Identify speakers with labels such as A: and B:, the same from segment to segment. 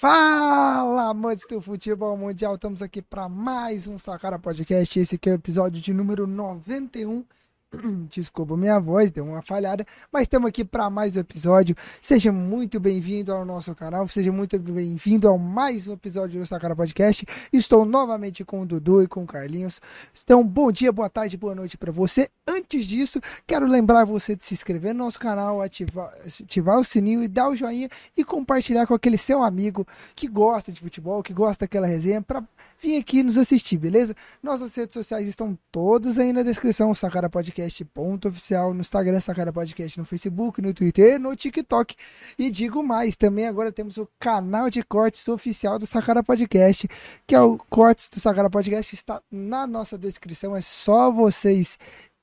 A: Fala, amantes do futebol mundial, estamos aqui para mais um Sacara Podcast. Esse aqui é o episódio de número 91 Desculpa minha voz, deu uma falhada, mas estamos aqui para mais um episódio. Seja muito bem-vindo ao nosso canal, seja muito bem-vindo ao mais um episódio do Sacara Podcast. Estou novamente com o Dudu e com o Carlinhos. Então, bom dia, boa tarde, boa noite para você. Antes disso, quero lembrar você de se inscrever no nosso canal, ativar, ativar o sininho e dar o joinha e compartilhar com aquele seu amigo que gosta de futebol, que gosta daquela resenha, para vir aqui nos assistir, beleza? Nossas redes sociais estão todas aí na descrição, Sacara Podcast Podcast ponto oficial no Instagram, Sacada Podcast no Facebook, no Twitter, no TikTok. E digo mais, também agora temos o canal de cortes oficial do Sacada Podcast, que é o Cortes do Sacada Podcast, está na nossa descrição. É só vocês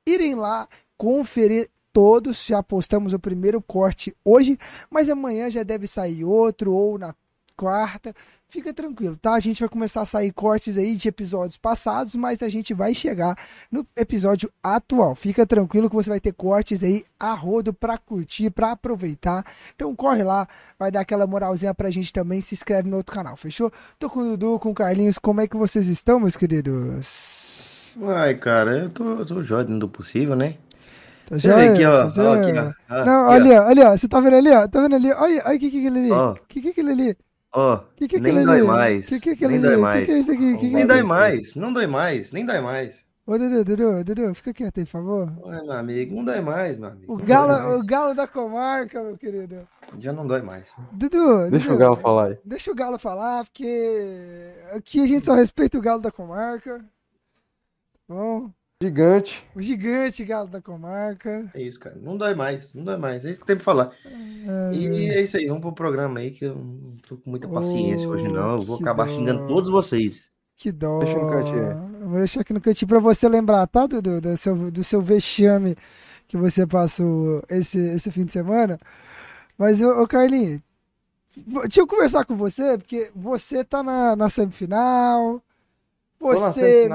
A: irem lá, conferir todos. Já postamos o primeiro corte hoje, mas amanhã já deve sair outro ou na quarta. Fica tranquilo, tá? A gente vai começar a sair cortes aí de episódios passados, mas a gente vai chegar no episódio atual. Fica tranquilo que você vai ter cortes aí a rodo pra curtir, pra aproveitar. Então corre lá, vai dar aquela moralzinha pra gente também, se inscreve no outro canal, fechou? Tô com o Dudu, com o Carlinhos, como é que vocês estão, meus queridos?
B: Ai, cara, eu tô, eu tô jóia dentro do possível, né?
A: Tá joia? Aqui, ó. Tá ó aqui, ó. Ah, Não, aqui, olha, ó. olha, ó. Você tá vendo ali, ó? Tá vendo ali? Olha, olha o que que é aquele ali. O que que é aquele ali?
B: Ó, oh, que que é nem dói ali? mais. Que que é nem dói mais. Que que é isso aqui? Que nem dói mais. Não dói mais. Nem dói mais.
A: Ô, Dudu, Dudu, Dudu, fica quieto aí, por favor.
B: Ué, meu amigo, não dói mais, meu amigo.
A: O galo, o galo da comarca, meu querido.
B: Já não dói mais.
A: Dudu,
C: deixa
A: Dudu,
C: o galo falar aí.
A: Deixa o galo falar, porque aqui a gente só respeita o galo da comarca. Bom.
C: Gigante.
A: O gigante galo da comarca.
B: É isso, cara. Não dói mais, não dói mais. É isso que eu tenho pra falar. É... E é isso aí, vamos pro programa aí que eu não tô com muita paciência oh, hoje, não. Eu vou acabar dó. xingando todos vocês.
A: Que dó. Deixa no cantinho. Vou deixar aqui no cantinho pra você lembrar, tá, Dudu? Do seu, do seu vexame que você passou esse, esse fim de semana. Mas, ô, ô Carlinhos, deixa eu conversar com você, porque você tá na, na semifinal você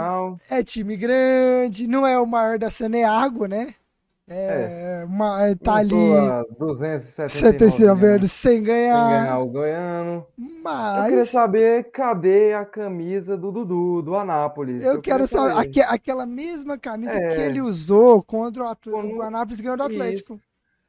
A: é time grande, não é o maior da Saneago, né? É, é. Uma, é, tá ali.
C: 279
A: anos sem ganhar.
C: Sem ganhar o Goiano.
A: Mas.
C: Eu queria saber cadê a camisa do Dudu, do Anápolis.
A: Eu, eu quero saber. Aque, aquela mesma camisa é. que ele usou contra o, Atlético, o Anápolis ganhou do Atlético. Isso.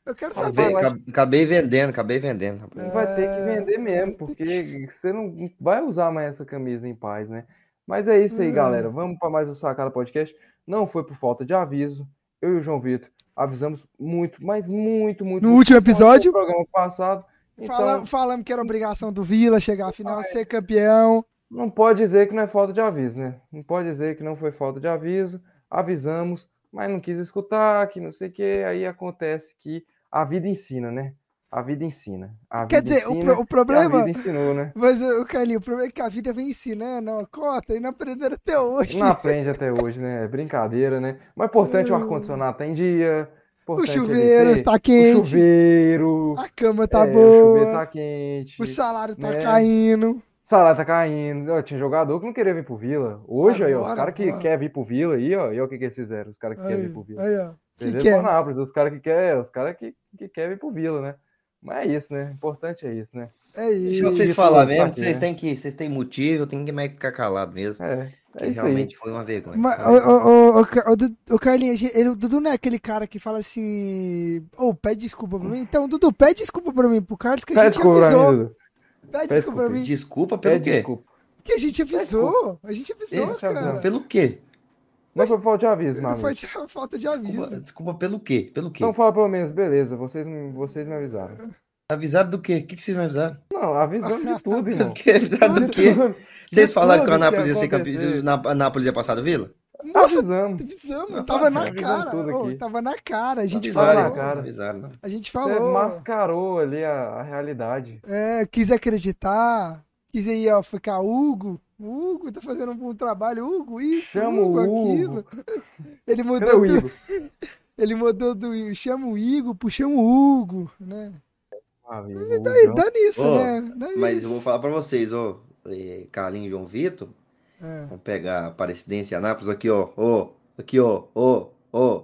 A: Eu quero saber.
B: Acabei, acabei vendendo, acabei vendendo.
C: Você vai ter que vender mesmo, porque você não vai usar mais essa camisa em paz, né? Mas é isso aí, hum. galera. Vamos para mais um Sacada Podcast. Não foi por falta de aviso. Eu e o João Vitor avisamos muito, mas muito, muito.
A: No muito, último episódio?
C: No programa passado.
A: Então... Fala, falamos que era obrigação do Vila chegar à final, ah, ser campeão.
C: Não pode dizer que não é falta de aviso, né? Não pode dizer que não foi falta de aviso. Avisamos, mas não quis escutar, que não sei o que. Aí acontece que a vida ensina, né? A vida ensina. A
A: Quer
C: vida
A: dizer, ensina, o, o problema.
C: A vida ensinou, né?
A: Mas, o Carlinho, o problema é que a vida vem ensinando a cota e não aprenderam até hoje.
C: Não aprende até hoje, né? É brincadeira, né? Mas importante o ar-condicionado tá em dia.
A: O chuveiro ter... tá quente.
C: O chuveiro.
A: A cama tá é, boa. O
C: chuveiro tá quente.
A: O salário tá né? caindo. O
C: salário tá caindo. Eu tinha jogador que não queria vir pro Vila. Hoje, Agora, aí, ó, os caras que querem vir pro Vila aí, ó, e ó, o que, que eles fizeram? Os caras que querem vir pro Vila.
A: Aí, ó.
C: Que quer? Os caras que querem, os caras que, que querem vir pro Vila, né? Mas é isso, né? O importante é isso, né?
A: É isso.
B: Deixa vocês falar mesmo, vocês têm que, vocês têm motivo, tem que mais ficar calado mesmo.
C: É.
B: É realmente aí. foi uma vergonha.
A: Mas, o, o, o, o, Carlinhos, ele, o Dudu não é aquele cara que fala assim. Ou oh, pede desculpa pra mim. Então, Dudu, pede desculpa pra mim, pro Carlos, que a gente avisou. Pede, pede desculpa pra mim.
B: Desculpa pelo pede quê? Desculpa.
A: Que a gente avisou. A gente avisou, cara.
B: Pelo quê?
C: Não foi falta de aviso,
A: Não foi falta de aviso.
B: Desculpa, desculpa, pelo quê? Pelo quê?
C: Então fala pelo menos, beleza, vocês, vocês me avisaram.
B: Avisaram do quê? O que, que vocês me avisaram?
C: Não, avisamos de tudo, irmão.
B: que, avisaram do quê? Vocês falaram que o Anápolis ia ser campeão, Anápolis ia passar do Vila?
A: Nossa, avisamos. Avisamos, tava na cara. Oh, tava na cara. A gente
B: avisaram,
A: falou.
B: Cara. Avisaram, não.
A: A gente falou.
C: Você mascarou ali a, a realidade.
A: É, quis acreditar. Quis ir, ó, ficar Hugo. Hugo tá fazendo um bom trabalho. Hugo, isso,
C: Chama
A: Hugo,
C: Hugo.
A: aquilo. Ele mudou do... Ele mudou do chama o Igor pro chama o Hugo, né?
C: Ah,
A: dá, dá, nisso, oh, né? Dá
B: mas
A: isso.
B: eu vou falar pra vocês, ó. Oh, Carlinhos e João Vitor. É. Vamos pegar a Aparecidense e Anápolis aqui, ó. Ó, aqui, ó. Ó, ó.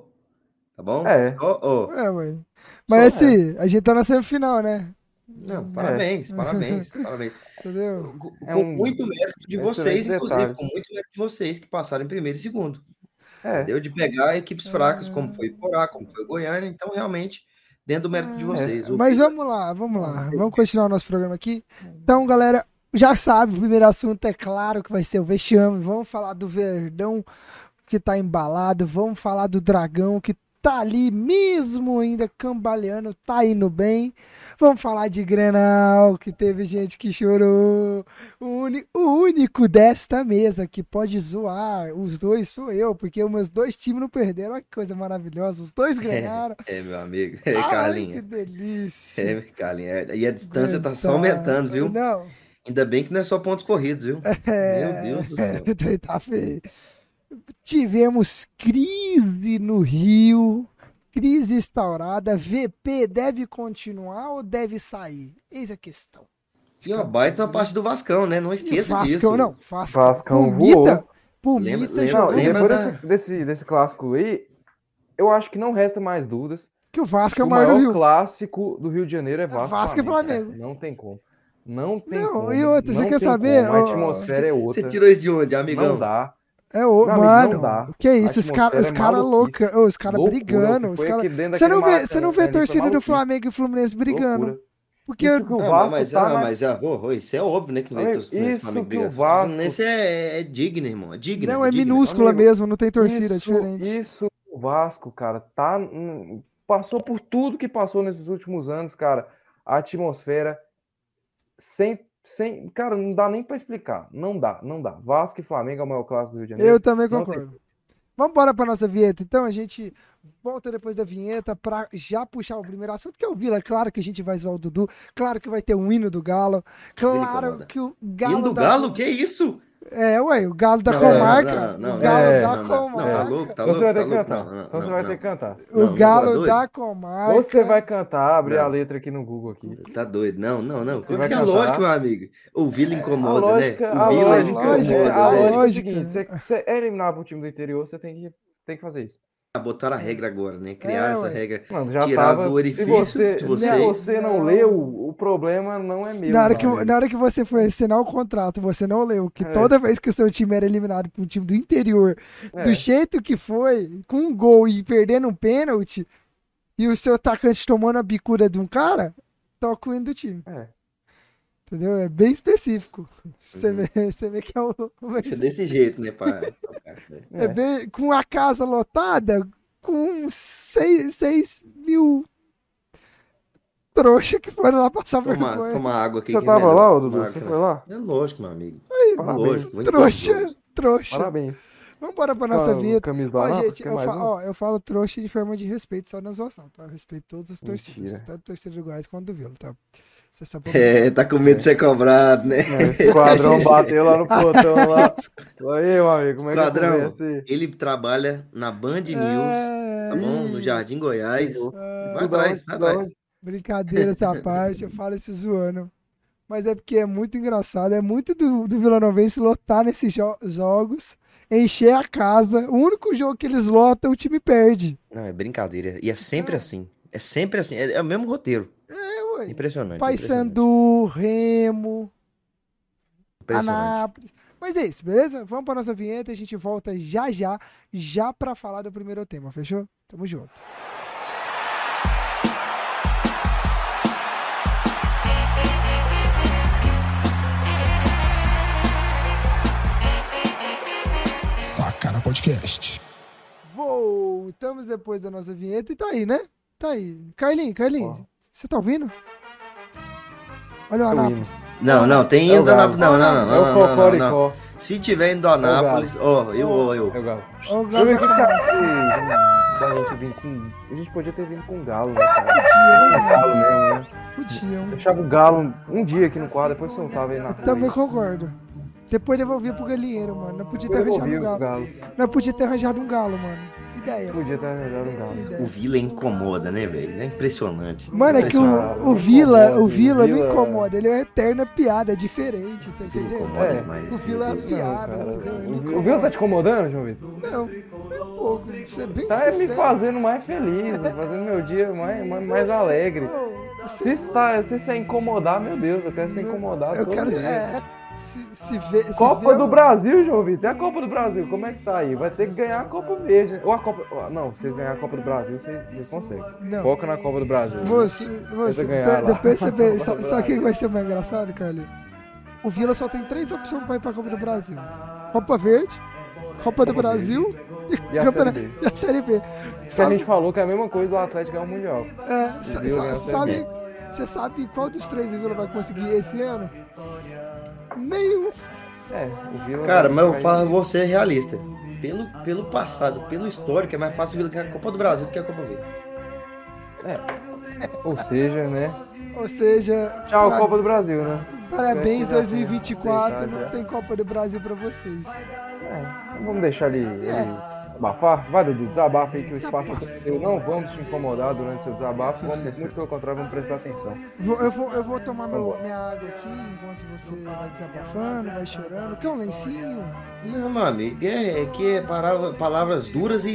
B: Tá bom?
C: É.
B: Ó, ó.
A: É, ué. Mas Só assim, é. a gente tá na semifinal, né?
B: Não, parabéns, parabéns, parabéns.
A: Entendeu?
B: Com,
C: É um
B: muito mérito de
C: excelente
B: vocês, inclusive,
C: detalhe.
B: com muito mérito de vocês que passaram em primeiro e segundo.
C: É,
B: Deu de pegar equipes fracas,
A: Ah.
B: como foi o Porá, como foi o Goiânia, então realmente, dentro do mérito de vocês. O
A: Mas vamos lá, vamos lá. Vamos continuar o nosso programa aqui. Então, galera, já sabe, o primeiro assunto é claro que vai ser o vexame. Vamos falar do Verdão que tá embalado. Vamos falar do Dragão que tá ali mesmo ainda cambaleando, tá indo bem. Vamos falar de Grenal, que teve gente que chorou. O, o único desta mesa que pode zoar os dois sou eu, porque os meus dois times não perderam. Olha que coisa maravilhosa. Os dois ganharam.
B: É, meu amigo. É,
A: Ai, que delícia.
B: É, Carlinha. É, E a distância tá só
A: Verdade.
B: aumentando, viu?
A: Não,
B: Ainda bem que não é só pontos corridos, viu?
A: é...
B: Meu Deus do céu.
A: Tá feio. Tivemos crise no Rio, crise instaurada. VP deve continuar ou deve sair? Eis a questão.
B: E uma baita uma parte do Vascão, né? Não esqueça
A: Vascão,
B: disso.
A: não. Vascão,
C: Vascão
A: Pumita,
C: voou.
A: Pumita
B: Lembra- lembra-
C: Não, e
B: lembra
C: depois
B: da-
C: desse, desse, desse clássico aí, eu acho que não resta mais dúvidas.
A: que o Vasco é o
C: o
A: maior do
C: maior
A: Rio.
C: clássico do Rio de Janeiro é Vasco,
A: Vasco e Flamengo.
C: Não tem como. Não tem
A: Não,
C: como.
A: e outra, você quer saber?
C: como. A atmosfera é outra.
B: Você tirou isso de onde, amigão?
C: Não dá.
A: É o,
C: Meu amigo,
A: mano,
C: não dá.
A: que isso, os caras os
C: é
A: cara
C: maluquice.
A: louca, os caras
C: Loucura,
A: brigando,
C: o
A: os cara... Você não vê, você não vê torcida do. Flamengo e Fluminense brigando,
C: Loucura.
A: porque
C: Isso que o
B: Não,
C: Vasco
B: mas,
C: tá
B: ah,
C: na-
B: mas ah, ô, ô, isso é óbvio, né? Que não vai
C: isso
B: Flamengo
C: que o
B: brigando.
C: Vasco-
B: Fluminense é, é digno, irmão. É digno.
A: não, é
B: digno.
A: minúscula
C: Amigo,
A: mesmo, não tem torcida, é
C: isso,
A: diferente.
C: Isso, o Vasco, cara, tá. Passou por tudo que passou nesses últimos anos, cara. A atmosfera sem. Sem cara, não dá nem pra explicar. Não dá, não dá. Vasco e Flamengo é o maior clássico do Rio de Janeiro.
A: Eu também concordo. Vamos embora pra nossa vinheta. Então a gente volta depois da vinheta pra já puxar o primeiro assunto, que é o Vila. Claro que a gente vai zoar o Dudu. Claro que vai ter um hino do Galo. Claro que o Galo.
B: Indo do
A: da-
B: Galo? Que isso?
A: É, ué, o Galo da
B: Não,
A: comarca.
B: não, não,
A: o Galo
C: é,
A: da
B: não, não, não,
A: comarca.
B: tá louco, tá louco,
C: você vai
B: tá
C: ter que cantar. Então você vai ter que cantar.
A: O Galo
B: tá
A: da comarca.
C: Você vai cantar, abre a letra aqui no Google aqui.
B: Tá doido. Não, não, não.
C: Você vai
B: Que é lógico, meu amigo. O Vila
C: A
B: incomoda,
C: lógica,
B: né?
C: a
B: O Vila ele
C: lógica,
A: lógica,
C: é,
B: incomoda,
C: a
B: né?
C: lógica é o seguinte: você, você é eliminar pro time do interior, você tem que, tem que fazer isso.
B: Botaram a regra agora, né? Criar
A: É,
B: essa
A: ué.
B: regra.
C: Mano, já
B: Tirar
C: tava.
B: do
C: se
B: orifício
C: você,
B: de
C: se
B: vocês.
C: você não
A: Não.
C: leu, o problema não é meu.
A: Na hora, que, na hora que você foi assinar o contrato, você não leu que
C: É.
A: toda vez que o seu time era eliminado por um time do interior,
C: É.
A: do jeito que foi, com um gol e perdendo um pênalti, e o seu atacante tomando a bicuda de um cara, toca o hino do time.
C: É.
A: Entendeu? É bem específico. Você,
B: Uhum.
A: vê, você vê que é o.
B: Isso é desse jeito, né, pá?
A: É bem, com a casa lotada, com 6 mil trouxa que foram lá passar
B: Toma,
A: vergonha.
B: toma água aqui.
C: Você tava
B: melhor.
C: lá, Dudu? Você foi lá?
B: É lógico, meu amigo.
C: Parabéns.
B: Lógico. muito
A: Trouxa, trouxa.
C: Parabéns.
A: Vamos embora pra nossa
C: Qual-
A: vida. Ó,
C: Anápolis,
A: gente, eu, fa-
C: um?
A: ó, eu falo trouxa de forma de respeito, só na zoação, tá? Eu respeito todas as torcidas,
C: Mentira.
A: tanto do Goiás quanto do Vila, tá? Sabe
B: É, tá com medo de ser cobrado, né?
C: Esse quadrão bateu lá no portão lá. Aí, meu amigo, como é que
B: Esquadrão.
C: eu
B: Ele trabalha na Band News,
A: É,
B: tá bom? No Jardim Goiás.
A: é,
B: Vai atrás, vai atrás.
A: brincadeira essa parte, eu falo isso zoando. Mas é porque é muito engraçado, é muito do, do Vila Novense lotar nesses jo- jogos, encher a casa. O único jogo que eles lotam, o time perde.
B: Não, é brincadeira. E é sempre assim. É sempre assim. É, é o mesmo roteiro.
A: É,
B: Impressionante. impressionante,
A: Paysandu, Remo. Anápolis. Mas é isso, beleza? Vamos para nossa vinheta e a gente volta já já, já para falar do primeiro tema, fechou? Tamo junto.
D: Sacana Podcast.
A: Voltamos depois da nossa vinheta e tá aí, né? Tá aí. Carlinhos, Carlinhos,
C: Ó.
A: você tá ouvindo? Olha o Anápolis.
B: Não, não, tem
C: É
B: indo do
C: Galo.
B: Anápolis. Não, não, não.
C: É o. Cocoricó.
B: Se tiver indo do Anápolis, ó, eu, ó, eu.
C: É o Galo.
A: Ó, o
C: Deixa eu ver o
A: Galo
C: que você
A: tá
C: acha da gente vir com. A gente podia ter vindo com o Galo, né, cara? Com o Galo mesmo, né?
A: Podiam.
C: Deixava o Galo um dia aqui no quadro, depois soltava ele na rua.
A: Também concordo. Depois devolvia pro galinheiro, mano. Não podia ter arranjado um galo.
C: Galo.
A: Não podia ter arranjado um galo, mano. Ideia.
C: Podia ter dado um galo.
B: O Vila incomoda, né, velho? É impressionante.
A: Mano, é que o, o Vila, o Vila não incomoda, ele é uma eterna piada, é diferente, tá entendendo?
B: incomoda
C: É,
B: demais.
A: o Vila é
B: Deus.
A: piada,
C: Não, cara, o- O. Vila tá te incomodando, João Vitor?
A: Não, nem um pouco, você é bem
C: Tá me
A: sincero.
C: fazendo mais feliz, fazendo meu dia mais, mais, mais
A: Você-
C: alegre. Se
A: você-
C: está, se você incomodar, meu Deus, eu quero ser incomodado
A: Eu
C: todo
A: quero.
C: dia.
A: É, se, se vê. se
C: Copa
A: vê-
C: do Brasil, João Vitor. É a Copa do Brasil. Como é que tá aí? Vai ter que ganhar a Copa Verde. Ou a Copa. Não, vocês ganhar a Copa do Brasil, vocês, vocês conseguem.
A: Não.
C: Foca na Copa do Brasil.
A: Moço, moço, depois você vê. Sabe sabe o que vai ser mais engraçado, Carlinhos? O Vila só tem três opções pra ir pra Copa do Brasil: Copa Verde, Copa do Brasil e,
C: E a
A: Campeona-
C: Série B.
A: e a Série B.
C: Que a
A: Sabe,
C: gente falou que é a mesma coisa do Atlético ganhar o Mundial.
A: é, sa- sa-
C: a
A: sabe, você sabe qual dos três o Vila vai conseguir esse ano? Nenhum.
C: É, Vila.
B: Cara, mas eu falo, vou ser realista. Pelo, pelo passado, pelo histórico, é mais fácil ganhar a Copa do Brasil do que a Copa Verde.
C: Ou seja, né?
A: Ou seja,
C: Tchau,
A: pra-
C: Copa do Brasil, né?
A: parabéns
C: Espero que já
A: 2024.
C: tenha
A: Não tem Copa do Brasil pra vocês.
C: É, vamos deixar ele, ele abafar. Vai, Dudu, desabafa aí que o espaço é seu. Não vamos te incomodar durante seu desabafo. Vamos, muito pelo contrário, vamos prestar atenção.
A: Vou- Eu vou, eu vou tomar meu-
C: Vambora.
A: minha água aqui enquanto você vai desabafando, vai chorando. Quer um lencinho?
B: Não, meu amigo, é, é que é parava- palavras duras e,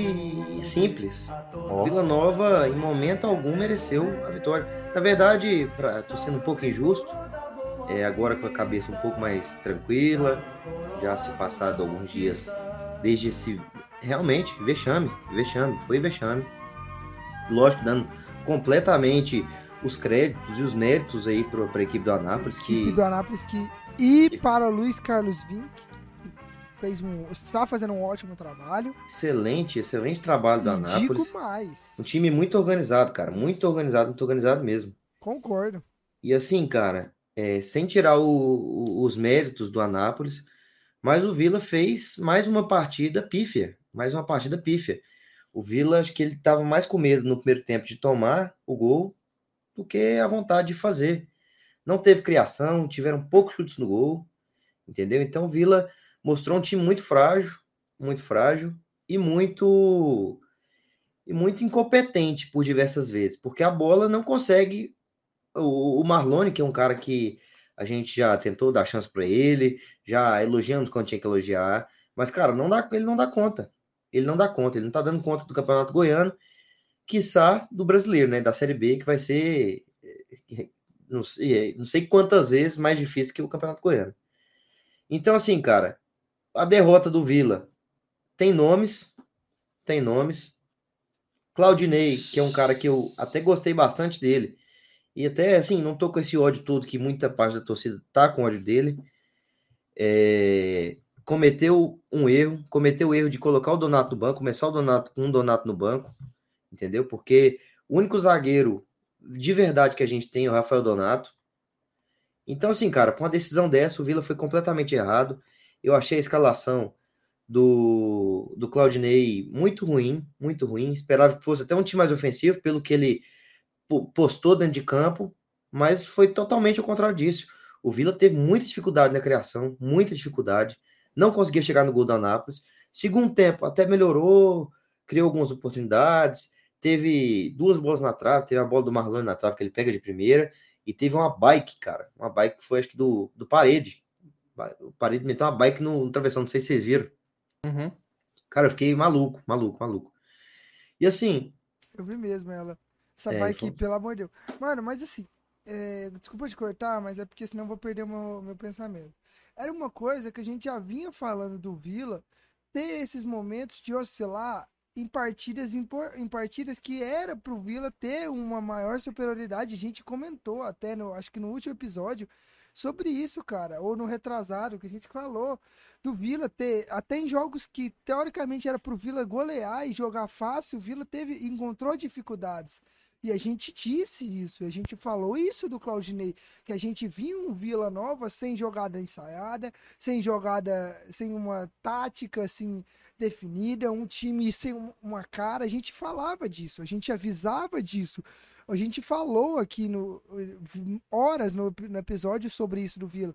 B: e simples.
C: Ó.
B: Vila Nova, em momento algum, mereceu a vitória. Na verdade, pra, tô sendo um pouco injusto, é, agora com a cabeça um pouco mais tranquila, já se passado alguns dias desde esse. Realmente, vexame, vexame, foi vexame. Lógico, dando completamente os créditos e os méritos aí para a equipe do Anápolis,
A: Equipe
B: que
A: do Anápolis que. E para o Luiz Carlos Vink, fez um, está fazendo um ótimo trabalho.
B: excelente, excelente trabalho do
A: e
B: Anápolis.
A: digo mais.
B: Um time muito organizado, cara. Muito organizado, muito organizado mesmo.
A: Concordo.
B: E assim, cara, é, sem tirar o- o- os méritos do Anápolis, mas o Vila fez mais uma partida pífia. Mais uma partida pífia. O Vila, acho que ele estava mais com medo no primeiro tempo de tomar o gol do que a vontade de fazer. Não teve criação, tiveram poucos chutes no gol, entendeu? Então o Vila mostrou um time muito frágil, muito frágil e muito e muito incompetente por diversas vezes, porque a bola não consegue o, o Marlone, que é um cara que a gente já tentou dar chance para ele, já elogiamos quando tinha que elogiar, mas cara, não dá, ele não dá conta. Ele não dá conta, ele não tá dando conta do Campeonato Goiano, quiçá do brasileiro, né, da Série B, que vai ser eh, não sei, não sei quantas vezes mais difícil que o Campeonato Goiano. Então assim, cara, a derrota do Vila tem nomes, tem nomes. Claudinei, que é um cara que eu até gostei bastante dele. E até assim, não tô com esse ódio todo que muita parte da torcida tá com ódio dele. É, cometeu um erro, cometeu o erro de colocar o Donato no banco, começar o Donato com um Donato no banco, entendeu? Porque o único zagueiro de verdade que a gente tem é o Rafael Donato. Então, assim, cara, com uma decisão dessa, o Vila foi completamente errado. Eu achei a escalação do, do Claudinei muito ruim, muito ruim. Esperava que fosse até um time mais ofensivo, pelo que ele po- postou dentro de campo, mas foi totalmente ao contrário disso. O Vila teve muita dificuldade na criação, muita dificuldade, não conseguia chegar no gol do Anápolis. Segundo tempo, até melhorou, criou algumas oportunidades, teve duas bolas na trave, teve a bola do Marlon na trave que ele pega de primeira, e teve uma bike, cara, uma bike que foi acho que do, do Parede. O Parede meteu uma bike no, no travessão, não sei se vocês viram.
C: Uhum.
B: Cara, eu fiquei maluco, maluco, maluco. E assim,
A: Eu vi mesmo ela. Essa
B: É,
A: bike,
B: foi-
A: pelo amor de Deus. Mano, mas assim, é, desculpa te cortar, mas é porque senão eu vou perder o meu, meu pensamento. Era uma coisa que a gente já vinha falando do Vila ter esses momentos de oscilar em partidas, em partidas que era pro Vila ter uma maior superioridade. A gente comentou até, no, acho que no último episódio, sobre isso, cara. Ou no retrasado, que a gente falou do Vila ter, até em jogos que teoricamente era pro Vila golear e jogar fácil, o Vila teve, encontrou dificuldades. E a gente disse isso, a gente falou isso do Claudinei, que a gente viu um Vila Nova sem jogada ensaiada, sem jogada, sem uma tática assim definida, um time sem um- uma cara, a gente falava disso, a gente avisava disso. A gente falou aqui no horas no, no episódio sobre isso do Vila.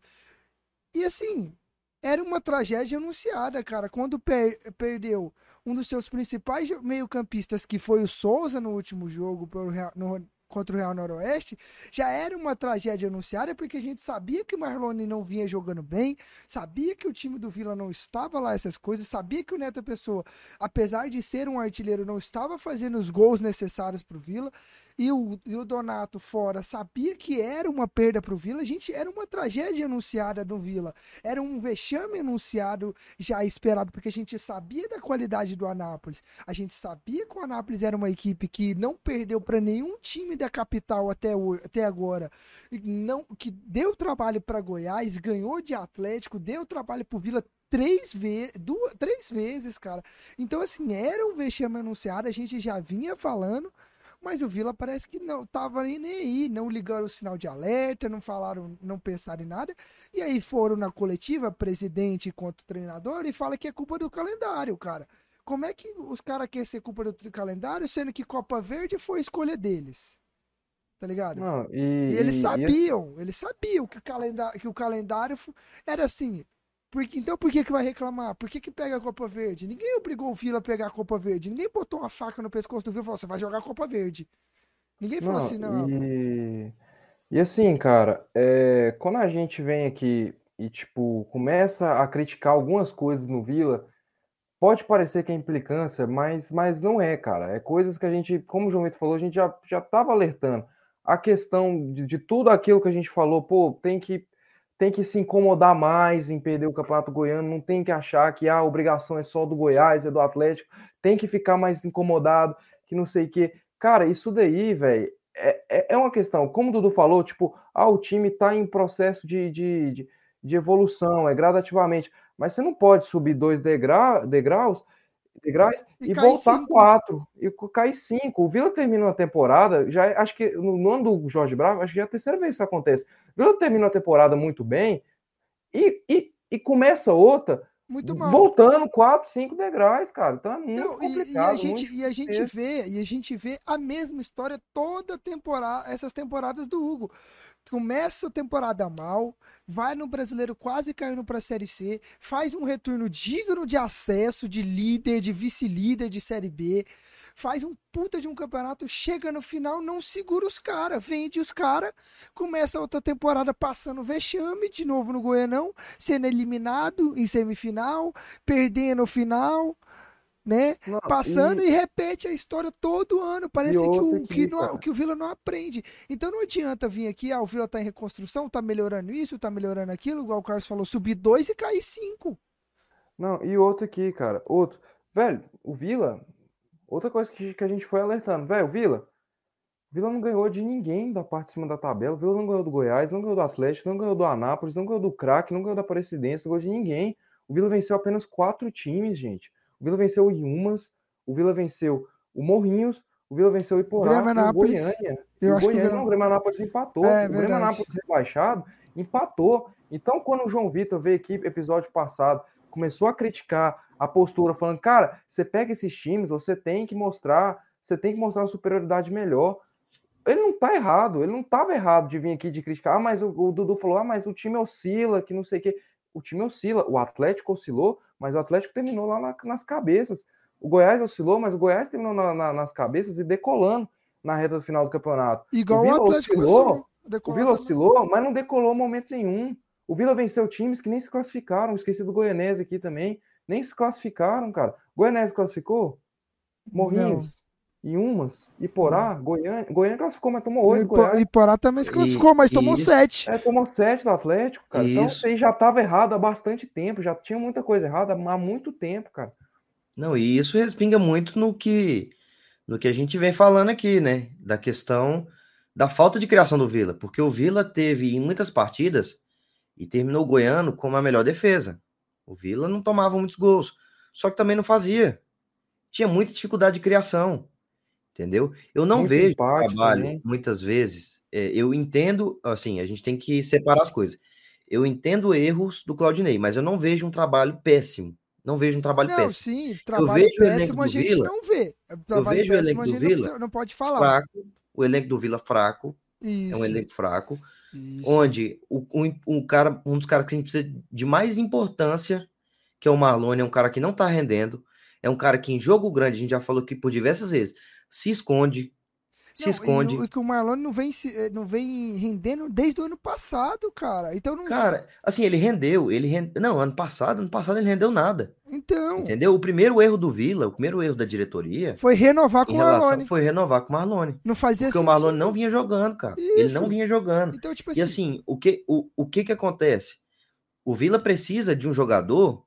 A: E assim, era uma tragédia anunciada, cara. Quando per perdeu um dos seus principais meio-campistas, que foi o Souza no último jogo Real, no, contra o Real Noroeste, já era uma tragédia anunciada, porque a gente sabia que o Marlone não vinha jogando bem, sabia que o time do Vila não estava lá essas coisas, sabia que o Neto Pessoa, apesar de ser um artilheiro, não estava fazendo os gols necessários para o Vila, e o, e o Donato fora sabia que era uma perda para o Vila, a gente era uma tragédia anunciada do Vila, era um vexame anunciado já esperado, porque a gente sabia da qualidade do Anápolis, a gente sabia que o Anápolis era uma equipe que não perdeu para nenhum time da capital até, até agora, não que deu trabalho para Goiás, ganhou de Atlético, deu trabalho para o Vila três, ve duas, três vezes, cara. Então, assim, era um vexame anunciado, a gente já vinha falando, mas o Vila parece que não tava nem aí, não ligaram o sinal de alerta, não falaram, não pensaram em nada. E aí foram na coletiva, presidente quanto treinador, e fala que é culpa do calendário, cara. Como é que os caras querem ser culpa do calendário, sendo que Copa Verde foi escolha deles? Tá ligado?
C: Não, e,
A: E eles
C: e- e
A: sabiam, eles sabiam que o calendário, que o calendário era assim. Porque, então por que, que vai reclamar? Por que, que pega a Copa Verde? Ninguém obrigou o Vila a pegar a Copa Verde. Ninguém botou uma faca no pescoço do Vila e falou: você vai jogar a Copa Verde. Ninguém falou
C: Não,
A: assim, não.
C: e, e assim, cara, é, quando a gente vem aqui e, tipo, começa a criticar algumas coisas no Vila, pode parecer que é implicância, mas, mas não é, cara. É coisas que a gente, como o João Vitor falou, a gente já, já tava alertando. A questão de, de tudo aquilo que a gente falou, pô, tem que, tem que se incomodar mais em perder o Campeonato Goiano, não tem que achar que ah, a obrigação é só do Goiás, é do Atlético, tem que ficar mais incomodado, que não sei o quê. Cara, isso daí, velho, é, é, é uma questão. Como o Dudu falou, tipo, ah, o time tá em processo de, de, de, de evolução, é gradativamente. Mas você não pode subir dois degra, degraus, degraus
A: E
C: e, voltar
A: cinco.
C: quatro, e cair cinco. O Vila termina uma temporada, já é- acho que no, no ano do Jorge Bravo, acho que já é a terceira vez que isso acontece. O Vila termina uma temporada muito bem e, e, e começa outra
A: Muito mal.
C: voltando quatro, cinco degraus, cara. Então é muito
A: Não, e- e,
C: complicado.
A: a gente, e a gente
C: difícil.
A: vê, e a gente vê a mesma história toda temporada, essas temporadas do Hugo. Começa a temporada mal, vai no brasileiro quase caindo para a Série C, faz um retorno digno de acesso, de líder, de vice-líder de Série B, faz um puta de um campeonato, chega no final, não segura os caras, vende os caras, começa outra temporada passando vexame, de novo no Goianão, sendo eliminado em semifinal, perdendo no final, né?
C: Não,
A: Passando
C: e-
A: e, repete a história todo ano. Parece que o, que, não- que o Vila não aprende. Então não adianta vir aqui, ah, o Vila tá em reconstrução, tá melhorando isso, tá melhorando aquilo, igual o Carlos falou, subir dois e cair cinco.
C: Não, e outro aqui, cara. Outro. Velho, o Vila. Outra coisa que, que a gente foi alertando. Velho, o Vila. O Vila não ganhou de ninguém da parte de cima da tabela. O Vila não ganhou do Goiás, não ganhou do Atlético, não ganhou do Anápolis, não ganhou do Crack, não ganhou da Aparecidense, não ganhou de ninguém. O Vila venceu apenas quatro times, gente. O Vila venceu o Iumas, o Vila venceu o Morrinhos, o Vila venceu o Iporá,
A: Grêmio
C: e o. Goiânia.
A: Eu
C: o
A: acho que o
C: Goiânia,
A: Grêmio-
C: não, o Grêmio Anápolis empatou.
A: É,
C: o Grêmio. Anápolis rebaixado empatou. Então, quando o João Vitor veio aqui, episódio passado, começou a criticar a postura, falando, cara, você pega esses times, você tem que mostrar, você tem que mostrar uma superioridade melhor. Ele não tá errado, ele não tava errado de vir aqui de criticar, ah, mas o, o Dudu falou, ah, mas o time oscila, que não sei o quê. O time oscila, o Atlético oscilou, mas o Atlético terminou lá na- nas cabeças. O Goiás oscilou, mas o Goiás terminou na- na- nas cabeças e decolando na reta final do campeonato.
A: Igual o,
C: Vila
A: Atlético
C: oscilou. O Vila
A: também.
C: oscilou, mas não decolou momento nenhum. O Vila venceu times que nem se classificaram. Esqueci do Goianese aqui também. Nem se classificaram, cara. Goianese classificou? Morrinhos, Iumas, Iporá, Goiânia. Goiânia classificou, mas tomou oito.
A: Ipo-. Iporá também se
B: E-
A: classificou, mas tomou
B: isso.
A: sete.
C: É, tomou sete do Atlético, cara. Então
B: Isso.
C: isso aí já estava errado há bastante tempo. Já tinha muita coisa errada há muito tempo, cara.
B: Não, e isso respinga muito no que no que a gente vem falando aqui, né? Da questão da falta de criação do Vila, porque o Vila teve em muitas partidas e terminou o Goiano como a melhor defesa. O Vila não tomava muitos gols, só que também não fazia. Tinha muita dificuldade de criação, entendeu? Eu não
C: Muito
B: vejo
C: empate
B: trabalho
C: também.
B: muitas vezes. é, eu entendo, assim, a gente tem que separar as coisas. Eu entendo erros do Claudinei, mas eu não vejo um trabalho péssimo. Não vejo um trabalho
A: Não,
B: péssimo
A: sim, trabalho
B: vejo o elenco
A: péssimo a gente
B: Vila,
A: não vê. Trabalho
B: vejo o elenco do Vila
A: não pode falar.
B: fraco, o elenco do Vila fraco, é
A: Isso.
B: um elenco fraco.
A: Isso.
B: onde o, o, o cara, um dos caras que a gente precisa de mais importância, que é o Marlone, é um cara que não tá rendendo, é um cara que em jogo grande, a gente já falou aqui por diversas vezes, se esconde, se
A: Não,
B: esconde.
A: E, o- e que o Marlon não vem, se- eh, não vem rendendo desde o ano passado, cara. Então não.
B: Cara, assim, ele rendeu, ele rendeu. Não, ano passado, ano passado ele rendeu nada.
A: Então.
B: Entendeu? O primeiro erro do Vila, o primeiro erro da diretoria,
A: Foi renovar com o
B: relação
A: Marlon.
B: foi renovar com o Marlone.
A: Não fazia
B: Porque o
A: sentido.
B: Marlone não vinha jogando, cara. Ele
A: Isso.
B: não vinha jogando.
A: Então, tipo
B: E
A: assim.
B: assim, o que, o, o que que acontece? O Vila precisa de um jogador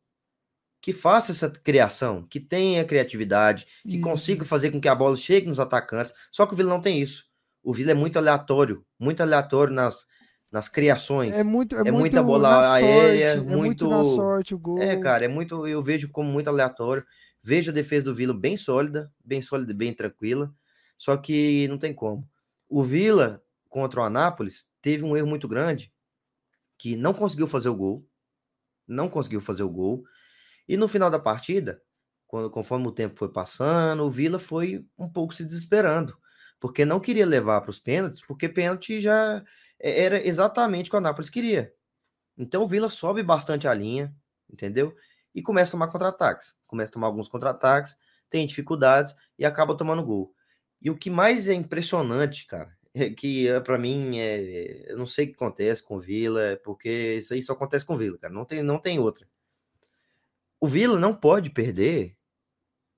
B: que faça essa criação, que tenha criatividade, que
A: Isso.
B: consiga fazer com que a bola chegue nos atacantes. Só que o Vila não tem isso. O Vila é muito aleatório, muito aleatório nas, nas criações.
A: É muito, é,
B: é
A: muito
B: muita bola
A: na
B: aérea,
A: sorte, é muito na
B: muito-
A: sorte o gol.
B: É, cara, é muito. Eu vejo como muito aleatório. Vejo a defesa do Vila bem sólida, bem sólida e bem tranquila. Só que não tem como. O Vila contra o Anápolis teve um erro muito grande que não conseguiu fazer o gol. Não conseguiu fazer o gol. E no final da partida, quando, conforme o tempo foi passando, o Vila foi um pouco se desesperando. Porque não queria levar para os pênaltis, porque pênalti já é- era exatamente o que o Anápolis queria. Então o Vila sobe bastante a linha, entendeu? E começa a tomar contra-ataques. Começa a tomar alguns contra-ataques, tem dificuldades e acaba tomando gol. E o que mais é impressionante, cara, é que para mim é, eu não sei o que acontece com o Vila, é porque isso aí só acontece com o Vila, cara, não tem não tem outra. O Vila não pode perder.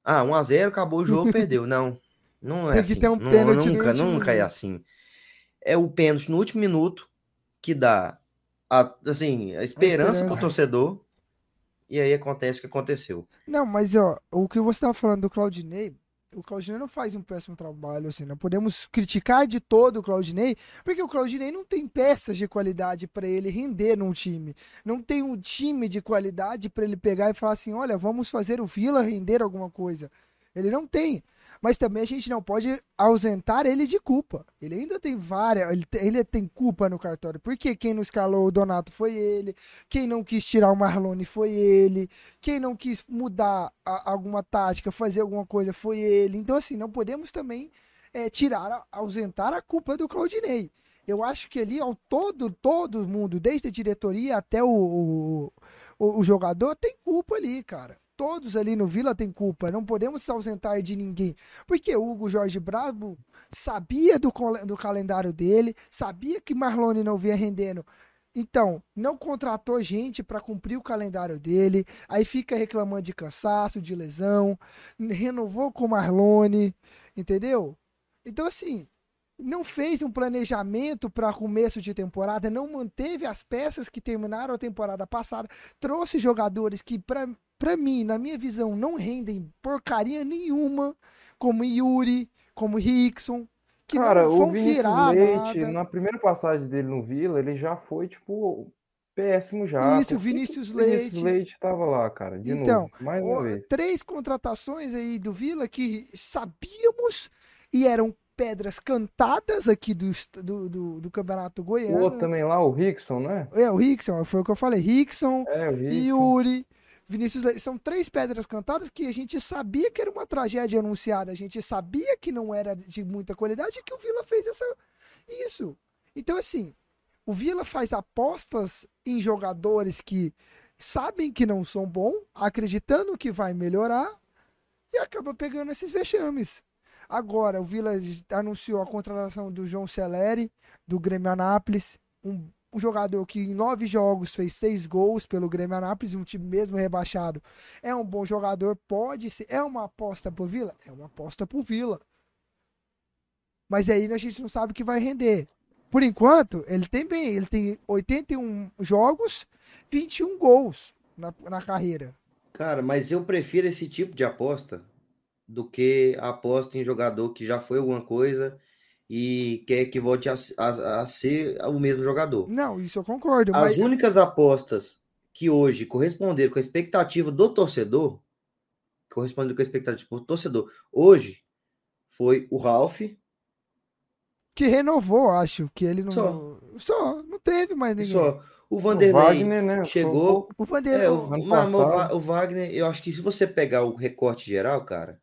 B: Ah, 1 a 0, acabou o jogo, perdeu. Não. Não é
A: Tem que
B: assim.
A: ter um
B: Não- nunca, nunca é assim. É o pênalti no último minuto que dá a, assim, a esperança pro
A: esperança.
B: torcedor. E aí acontece o que aconteceu.
A: Não, mas ó, o que você tava falando do Claudinei, o Claudinei não faz um péssimo trabalho, assim, não podemos criticar de todo o Claudinei, porque o Claudinei não tem peças de qualidade para ele render num time. Não tem um time de qualidade para ele pegar e falar assim, olha, vamos fazer o Vila render alguma coisa. Ele não tem. Mas também a gente não pode ausentar ele de culpa. Ele ainda tem várias. Ele, ele tem culpa no cartório. Porque quem não escalou o Donato foi ele. Quem não quis tirar o Marlone foi ele. Quem não quis mudar a- alguma tática, fazer alguma coisa foi ele. Então, assim, não podemos também é, tirar, ausentar a culpa do Claudinei. Eu acho que ali, ao todo, todo mundo, desde a diretoria até o, o- o jogador, tem culpa ali, cara. Todos ali no Vila tem culpa. Não podemos se ausentar de ninguém. Porque Hugo Jorge Bravo sabia do, do calendário dele, sabia que Marlone não vinha rendendo. Então, não contratou gente para cumprir o calendário dele. Aí fica reclamando de cansaço, de lesão. Renovou com Marlone, entendeu? Então, assim, não fez um planejamento para começo de temporada, não manteve as peças que terminaram a temporada passada, trouxe jogadores que, para mim, na minha visão, não rendem porcaria nenhuma, como Yuri, como Rickson, que
C: Cara,
A: não
C: o
A: vão
C: Vinícius
A: virar
C: Leite,
A: nada.
C: na primeira passagem dele no Vila, ele já foi, tipo, péssimo já.
A: Isso, Vinícius
C: o Vinícius
A: Leite.
C: Leite tava lá, cara, de
A: Então,
C: novo, mais
A: Ó,
C: uma vez.
A: três contratações aí do Vila que sabíamos e eram pedras cantadas aqui do, do, do, do Campeonato
C: O outro
A: Goiano.
C: também lá, o Rickson, né?
A: É, o Rickson, foi o que eu falei. Rickson,
C: É, o Rickson.
A: Yuri, Vinícius Leite. São três pedras cantadas que a gente sabia que era uma tragédia anunciada. A gente sabia que não era de muita qualidade e que o Vila fez essa, isso. Então, assim, o Vila faz apostas em jogadores que sabem que não são bons, acreditando que vai melhorar e acaba pegando esses vexames. Agora, o Vila anunciou a contratação do João Celeri, do Grêmio Anápolis, um, um jogador que em nove jogos fez seis gols pelo Grêmio Anápolis, um time mesmo rebaixado. É um bom jogador, pode ser. É uma aposta pro Vila? É uma aposta pro Vila. Mas aí a gente não sabe o que vai render. Por enquanto, ele tem bem, ele tem 81 jogos, 21 gols na, na carreira.
B: Cara, mas eu prefiro esse tipo de aposta do que a aposta em jogador que já foi alguma coisa e quer que volte a, a- a ser o mesmo jogador.
A: Não, isso eu concordo.
B: As
A: Mas,
B: únicas apostas que hoje corresponderam com a expectativa do torcedor, corresponderam com a expectativa do torcedor, hoje foi o Ralph,
A: que renovou, acho. Que ele não.
B: Só.
A: Só, não teve mais ninguém.
B: só o
C: O
B: Vanderlei
C: Wagner, né?
B: chegou,
A: O Vanderlei.
B: É, o, o o Wagner, eu acho que se você pegar o recorte geral, cara,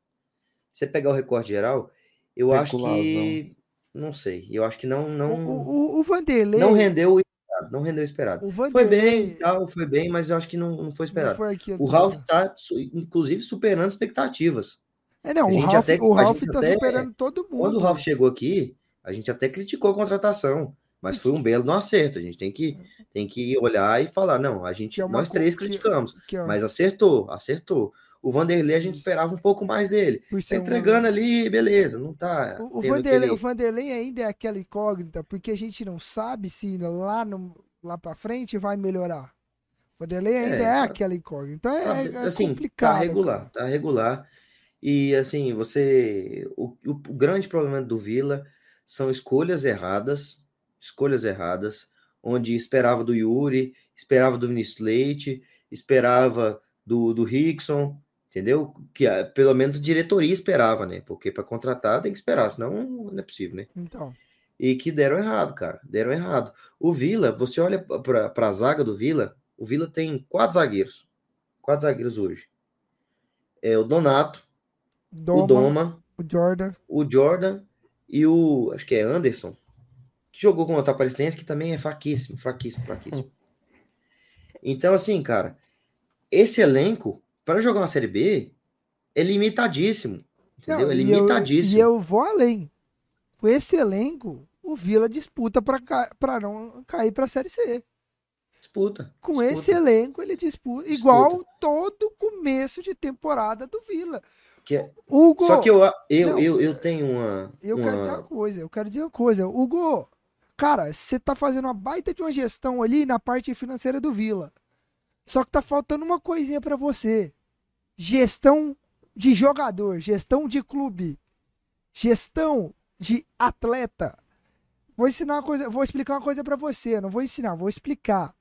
B: você pegar o recorte geral, eu acho que não sei. Eu acho que não
A: O,
B: não
A: o, o Vanderlei.
B: não rendeu o esperado, não rendeu o esperado.
A: o
B: Foi
A: Vanderlei
B: bem, tal, foi bem, mas eu acho que não, não foi
A: não
B: esperado.
A: foi aquilo
B: O Ralph tá, inclusive, superando expectativas.
A: É, não,
B: a
A: o Ralph,
B: até-
A: o
B: a
A: Ralph
B: gente
A: tá
B: até-
A: superando todo mundo.
B: Quando o Ralph chegou aqui, a gente até criticou a contratação, mas foi um belo no acerto. A gente tem que, tem que olhar e falar, não, a gente,
A: é
B: nós três
A: que-
B: criticamos,
A: que, ó,
B: mas acertou, acertou. O Vanderlei a gente esperava um pouco mais dele. Tá
A: ser um-
B: entregando ali, beleza, não tá
A: O, o Vanderlei,
B: aquele-
A: o Vanderlei ainda é aquela incógnita, porque a gente não sabe se lá, no, lá pra frente vai melhorar. O Vanderlei ainda é,
B: É, tá-
A: aquela incógnita. Então é,
B: Tá,
A: é
B: assim,
A: complicado.
B: tá regular,
A: cara.
B: tá regular. E assim, você. O, o, o grande problema do Vila são escolhas erradas, escolhas erradas, onde esperava do Yuri, esperava do Vinícius Leite, esperava do, do Rickson, entendeu? Que ah, pelo menos a diretoria esperava, né? Porque para contratar tem que esperar, senão não é possível, né?
A: Então,
B: e que deram errado, cara. Deram errado. O Vila, você olha para a zaga do Vila, o Vila tem quatro zagueiros. Quatro zagueiros hoje. É o Donato,
A: Doma,
B: o Doma,
A: o Jordan.
B: o Jordan e o. Acho que é Anderson. Que jogou com o Aparecidense, que também é fraquíssimo, fraquíssimo, fraquíssimo. Então, assim, cara, esse elenco, para jogar uma Série B, é limitadíssimo. Entendeu?
A: Não,
B: é
A: e eu-
B: limitadíssimo.
A: E eu, vou além. Com esse elenco, o Vila disputa pra não cair pra Série C.
B: Disputa.
A: Com
B: disputa.
A: esse elenco, ele disputa. Igual todo começo de temporada do Vila.
B: Que é-
A: Hugo,
B: Só que eu, eu,
A: Não.
B: eu, eu tenho uma.
A: eu
B: uma...
A: quero dizer uma coisa. Eu quero dizer uma coisa. Hugo, cara, você tá fazendo uma baita de uma gestão ali na parte financeira do Vila. Só que tá faltando uma coisinha pra você. Gestão de jogador, gestão de clube, gestão de atleta. Vou ensinar uma coisa, vou explicar uma coisa pra você, não vou ensinar, vou explicar.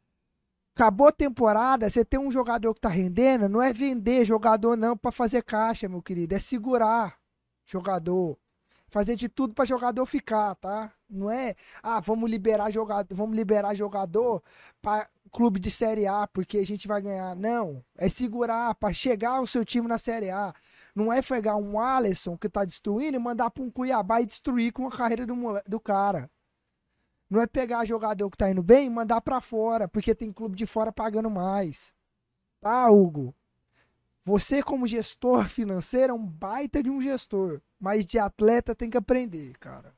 A: Acabou a temporada, você tem um jogador que tá rendendo, não é vender jogador não pra fazer caixa, meu querido, é segurar jogador. Fazer de tudo pra jogador ficar, tá? Não é, ah, vamos liberar jogador, vamos liberar jogador para clube de Série A porque a gente vai ganhar. Não, é segurar pra chegar o seu time na Série A. Não é pegar um Alisson que tá destruindo e mandar pra um Cuiabá e destruir com a carreira do, do cara. Não é pegar jogador que tá indo bem e mandar pra fora, porque tem clube de fora pagando mais. Tá, Hugo? Você, como gestor financeiro, é um baita de um gestor. Mas de atleta tem que aprender, cara.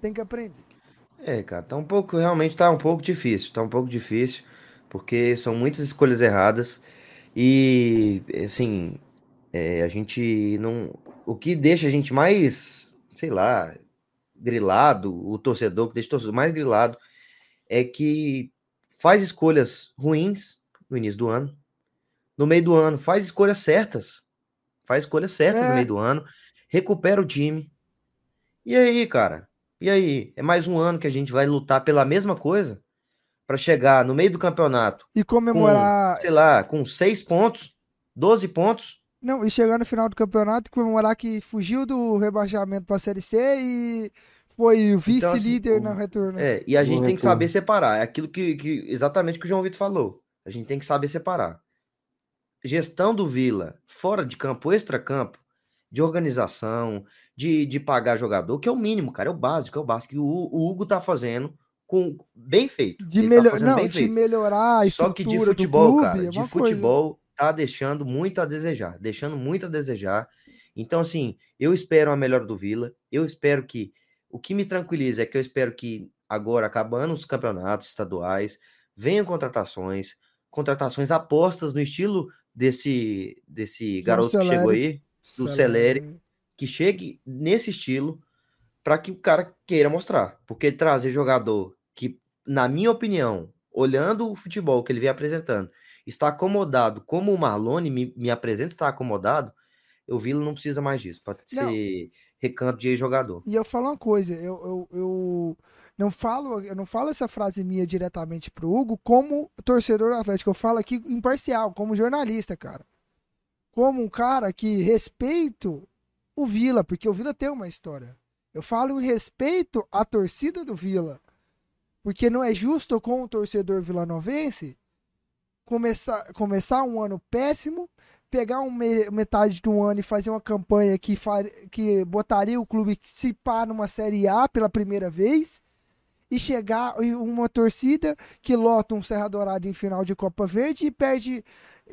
A: Tem que aprender.
B: É, cara, tá um pouco, realmente tá um pouco difícil, tá um pouco difícil, porque são muitas escolhas erradas e, assim, é, a gente não, o que deixa a gente mais, sei lá, grilado, o torcedor, que deixa o torcedor mais grilado, é que faz escolhas ruins no início do ano, no meio do ano, faz escolhas certas, faz escolhas certas
A: É.
B: no meio do ano, recupera o time, e aí, cara? E aí, é mais um ano que a gente vai lutar pela mesma coisa para chegar no meio do campeonato,
A: E comemorar.
B: sei lá, com seis pontos, 12 pontos.
A: Não, e chegar no final do campeonato e comemorar que fugiu do rebaixamento pra Série C e foi o
B: Então, assim,
A: vice-líder
B: o-
A: na retorno.
B: É, e a
C: No
B: gente tem que saber separar. É aquilo que, que exatamente o que o João Vitor falou. A gente tem que saber separar. Gestão do Vila, fora de campo, extra-campo, de organização, de, de pagar jogador, que é o mínimo, cara, é o básico, é o básico. que o, o Hugo tá fazendo com bem feito.
A: De,
B: tá
A: melhor,
B: fazendo
A: não,
B: bem
A: de
B: feito.
A: melhorar a
B: Só que de futebol,
A: clube,
B: cara,
A: é
B: de
A: uma coisa.
B: futebol tá deixando muito a desejar, deixando muito a desejar. Então, assim, eu espero a melhor do Vila. Eu espero que o que me tranquiliza é que eu espero que agora, acabando os campeonatos estaduais, venham contratações, contratações apostas no estilo desse desse garoto que chegou aí, do Celeri. que chegue nesse estilo para que o cara queira mostrar. Porque trazer jogador que, na minha opinião, olhando o futebol que ele vem apresentando, está acomodado como o Marlone me, me apresenta, está acomodado, o Vila não precisa mais disso para ser recanto de jogador.
A: E eu falo uma coisa, eu, eu, eu não falo, eu não falo essa frase minha diretamente pro Hugo como torcedor do Atlético, eu falo aqui imparcial, como jornalista, cara. Como um cara que respeito o Vila, porque o Vila tem uma história. Eu falo em respeito à torcida do Vila. Porque não é justo com o torcedor vilanovense começar, começar um ano péssimo, pegar um me- metade do ano e fazer uma campanha que, fa- que botaria o clube se pá numa Série A pela primeira vez e chegar uma torcida que lota um Serra Dourada em final de Copa Verde e perde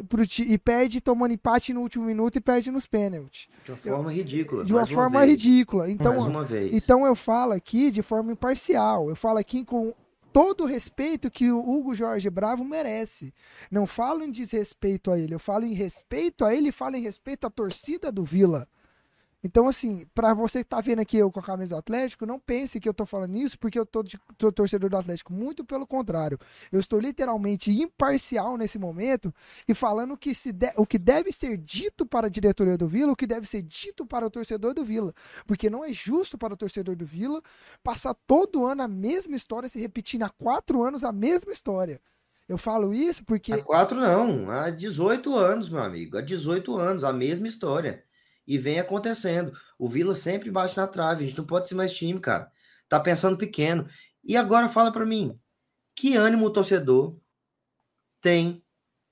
A: pro e perde tomando empate no último minuto e perde nos pênaltis.
B: De uma forma ridícula.
A: De uma
B: mais
A: forma
B: vez.
A: ridícula. Então,
B: mais uma vez.
A: então eu falo aqui de forma imparcial. Eu falo aqui com todo o respeito que o Hugo Jorge Bravo merece. Não falo em desrespeito a ele, eu falo em respeito a ele e falo em respeito à torcida do Vila. Então, assim, pra você que tá vendo aqui eu com a camisa do Atlético, não pense que eu tô falando isso porque eu tô, de, tô torcedor do Atlético. Muito pelo contrário. Eu estou literalmente imparcial nesse momento e falando que, se de- o que deve ser dito para a diretoria do Vila, o que deve ser dito para o torcedor do Vila. Porque não é justo para o torcedor do Vila passar todo ano a mesma história, se repetindo há quatro anos a mesma história. Eu falo isso porque.
B: Há quatro não, há 18 anos, meu amigo. Há 18 anos, a mesma história. E vem acontecendo. O Vila sempre bate na trave. A gente não pode ser mais time, cara. Tá pensando pequeno. E agora fala pra mim, que ânimo o torcedor tem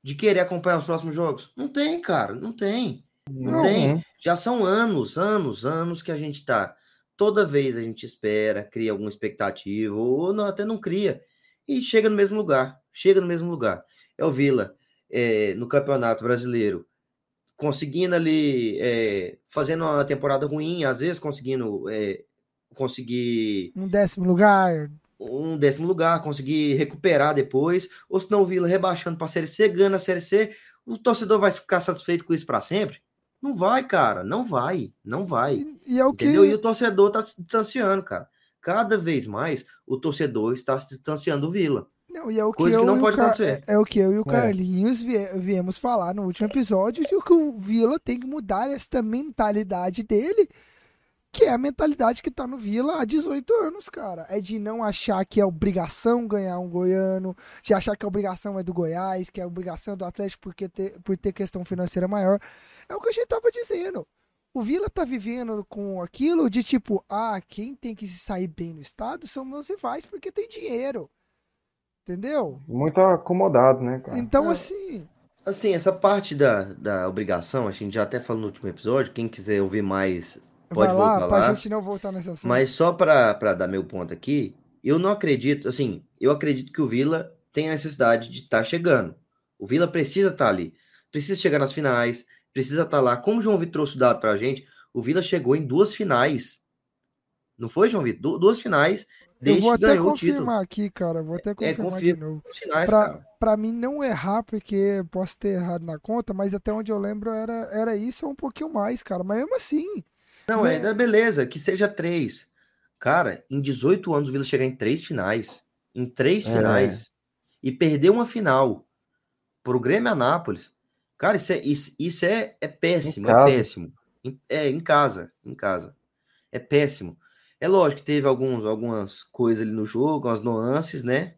B: de querer acompanhar os próximos jogos? Não tem, cara, não tem. Não,
A: Não,
B: tem. Já são anos, anos, anos que a gente tá. Toda vez a gente espera, cria alguma expectativa, ou não, até não cria, e chega no mesmo lugar. Chega no mesmo lugar. É o Vila é, no Campeonato Brasileiro, conseguindo ali, é, fazendo uma temporada ruim, às vezes conseguindo é, conseguir
A: Um décimo lugar.
B: um décimo lugar, conseguir recuperar depois, ou se não o Vila rebaixando para a Série C, ganhando a Série C, o torcedor vai ficar satisfeito com isso para sempre? Não vai, cara, não vai, não vai.
A: E, e é o que.
B: Entendeu? E o torcedor tá se distanciando, cara. Cada vez mais o torcedor está se distanciando do Vila.
A: Não, e é o que,
B: Coisa que
A: eu
B: não
A: e o
B: pode
A: Car-
B: acontecer.
A: É, é o que eu e o
C: É.
A: Carlinhos vie- viemos falar no último episódio de que o Vila tem que mudar esta mentalidade dele, que é a mentalidade que tá no Vila há 18 anos, cara. É de não achar que é obrigação ganhar um goiano, de achar que a obrigação é do Goiás, que a obrigação é do Atlético porque ter, por ter questão financeira maior. É o que a gente tava dizendo. O Vila tá vivendo com aquilo de tipo, ah, quem tem que se sair bem no estado são meus rivais porque tem dinheiro. Entendeu?
C: Muito acomodado, né, cara?
A: Então,
B: É.
A: assim,
B: Assim, essa parte da, da obrigação, a gente já até falou no último episódio, quem quiser ouvir mais, pode
A: vai lá
B: voltar lá.
A: gente não voltar nesse assunto.
B: Mas só para dar meu ponto aqui, eu não acredito, assim, eu acredito que o Vila tem a necessidade de estar chegando. O Vila precisa estar ali, precisa chegar nas finais, precisa estar lá. Como o João Vitor trouxe o dado pra gente, o Vila chegou em duas finais. Não foi, João Vitor? Du- Duas finais
A: eu
B: desde
A: vou
B: que
A: até confirmar aqui, cara. Vou até confirmar
B: confia-
A: de novo.
B: Finais,
A: Pra, mim não errar, porque eu posso ter errado na conta, mas até onde eu lembro era, era isso ou um pouquinho mais, cara. Mas mesmo assim,
B: Não, é,
A: né?
B: beleza, que seja três. Cara, em 18 anos o Vila chegar em três finais. Em três
C: É.
B: finais. E perder uma final pro Grêmio Anápolis. Cara, isso é, isso, isso é, é péssimo, é péssimo. É, em casa, em casa. É péssimo. É lógico que teve alguns, algumas coisas ali no jogo, umas nuances, né?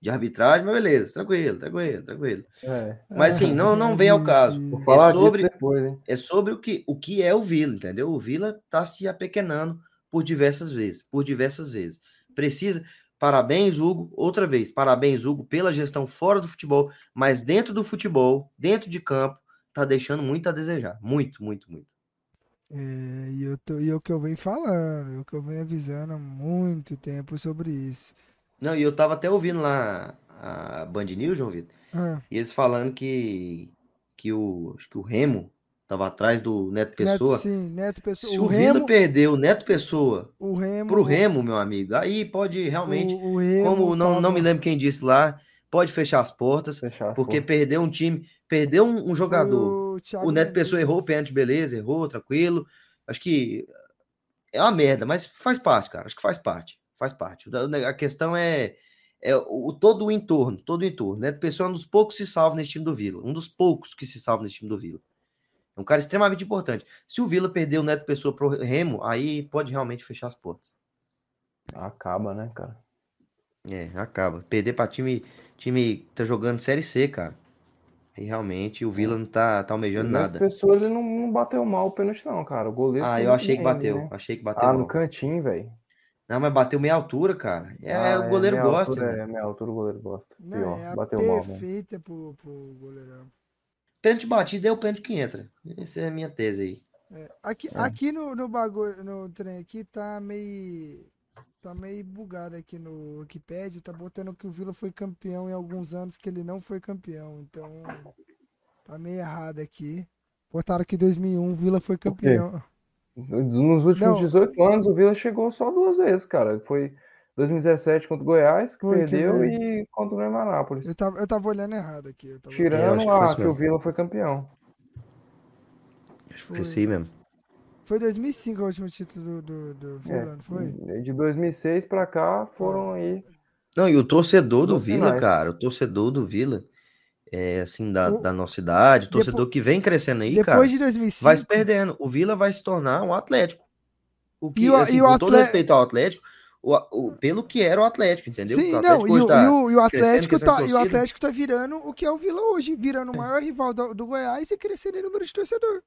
B: De arbitragem, mas beleza, tranquilo, tranquilo, tranquilo.
C: É.
B: Mas assim, não, não vem ao caso.
C: Vou falar
B: É sobre-
C: depois, hein?
B: É sobre o que, o que é o Vila, entendeu? O Vila tá se apequenando por diversas vezes, por diversas vezes. Precisa. Parabéns, Hugo, outra vez. Parabéns, Hugo, pela gestão fora do futebol, mas dentro do futebol, dentro de campo, tá deixando muito a desejar. Muito, muito, muito.
A: É, e, eu tô, e é o que eu venho falando, é o que eu venho avisando há muito tempo sobre isso.
B: Não, e eu tava até ouvindo lá a Band News, João Vitor,
A: Ah,
B: e eles falando que, que o, acho que o Remo tava atrás do Neto
A: Neto,
B: Pessoa.
A: sim, Neto Pessoa.
B: Se
A: o
B: o
A: Remo,
B: perder o Neto Pessoa
A: o Remo,
B: pro Remo, meu amigo, aí pode realmente
A: o, o Remo
B: como não, não me lembro quem disse lá, pode fechar as portas,
C: Fechar as
B: porque
C: portas.
B: perdeu um time, perdeu um, um jogador.
A: O Thiago
B: O Neto Pessoa errou o pênalti, beleza, errou, tranquilo. Acho que é uma merda, mas faz parte, cara. Acho que faz parte, faz parte. A a questão é, é o, todo o entorno, todo o entorno. Neto Pessoa é um dos poucos que se salva nesse time do Vila, um dos poucos que se salva nesse time do Vila. É um cara extremamente importante. Se o Vila perder o Neto Pessoa pro Remo, aí pode realmente fechar as portas.
C: Acaba, né, cara?
B: É, acaba. Perder pra time, time que tá jogando Série C, cara. E realmente o Vila não tá, tá almejando
C: O
B: nada.
C: pessoa ele não, não bateu mal o pênalti, não, cara. O goleiro.
B: Ah, eu achei que bateu.
C: né?
B: Achei que bateu.
C: Ah, no
B: mal.
C: cantinho, velho.
B: Não, mas bateu meia altura, cara. É,
C: Ah,
B: o goleiro
C: meia
B: gosta.
C: altura,
B: né?
C: É, meia altura o goleiro gosta.
A: Não,
C: Pior,
A: é a
C: bateu mal, né?
A: perfeita pro, pro goleirão.
B: Pênalti batido é o pênalti que entra. Essa é a minha tese aí.
A: Aqui,
C: É.
A: aqui no, no bagulho, no trem aqui tá meio. Tá meio bugado aqui no Wikipedia, tá botando que o Vila foi campeão em alguns anos que ele não foi campeão. Então, tá meio errado aqui. Botaram que em 2001 o Vila foi campeão.
C: Nos últimos
A: Não.
C: 18 anos, o Vila chegou só duas vezes, cara. Foi 2017 contra o Goiás, que
A: Foi, que
C: perdeu,
A: veio.
C: e contra o Grêmio Anápolis.
A: Eu tava, eu tava olhando errado aqui. eu tava-
B: Eu
C: Tirando
B: que foi
C: a
B: isso
C: que o. Vila foi campeão.
B: Acho que foi isso aí mesmo.
A: Foi 2005 o último título do, do, do Vila, não foi?
C: É, de 2006 pra cá foram aí.
B: Não, e o torcedor do Vila,
C: finais.
B: cara, o torcedor do Vila, é assim, da,
A: O-
B: da nossa idade, o
A: Depo-
B: torcedor que vem crescendo aí,
A: Depois
B: cara,
A: de 2005.
B: vai se perdendo. O Vila vai se tornar um Atlético. O que,
A: E o-
B: assim,
A: e o
B: com todo respeito ao Atlético, o, o- pelo que era o Atlético, entendeu?
A: Sim,
B: o
A: não,
B: Atlético
A: e
B: hoje
A: o,
B: tá
A: e o- e o Atlético tá, e o. Atlético tá virando o que é o Vila hoje, virando o maior rival do, do Goiás e crescendo em número de torcedor.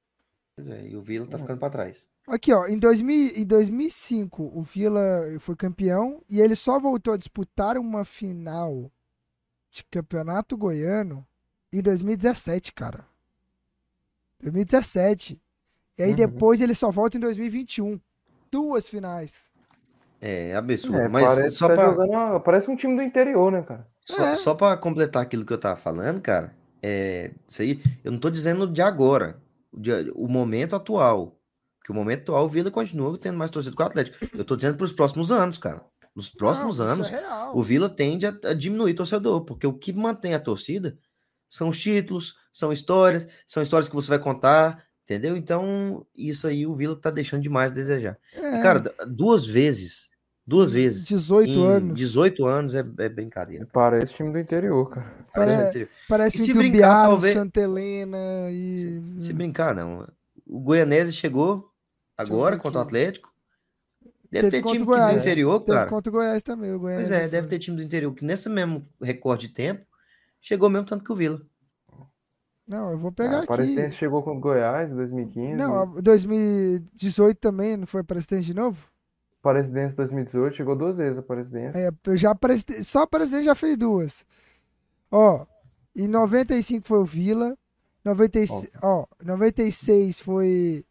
B: Pois é, e o Vila tá ficando pra trás.
A: Aqui, ó, em, 2000, em 2005 o Vila foi campeão e ele só voltou a disputar uma final de campeonato goiano em 2017, cara. 2017. E aí
C: Uhum.
A: depois ele só volta em 2021. Duas finais.
B: É absurdo.
C: É,
B: Mas
C: parece,
B: só
C: tá
B: pra,
C: jogando- parece um time do interior, né, cara?
B: Só,
A: É.
B: só para completar aquilo que eu tava falando, cara, é, isso aí, eu não tô dizendo de agora, de- o momento atual. Porque o momento atual, o Vila continua tendo mais torcida que o Atlético. Eu tô dizendo pros próximos anos, cara. Nos próximos
A: Não,
B: anos,
A: é
B: o Vila tende a, a diminuir torcedor, porque o que mantém a torcida são os títulos, são histórias, são histórias que você vai contar, entendeu? Então, isso aí o Vila tá deixando demais a desejar.
A: É,
B: Cara, duas vezes, duas vezes,
A: 18
B: em
A: anos.
B: 18 anos é, é brincadeira.
C: Parece time do interior, cara.
A: Pare- Parece
B: E se
A: entre o
B: brincar,
A: Biaro,
B: talvez-
A: Santa Helena e.
B: Se brincar, não. O Goianese chegou agora contra o. Atlético. Deve
A: Teve
B: ter time que do
A: Goiás.
B: interior,
A: Teve
B: cara.
A: contra o Goiás também. O Goiás
B: Pois é, deve ter time do interior que nesse mesmo recorde de tempo chegou mesmo tanto que o Vila.
A: Não, eu vou pegar
C: a
A: aqui.
C: Aparecidense chegou contra o Goiás em 2015.
A: Não, a- 2018 também, não foi Aparecidense de novo?
C: Aparecidense 2018 chegou duas vezes a Aparecidense.
A: É, eu já Aparecidense, só Aparecidense já fez duas. Ó, em 95 foi o Vila. 96, ó, 96 foi.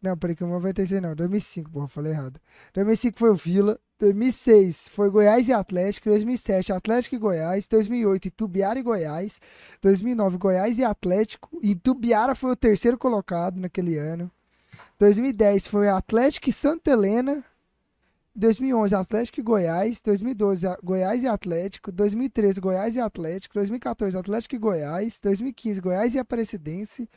A: Não, peraí, que 96 não, 2005, porra, falei errado. 2005 foi o Vila. 2006 foi Goiás e Atlético. 2007, Atlético e Goiás. 2008, Itubiara e Goiás. 2009, Goiás e Atlético. E Itubiara foi o terceiro colocado naquele ano. 2010 foi Atlético e Santa Helena. 2011, Atlético e Goiás. 2012, a- Goiás e Atlético. 2013, Goiás e Atlético. 2014, Atlético e Goiás. 2015, Goiás e Aparecidense.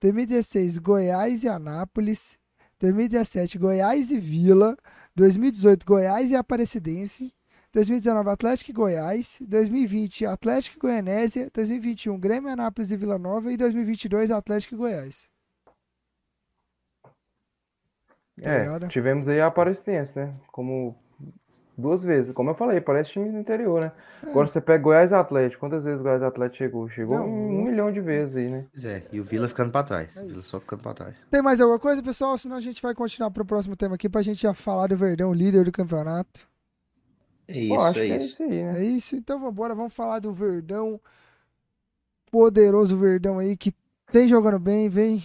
A: 2016, Goiás e Anápolis. 2017, Goiás e Vila. 2018, Goiás e Aparecidense. 2019, Atlético e Goiás. 2020, Atlético e Goianésia. 2021, Grêmio, Anápolis e Vila Nova. E 2022, Atlético e Goiás. Tá
C: É,
A: ligado?
C: tivemos aí a Aparecidense, né? Como duas vezes. Como eu falei, parece time do interior, né? Agora você pega Goiás e Atlético. Quantas vezes o Goiás e Atlético chegou? Chegou
A: Não,
C: um, um milhão de vezes aí, né?
B: Pois é, e o Vila ficando pra trás.
A: É
B: o Vila só ficando pra trás.
A: Tem mais alguma coisa, pessoal? Senão a gente vai continuar pro próximo tema aqui pra gente já falar do Verdão, líder do campeonato.
B: É
C: Pô,
B: isso,
C: acho
B: é
C: que é
B: isso.
C: isso aí, né?
A: É isso, então vambora, vamos falar do Verdão. Poderoso Verdão aí, que vem jogando bem, vem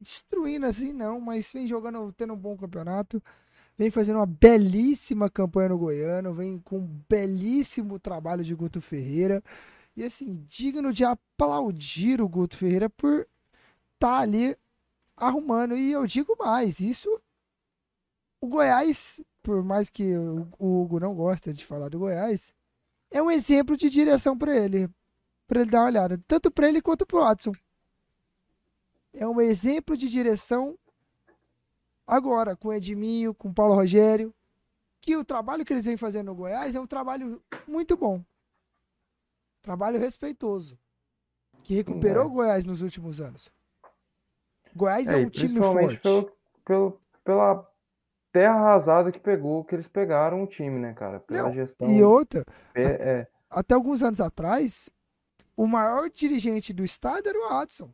A: destruindo assim, não, mas vem jogando, tendo um bom campeonato. Vem fazendo uma belíssima campanha no Goiano, vem com um belíssimo trabalho de Guto Ferreira. E assim, digno de aplaudir o Guto Ferreira por estar ali arrumando. E eu digo mais, isso o Goiás, por mais que o Hugo não gosta de falar do Goiás, é um exemplo de direção para ele, para ele dar uma olhada, tanto para ele quanto para o Watson. É um exemplo de direção agora com o Edminho, com Paulo Rogério, que o trabalho que eles vêm fazendo no Goiás é um trabalho muito bom. Trabalho respeitoso. Que recuperou
C: É.
A: o Goiás nos últimos anos. Goiás é,
C: É,
A: um time forte.
C: pelo, pelo, pela terra arrasada que pegou, que eles pegaram o time, né, cara? Pela
A: Não,
C: gestão.
A: E outra,
C: É, é,
A: até alguns anos atrás, o maior dirigente do estado era o Adson.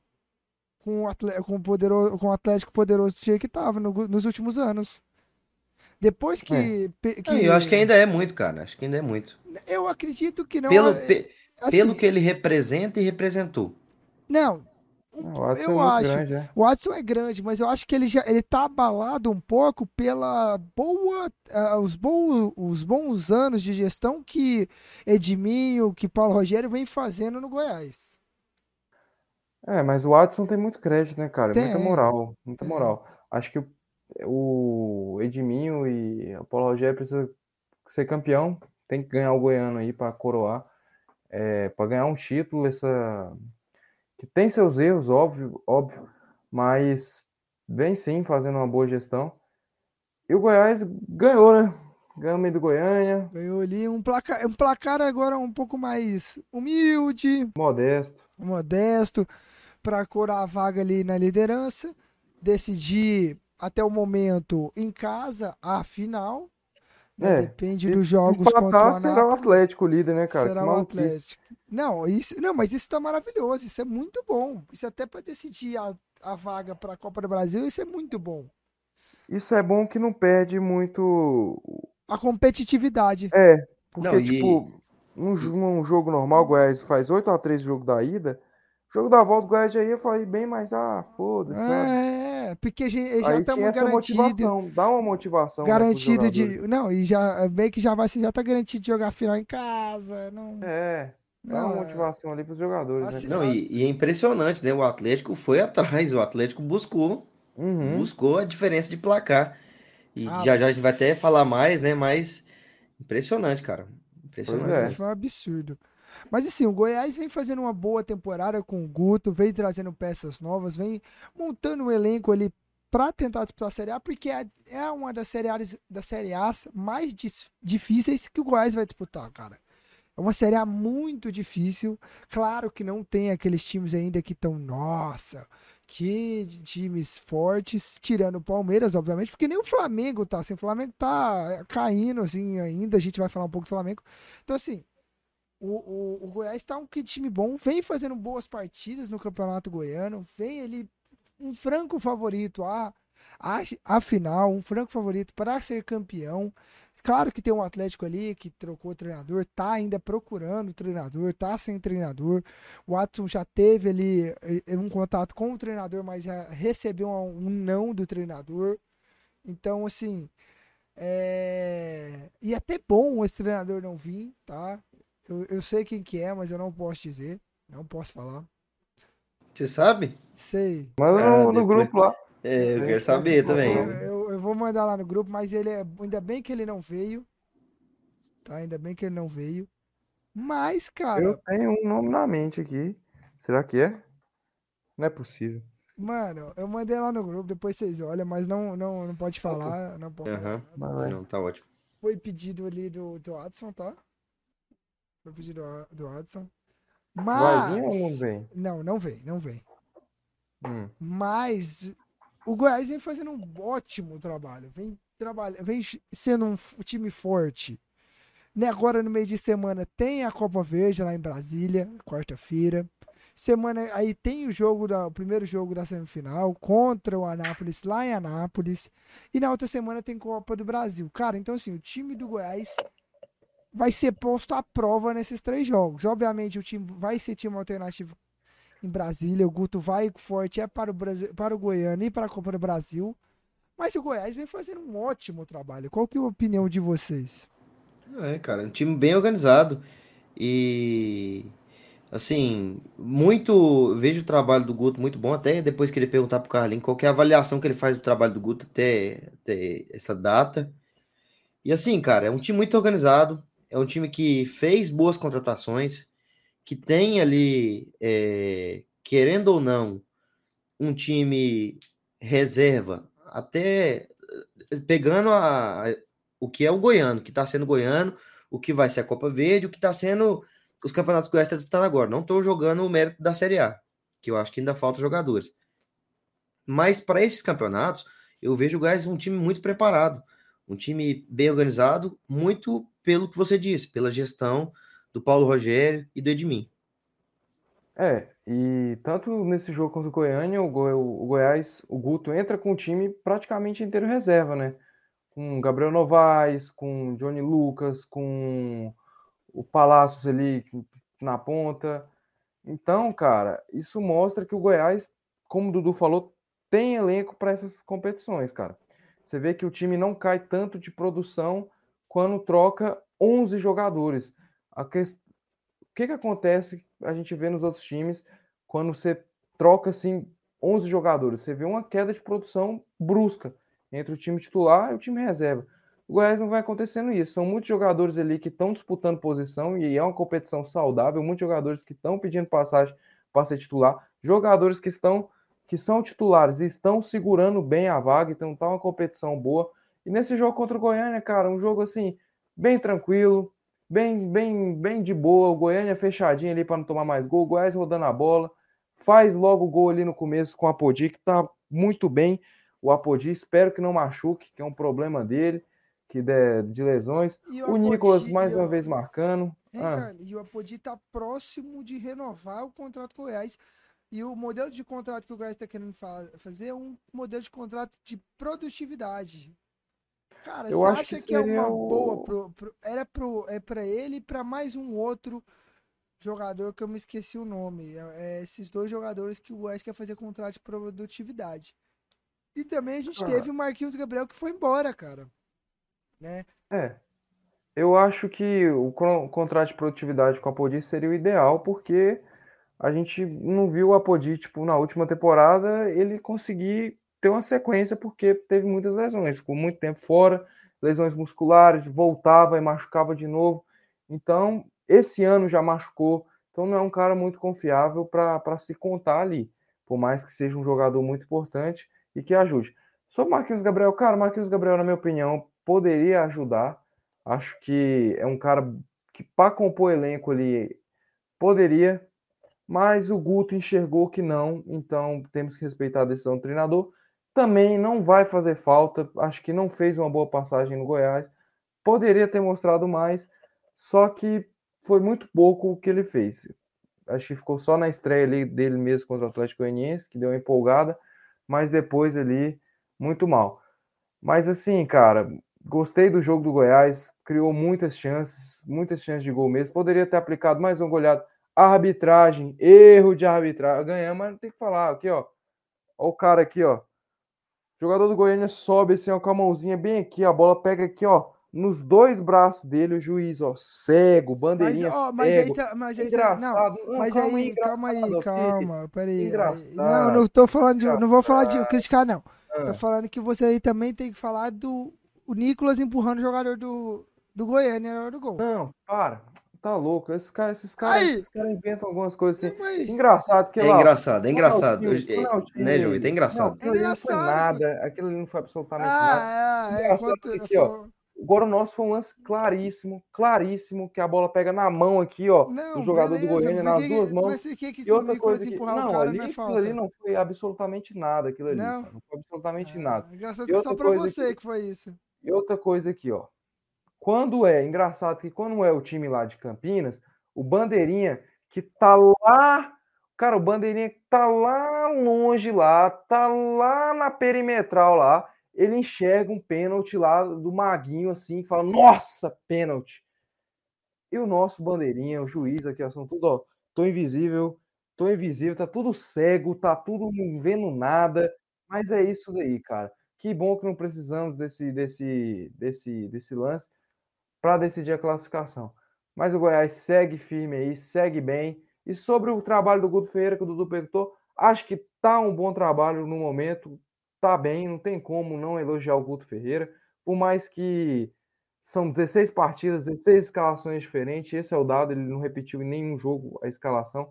A: Com o, atle- com o, poderoso, com o Atlético poderoso do jeito que estava nos últimos anos. Depois que. pe- que-
B: É, eu acho que ainda é muito, cara. Acho que ainda é muito.
A: Eu acredito que não.
B: Pelo,
A: é-
B: pe-
A: assim,
B: pelo que ele representa e representou.
A: Não,
C: O Watson é
A: eu
C: muito
A: acho.
C: grande, é.
A: O Watson é grande, mas eu acho que ele já ele tá abalado um pouco pela boa ah, os, bons, os bons anos de gestão que Edminho, que Paulo Rogério vem fazendo no Goiás.
C: É, mas o Watson tem muito crédito, né, cara? Muita
A: Tem.
C: moral, muita
A: Tem.
C: moral. Acho que o, Edminho e o Paulo Rogério precisam ser campeão, tem que ganhar o Goiano aí para coroar, é, para ganhar um título, essa que tem seus erros, óbvio, óbvio, mas vem sim fazendo uma boa gestão. E o Goiás ganhou, né? Ganhou meio do Goiânia,
A: Ganhou ali um placar, um placar agora um pouco mais humilde,
C: modesto.
A: modesto, para corar a vaga ali na liderança, decidir até o momento em casa a final. né?
C: É,
A: Depende
C: se
A: dos jogos contra o
C: Empatar será o
A: Anápolis.
C: Atlético líder, né, cara?
A: será
C: Que
A: o. Atlético. Não, isso, não, mas isso tá maravilhoso, isso é muito bom. Isso até para decidir a, a vaga para a Copa do Brasil, isso é muito bom.
C: Isso é bom que não perde muito.
A: A competitividade.
C: É, porque,
B: Não, e-
C: tipo, num, jo- num jogo normal, o Goiás faz 8x3 o jogo da ida. Jogo da volta, o Goiás já ia falar bem, mas ah, foda-se, sabe?
A: É, porque já, já estamos
C: essa motivação, dá uma motivação. né,
A: Garantido de.
C: jogadores.
A: Não, e já bem que já vai já tá garantido de jogar final em casa. Não,
C: É, dá
A: não,
C: uma
A: é-
C: motivação ali pros jogadores,
A: Assim,
C: né?
B: Não, e, e é impressionante, né? O Atlético foi atrás, o Atlético buscou,
C: Uhum.
B: buscou a diferença de placar. E
A: Ah,
B: já já a gente vai até falar mais, né? Mas impressionante, cara. Impressionante.
C: É.
A: Foi um absurdo. Mas assim, o Goiás vem fazendo uma boa temporada com o Guto, vem trazendo peças novas, vem montando um elenco ali para tentar disputar a Série A, porque é, é uma das Série A's, das Série A's mais difíceis que o Goiás vai disputar, cara. É uma Série A muito difícil. Claro que não tem aqueles times ainda que estão, nossa, que times fortes, tirando o Palmeiras, obviamente, porque nem o Flamengo tá assim. O Flamengo tá caindo assim ainda. A gente vai falar um pouco do Flamengo. Então, assim, o, o, o Goiás tá um time bom, vem fazendo boas partidas no Campeonato Goiano, vem ele um franco favorito a, a, a final, um franco favorito para ser campeão. Claro que tem um Atlético ali que trocou o treinador, tá ainda procurando o treinador, tá sem treinador. O Watson já teve ali eh, um contato com o treinador, mas recebeu um, não do treinador. Então, assim, é... e até bom esse treinador não vir, tá? Eu, eu sei quem que é, mas eu não posso dizer, não posso falar.
B: Você sabe?
A: Sei.
C: Manda
B: Ah,
C: no, no grupo lá.
B: É, eu
C: É,
B: quero saber também.
A: Eu, eu, vou mandar lá no grupo, mas ele é. Ainda bem que ele não veio. Tá? Ainda bem que ele não veio. Mas, cara,
C: Eu tenho um nome na mente aqui. Será que é? Não é possível.
A: mano, eu mandei lá no grupo, depois vocês olham, mas não, não, não pode falar. Não pode falar.
B: Aham.
C: Mas vai.
B: Não, tá ótimo.
A: Foi pedido ali do, do Adson, tá? Foi pedido do, do Adson.
C: Vai vir ou não
A: Mas.
C: vem?
A: Não, não vem, não vem.
C: Hum.
A: Mas o Goiás vem fazendo um ótimo trabalho. Vem, trabalha, vem sendo um time forte. Né, agora no meio de semana tem a Copa Verde lá em Brasília, quarta-feira. Semana aí tem o jogo da, o primeiro jogo da semifinal contra o Anápolis lá em Anápolis. E na outra semana tem Copa do Brasil. Cara, então assim, o time do Goiás vai ser posto à prova nesses três jogos. Obviamente o time vai ser time alternativo em Brasília. O Guto vai forte é para o, Brasil, para o Goiânia e para a Copa do Brasil. Mas o Goiás vem fazendo um ótimo trabalho. Qual que é a opinião de vocês?
B: É, cara, um time bem organizado. E assim, muito. Vejo o trabalho do Guto muito bom. Até depois queria perguntar pro Carlinhos qual que é a avaliação que ele faz do trabalho do Guto até, até essa data. E assim, cara, é um time muito organizado. É um time que fez boas contratações, que tem ali, é, querendo ou não, um time reserva, até eh, pegando a, a- o que é o goiano, que está sendo goiano, o que vai ser a Copa Verde, o que está sendo os campeonatos que o Goiás está disputando agora. Não estou jogando o mérito da Série A, que eu acho que ainda falta jogadores. Mas para esses campeonatos, eu vejo o Goiás um time muito preparado, um time bem organizado, muito pelo que você disse, pela gestão do Paulo Rogério e do Edmin.
C: É, e tanto nesse jogo contra o Goiânia, o, o Goiás, o Guto entra com o time praticamente inteiro reserva, né? Com Gabriel Novaes, com Johnny Lucas, com o Palácios ali, na ponta. Então, cara, isso mostra que o Goiás, como o Dudu falou, tem elenco para essas competições, cara. Você vê que o time não cai tanto de produção quando troca 11 jogadores. Que... O que, que acontece, a gente vê nos outros times, quando você troca assim 11 jogadores? Você vê uma queda de produção brusca entre o time titular e o time reserva. O Goiás não vai acontecendo isso. São muitos jogadores ali que estão disputando posição e é uma competição saudável. Muitos jogadores que estão pedindo passagem para ser titular. Jogadores que estão que são titulares e estão segurando bem a vaga. Então tá uma competição boa. E nesse jogo contra o Goiânia, cara, um jogo assim bem tranquilo, bem bem bem de boa. O Goiânia fechadinho ali para não tomar mais gol. O Goiás rodando a bola. Faz logo o gol ali no começo com a Podi, que tá muito bem. O Apodi, espero que não machuque, que é um problema dele que de, de lesões. O, o Nicolas mais uma vez marcando.
A: Ah. cara, e o Apodi está próximo de renovar o contrato com o Goiás. E o modelo de contrato que o Goiás está querendo fa fazer é um modelo de contrato de produtividade. Cara, eu você acha que, que é uma o... boa pro, pro, era pro, é para ele e para mais um outro jogador que eu me esqueci o nome. É, é, esses dois jogadores que o Goiás quer fazer contrato de produtividade. E também a gente ah. teve o Marquinhos Gabriel que foi embora, cara né?
C: É. Eu acho que o contrato de produtividade com a Apodi seria o ideal, porque a gente não viu o Apodi, tipo, na última temporada, ele conseguir ter uma sequência, porque teve muitas lesões, ficou muito tempo fora, lesões musculares, voltava e machucava de novo. Então, esse ano já machucou, então não é um cara muito confiável para se contar ali, por mais que seja um jogador muito importante e que ajude. Sobre Marquinhos Gabriel, cara, Marquinhos Gabriel, na minha opinião, poderia ajudar. Acho que é um cara que, para compor elenco ali, poderia, mas o Guto enxergou que não, então temos que respeitar a decisão do treinador. Também não vai fazer falta, acho que não fez uma boa passagem no Goiás, poderia ter mostrado mais, só que foi muito pouco o que ele fez. Acho que ficou só na estreia ali dele mesmo contra o Atlético Goianiense, que deu uma empolgada, mas depois ali muito mal. Mas assim, cara, Gostei do jogo do Goiás, criou muitas chances, muitas chances de gol mesmo. Poderia ter aplicado mais um goleado. Arbitragem, erro de arbitragem. Ganhamos, mas não tem que falar. Aqui, ó. Ó o cara aqui, ó. O jogador do Goiânia sobe assim, ó, com a mãozinha bem aqui. A bola pega aqui, ó. Nos dois braços dele, o juiz, ó, cego, bandeirinha mas, ó, mas cego.
A: Aí tá, mas aí tá, engraçado. Não, mas calma aí, calma aí, calma. Peraí. Não, não tô falando de, não vou falar de criticar, não. Ah. Tô falando que você aí também tem que falar do o Nicolas empurrando o jogador do, do Goiânia na hora do gol.
C: Não, para. Tá louco. Esses caras, esses caras, esses caras inventam algumas coisas assim. Engraçado. Que,
B: é lá, engraçado, é engraçado. É, né, Joey? É engraçado.
C: Não, é engraçado. Não foi nada. Aquilo ali não foi absolutamente ah, nada. É, engraçado é, aqui, ó. Agora o nosso foi um lance claríssimo, claríssimo, que a bola pega na mão aqui, ó, não, do jogador beleza, do Goiânia nas duas mãos. Mas que, que e outra coisa que, não, ali não é aquilo ali não foi absolutamente nada, aquilo ali, não, não foi absolutamente ah, nada.
A: Engraçado que só pra você que foi isso.
C: E outra coisa aqui, ó. Quando é, engraçado que quando é o time lá de Campinas, o Bandeirinha que tá lá, cara, o Bandeirinha que tá lá longe lá, tá lá na perimetral lá, ele enxerga um pênalti lá do Maguinho assim, e fala: "Nossa, pênalti". E o nosso Bandeirinha, o juiz aqui, são tudo, ó, tô invisível, tô invisível, tá tudo cego, tá tudo não vendo nada, mas é isso daí, cara. Que bom que não precisamos desse, desse, desse, desse lance para decidir a classificação. Mas o Goiás segue firme aí, segue bem. E sobre o trabalho do Guto Ferreira, que o Dudu perguntou, acho que tá um bom trabalho no momento, tá bem, não tem como não elogiar o Guto Ferreira, por mais que são 16 partidas, 16 escalações diferentes, esse é o dado, ele não repetiu em nenhum jogo a escalação,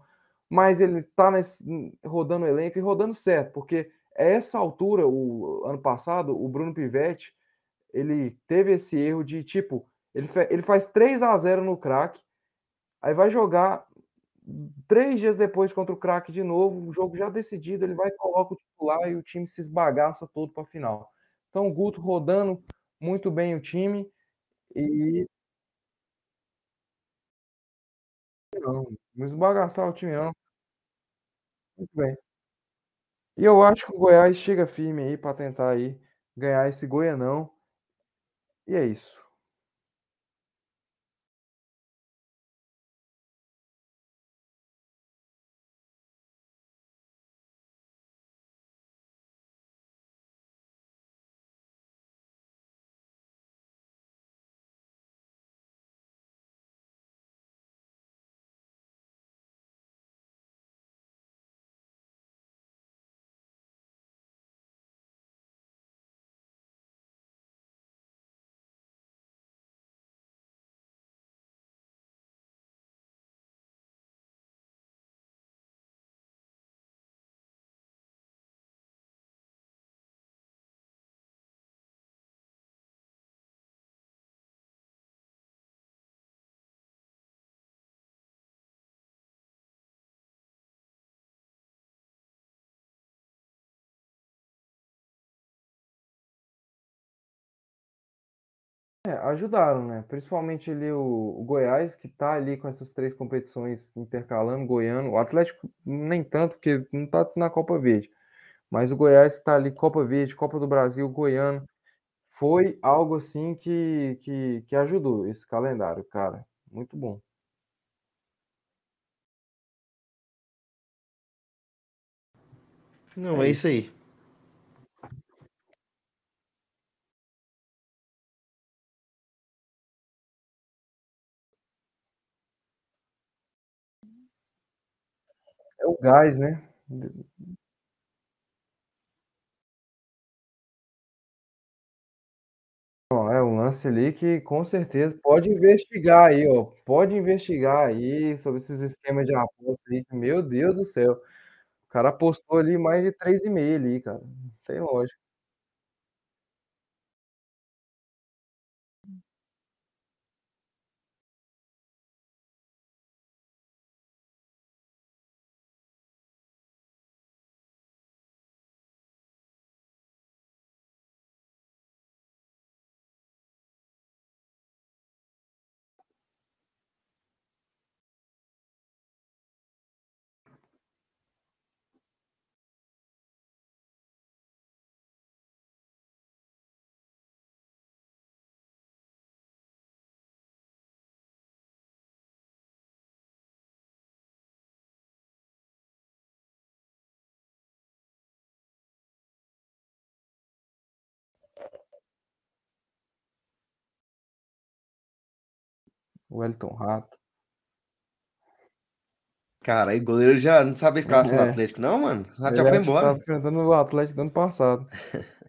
C: mas ele tá nesse, rodando o elenco e rodando certo, porque a essa altura, o ano passado, o Bruno Pivetti, ele teve esse erro de tipo, ele, ele faz 3 a 0 no craque, aí vai jogar três dias depois contra o craque de novo, o jogo já decidido, ele vai coloca o titular e o time se esbagaça todo para a final. Então o Guto rodando muito bem o time e não, não esbagaçar o time não. Muito bem. E eu acho que o Goiás chega firme aí para tentar aí ganhar esse Goianão. E é isso. É, ajudaram, né? Principalmente ali o, o Goiás, que tá ali com essas três competições intercalando, Goiano. O Atlético nem tanto, porque não tá na Copa Verde. Mas o Goiás está ali, Copa Verde, Copa do Brasil, Goiano. Foi algo assim que, que, que ajudou esse calendário, cara. Muito bom.
B: Não, é,
C: É
B: isso aí.
C: É o gás, né? É um lance ali que com certeza pode investigar aí, ó. Pode investigar aí sobre esses esquemas de aposta aí, meu Deus do céu. O cara apostou ali mais de 3,5 ali, cara. Não tem lógica. O Wellington Rato.
B: Cara, o goleiro já não sabe a escalação do
C: É.
B: Atlético, não, mano. O Rato já foi
C: acho que
B: embora.
C: tava enfrentando o Atlético do ano passado.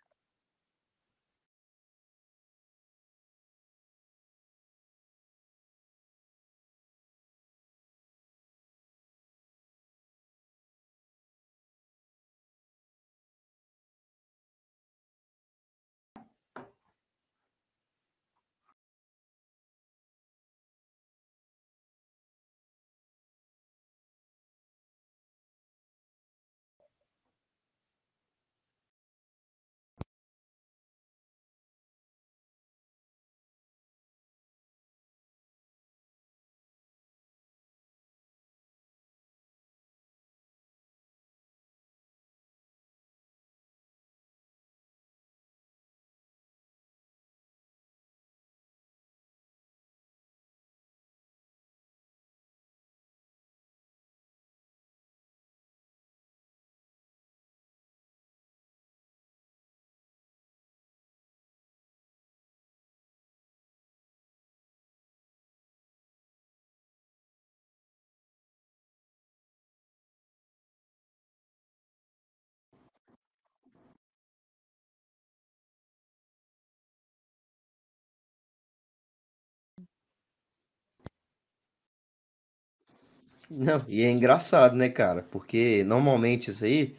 B: Não, e é engraçado, né, cara? Porque normalmente isso aí,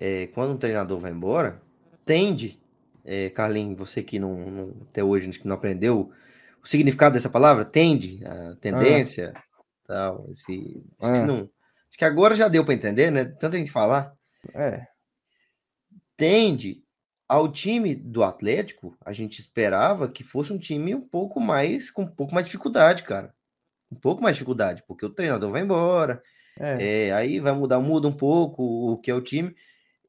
B: é, quando um treinador vai embora, tende, é, Carlinhos, você que não, não- até hoje não aprendeu o significado dessa palavra, tende, a
C: Ah,
B: tendência, tal, esse, acho que,
C: ah,
B: não, acho que agora já deu pra entender, né? Tanta gente falar,
C: é.
B: tende ao time do Atlético, a gente esperava que fosse um time um pouco mais, com um pouco mais de dificuldade, cara. Um pouco mais de dificuldade, porque o treinador vai embora,
C: É.
B: é, aí vai mudar, muda um pouco o que é o time,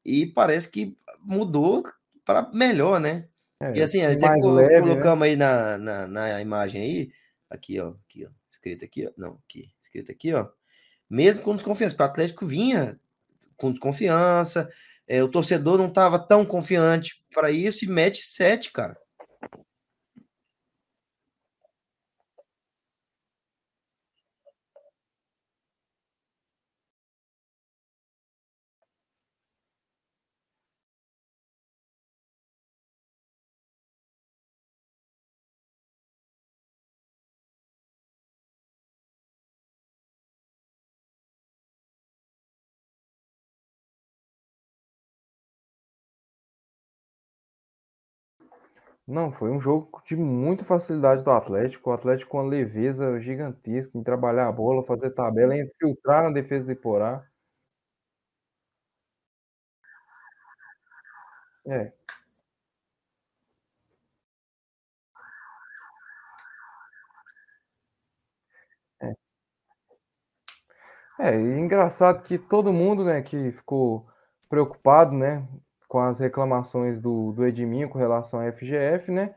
B: e parece que mudou para melhor, né? E
C: É,
B: assim,
C: time
B: até
C: mais
B: co-
C: leve, né?
B: colocamos aí na, na, na imagem aí, aqui, ó, aqui, ó, escrito aqui, ó, não, aqui, escrito aqui, ó, mesmo com desconfiança, porque o Atlético vinha com desconfiança, é, o torcedor não estava tão confiante para isso e mete sete, cara.
C: Não, foi um jogo de muita facilidade do Atlético. O Atlético com uma leveza gigantesca em trabalhar a bola, fazer tabela, infiltrar na defesa de Porá. É. É. é engraçado que todo mundo, né, que ficou preocupado, né, com as reclamações do, do Edminho com relação à FGF, né,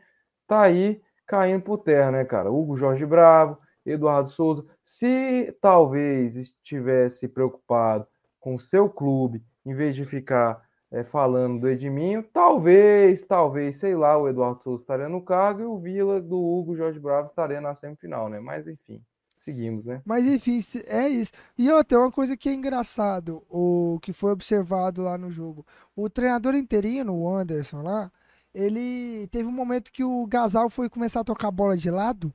C: tá aí caindo por terra, né, cara? Hugo Jorge Bravo, Eduardo Souza, se talvez estivesse preocupado com seu clube, em vez de ficar é, falando do Edminho, talvez, talvez, sei lá, o Eduardo Souza estaria no cargo e o Vila do Hugo Jorge Bravo estaria na semifinal, né? Mas enfim seguimos, né?
A: Mas enfim, é isso. E outra, uma coisa que é engraçado, o que foi observado lá no jogo. O treinador interino, o Anderson lá, ele teve um momento que o Gasal foi começar a tocar a bola de lado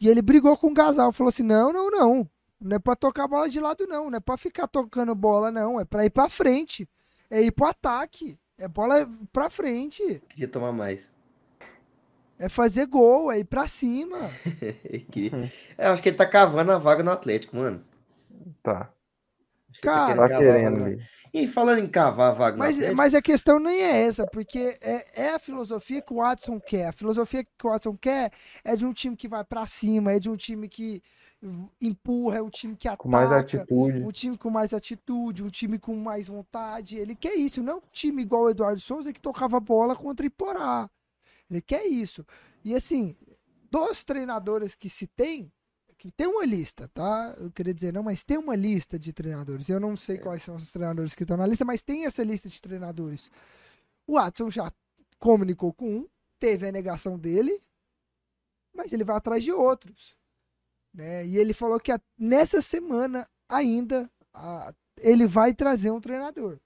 A: e ele brigou com o Gasal, falou assim: "Não, não, não. Não é para tocar a bola de lado não, não é para ficar tocando bola não, é para ir para frente. É ir pro ataque. É bola pra frente.
B: Queria tomar mais.
A: É fazer gol, é ir pra cima.
B: É, acho que ele tá cavando a vaga no Atlético, mano.
C: Tá.
A: Cara,
C: tá querendo
B: E falando em cavar a vaga
A: mas,
B: no Atlético...
A: Mas a questão nem é essa, porque é, é a filosofia que o Watson quer. A filosofia que o Watson quer é de um time que vai para cima, é de um time que empurra, é um time que ataca.
C: Com mais atitude.
A: Um time com mais atitude, um time com mais vontade. Ele quer isso, não um time igual o Eduardo Souza que tocava bola contra Iporá. Ele quer isso. E assim, dos treinadores que se tem, que tem uma lista, tá? Eu queria dizer não, mas tem uma lista de treinadores. Eu não sei quais são os treinadores que estão na lista, mas tem essa lista de treinadores. O Watson já comunicou com um, teve a negação dele, mas ele vai atrás de outros. Né? E ele falou que nessa semana ainda a, ele vai trazer um treinador.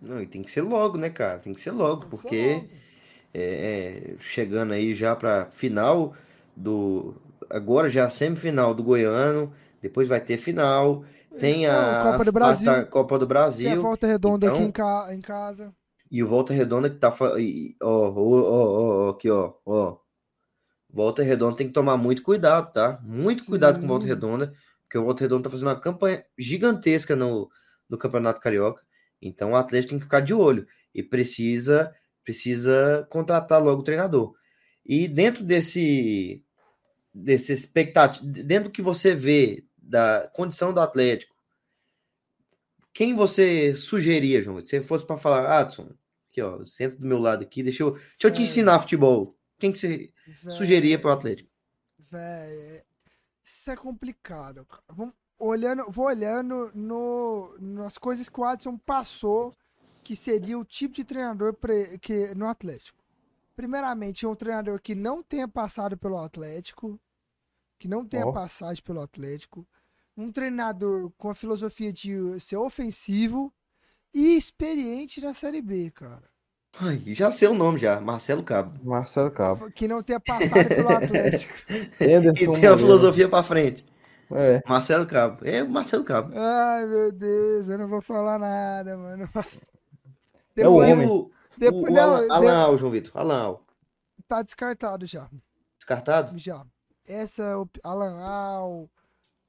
B: Não, e tem que ser logo, né, cara? Tem que ser logo, tem porque. Ser logo é, é, chegando aí já para final do agora já semifinal do Goiano, depois vai ter final, tem a
A: Copa do Brasil,
B: a Copa do Brasil, tem
A: a Volta Redonda então, aqui em, ca, em, casa.
B: E o Volta Redonda que tá ó, ó, ó, ó aqui ó, ó. Volta Redonda tem que tomar muito cuidado, tá? Muito cuidado Sim. com Volta Redonda, porque o Volta Redonda tá fazendo uma campanha gigantesca no, no Campeonato Carioca. Então o Atlético tem que ficar de olho e precisa Precisa contratar logo o treinador. E dentro desse, desse expectativa, dentro do que você vê da condição do Atlético, quem você sugeria, João? Se fosse para falar, Adson, aqui ó, senta do meu lado aqui, deixa eu, deixa eu te ensinar futebol. Quem que você Véio, sugeria para o Atlético?
A: Véio, isso é complicado. Vamos, olhando, vou olhando no, nas coisas que o Adson passou que seria o tipo de treinador que no Atlético. Primeiramente, um treinador que não tenha passado pelo Atlético, que não tenha oh. passagem pelo Atlético, um treinador com a filosofia de ser ofensivo e experiente na Série B, cara.
B: Ai, já sei o nome já, Marcelo Cabo.
C: Marcelo Cabo.
A: Que não tenha passado pelo Atlético.
B: e tem uma filosofia para frente. É. Marcelo Cabo. É Marcelo Cabo.
A: Ai, meu Deus, eu não vou falar nada, mano.
C: Depois, é o homem. O,
B: depois, o, o Alan, Alan Al, João Vitor. Alan Al.
A: Tá descartado já.
B: Descartado?
A: Já. Essa, Alan Al,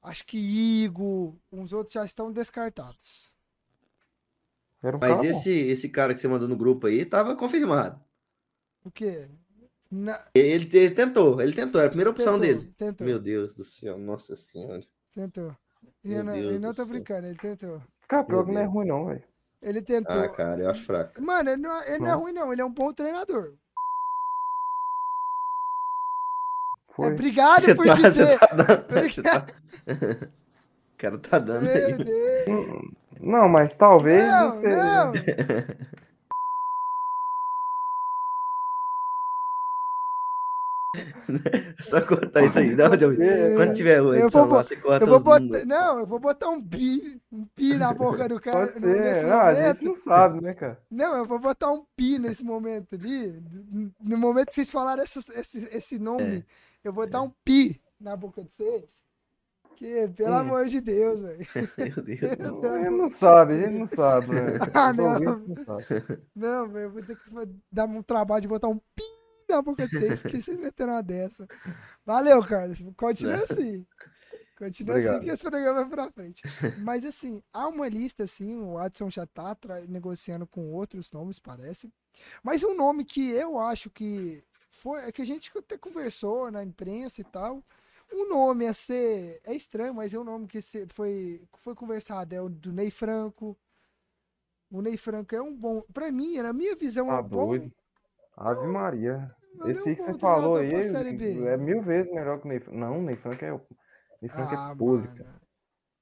A: acho que Igo, uns outros já estão descartados.
B: Um Mas esse, esse cara que você mandou no grupo aí tava confirmado.
A: O quê?
B: Na... Ele, ele, tentou, ele tentou, era a primeira opção
A: tentou,
B: dele.
A: Tentou.
B: Meu Deus do céu, nossa senhora.
A: Tentou. Ele não, ele não tá brincando, ele tentou.
C: Cara, pior que não é ruim não, velho.
A: Ele tentou.
B: Ah, cara, eu acho fraco.
A: Mano, ele não, ele não é ruim, não. Ele é um bom treinador. Foi. É, obrigado
B: você
A: por
B: tá,
A: dizer.
B: Tá dando, tá... o cara tá dando
A: Meu
B: aí.
A: Deus.
C: Não, mas talvez
A: não,
C: não seja.
A: Não.
B: Só cortar isso aí, não, John. Quando tiver o edição
A: vou,
B: lá, você corta
A: eu vou
B: os
A: botar, Não, eu vou botar um pi, um pi na boca do cara.
C: Pode ser, ah, a gente não sabe, né, cara?
A: Não, eu vou botar um pi nesse momento ali. No momento que vocês falaram esse, esse, esse nome, é. eu vou é. dar um pi na boca de vocês. Que, pelo hum. amor de Deus, velho.
B: Meu Deus.
C: Não, ele não sabe, ele não sabe, né?
A: Ah, não. Não, velho, eu vou ter que dar um trabalho de botar um pi na boca de vocês, que vocês meteram uma dessa. Valeu, Carlos. Continua assim. Continua assim Obrigado. assim que esse programa vai pra frente. Mas assim, há uma lista, assim, o Adson já tá negociando com outros nomes, parece. Mas um nome que eu acho que foi, é que a gente até conversou na imprensa e tal, O nome a ser. É estranho, mas é um nome que foi, foi conversado. É o do Ney Franco. O Ney Franco é um bom. Pra mim, na minha visão, é
C: Tá
A: um bom.
C: Ave Maria.
A: Mas
C: Esse
A: é
C: aí que você falou aí é mil vezes melhor que o Ney Franco. Não, o Ney Franco é. o Ney Franco
A: Ah,
C: é podre,
A: mano.
C: cara.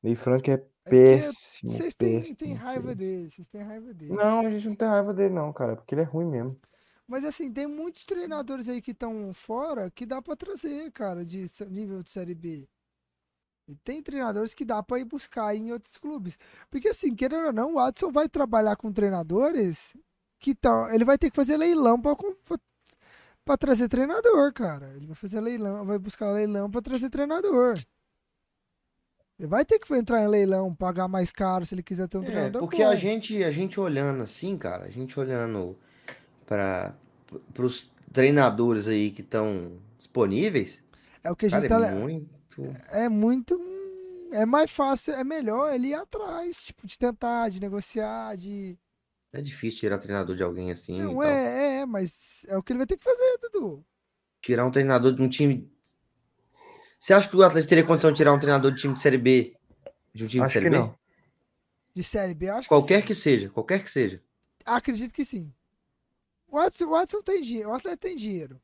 C: Ney Franco é
A: porque
C: péssimo.
A: Vocês têm, raiva
C: péssimo.
A: dele. Vocês têm raiva dele.
C: Não, a gente não tem raiva dele, não, cara. Porque ele é ruim mesmo.
A: Mas assim, tem muitos treinadores aí que estão fora que dá pra trazer, cara, de nível de Série B. E tem treinadores que dá pra ir buscar em outros clubes. Porque assim, querendo ou não, o Watson vai trabalhar com treinadores que estão. Ele vai ter que fazer leilão pra, pra trazer treinador, cara. Ele vai fazer leilão, vai buscar leilão pra trazer treinador. Ele vai ter que entrar em leilão, pagar mais caro se ele quiser ter um
B: É,
A: treinador.
B: porque
A: bom.
B: a gente, a gente olhando assim, cara, a gente olhando para os treinadores aí que estão disponíveis,
A: É o que a gente
B: cara,
A: tá.
B: é muito.
A: é muito. É mais fácil, é melhor ele ir atrás, tipo, de tentar, de negociar, de.
B: É difícil tirar treinador de alguém assim. e
A: Não,
B: tal.
A: é, é, mas é o que ele vai ter que fazer, Dudu.
B: Tirar um treinador de um time. Você acha que o Atlético teria condição de tirar um treinador de time de Série B? De um time de
C: Acho
B: Série
C: que
B: B?
C: não.
A: De Série B, eu acho
B: Qualquer
A: que
B: que seja, qualquer que seja.
A: Acredito que sim. O Watson, o Watson tem dinheiro, o Atlético tem dinheiro.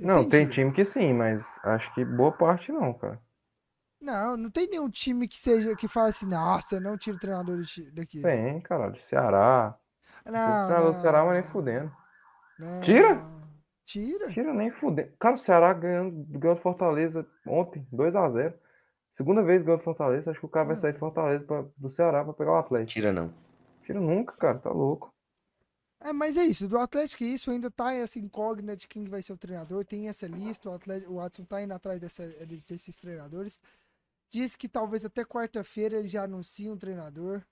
A: Ele
C: Não, tem
A: dinheiro.
C: time que sim, mas acho que boa parte não, cara.
A: Não, não tem nenhum time que seja que fala assim, nossa, eu não tiro o treinador daqui-.
C: Tem, caralho. Ceará.
A: Não,
C: o treinador do Ceará, mas nem
A: não,
C: fudendo.
A: não.
C: Tira?
A: Tira.
C: Tira nem fudendo. Cara, o Ceará ganhando, ganhou do Fortaleza ontem, 2x0. Segunda vez ganhou do Fortaleza. Acho que o cara vai sair de Fortaleza pra- do Ceará pra pegar o Atlético.
B: Tira não.
C: Tira nunca, cara. Tá louco.
A: É, mas é isso, do Atlético isso ainda tá essa incógnita de quem vai ser o treinador, tem essa lista, o, Atlético, o Watson tá indo atrás dessa, desses treinadores. Diz que talvez até quarta-feira ele já anuncie um treinador.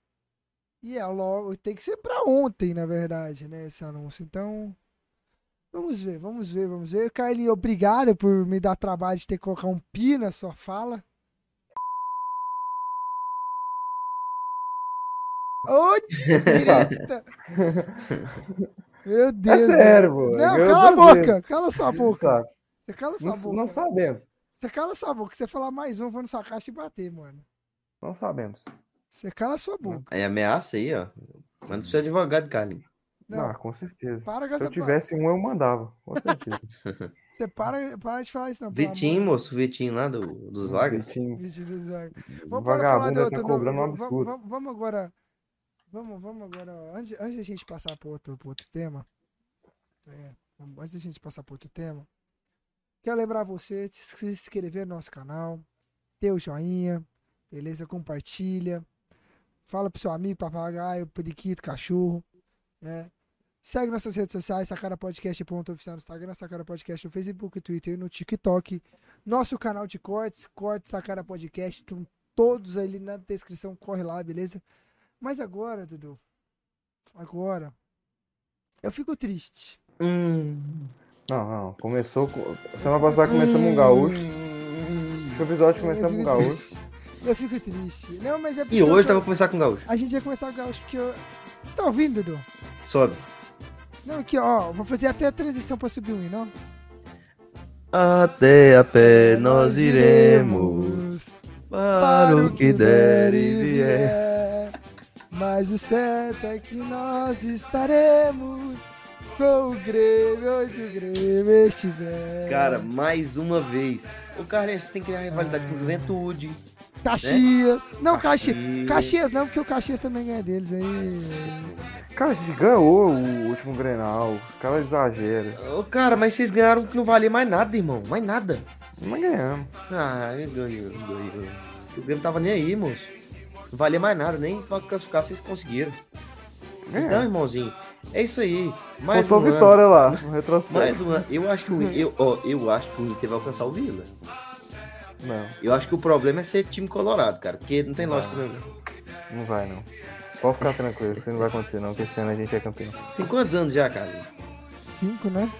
A: E é logo, tem que ser pra ontem, na verdade, né, esse anúncio. Então, vamos ver, vamos ver, vamos ver. Carlinhos, obrigado por me dar trabalho de ter que colocar um pi na sua fala. Ô! Meu Deus.
C: É sério, pô.
A: Não, cala a boca, cala sua boca. Você cala sua
C: Não,
A: boca.
C: não sabemos.
A: Você cala sua boca. Você falar mais um, eu vou na sua caixa e bater, mano.
C: Não sabemos.
A: Você cala sua boca.
B: Aí ameaça aí, ó. Manda pro seu advogado, Carlinhos.
A: Não,
C: Ah, com certeza.
A: para com
C: Se eu tivesse um, eu mandava. Com certeza.
A: Você para, para de falar isso, não.
B: Vitinho,
A: amor
B: moço, Vitinho lá do, dos Vargas.
C: Vitinho.
A: Vitinho do Zaga. Vamos para falar
C: vagabundo tá cobrando um absurdo.
A: vamos, vamos agora. Vamos, vamos agora. Antes, antes da gente passar para outro, pro outro tema. É, vamos- antes da gente passar para outro tema. Quero lembrar você de se inscrever no nosso canal. Dê o joinha. Beleza? Compartilha. Fala pro seu amigo, papagaio, periquito, cachorro. Né? Segue nossas redes sociais, Sacara Podcast ponto oficial no Instagram, Sacara Podcast no Facebook, Twitter e no TikTok. Nosso canal de cortes, Cortes Sacara Podcast, estão todos ali na descrição, corre lá, beleza? Mas agora, Dudu, agora, eu fico triste.
B: Hum.
C: Não, não. Começou. com- Semana passada começamos um gaúcho. Esse episódio começamos um
A: eu
C: gaúcho.
A: Eu fico triste. Não, mas é
B: E
A: eu
B: hoje
A: tô-
B: tava começar com o Gaúcho.
A: a gente vai começar o gaúcho porque eu... Você tá ouvindo, Dudu?
B: Sobe.
A: Não, aqui, ó, vou fazer até a transição pra subir um, não?
B: Até a pé nós iremos. Para o que der e vier.
A: Mas o certo é que nós estaremos com o Grêmio onde o Grêmio estiver.
B: Cara, mais uma vez. O você tem que criar rivalidade com Juventude.
A: Caxias. Não, Caxias.
B: Caxias.
A: Caxias não, porque o Caxias também ganha deles aí.
C: Cara, a gente ganhou o último Grenal. Os caras exageram.
B: Ô, cara, mas vocês ganharam que não valia mais nada, irmão. Mais nada.
C: Mas ganhamos.
B: Ah, ganhou, ganhou. O Grêmio tava nem aí, moço. Não valia mais nada, nem pra classificar vocês conseguiram. Então,
C: Ganhamos.
B: irmãozinho, é isso aí. Mais
C: Faltou
B: um ano.
C: vitória lá, no retrospecto.
B: Mais um ano. Eu acho que o eu, ó, eu acho que o Inter vai alcançar o Vila.
C: Não,
B: Eu acho que o problema é ser time colorado, cara. Porque não tem lógica. né?
C: não vai não. Pode ficar tranquilo, isso não vai acontecer não, que esse ano a gente é campeão.
B: Tem quantos anos já, cara?
A: Cinco, né?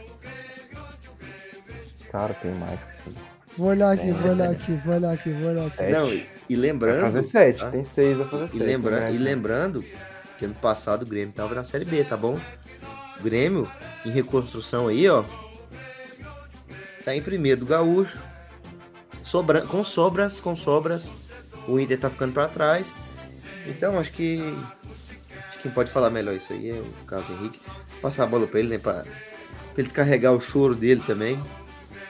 C: Cara, tem mais que sim.
A: Vou olhar aqui, vou olhar aqui, vou olhar aqui, vou olhar aqui.
C: Sete.
B: Não, e, e
C: Vai
B: lembrando.
C: fazer sete,
B: tá?
C: tem seis, vai fazer
B: E,
C: sete.
B: lembra,
C: né?
B: e lembrando que ano passado o Grêmio tava na Série B, tá bom? O Grêmio, em reconstrução aí, ó. Tá em primeiro do Gaúcho. sobra, com sobras, com sobras, o Inter tá ficando para trás. Então acho que acho que quem pode falar melhor isso aí é o Carlos Henrique. Passar a bola para ele, né, para ele descarregar o choro dele também.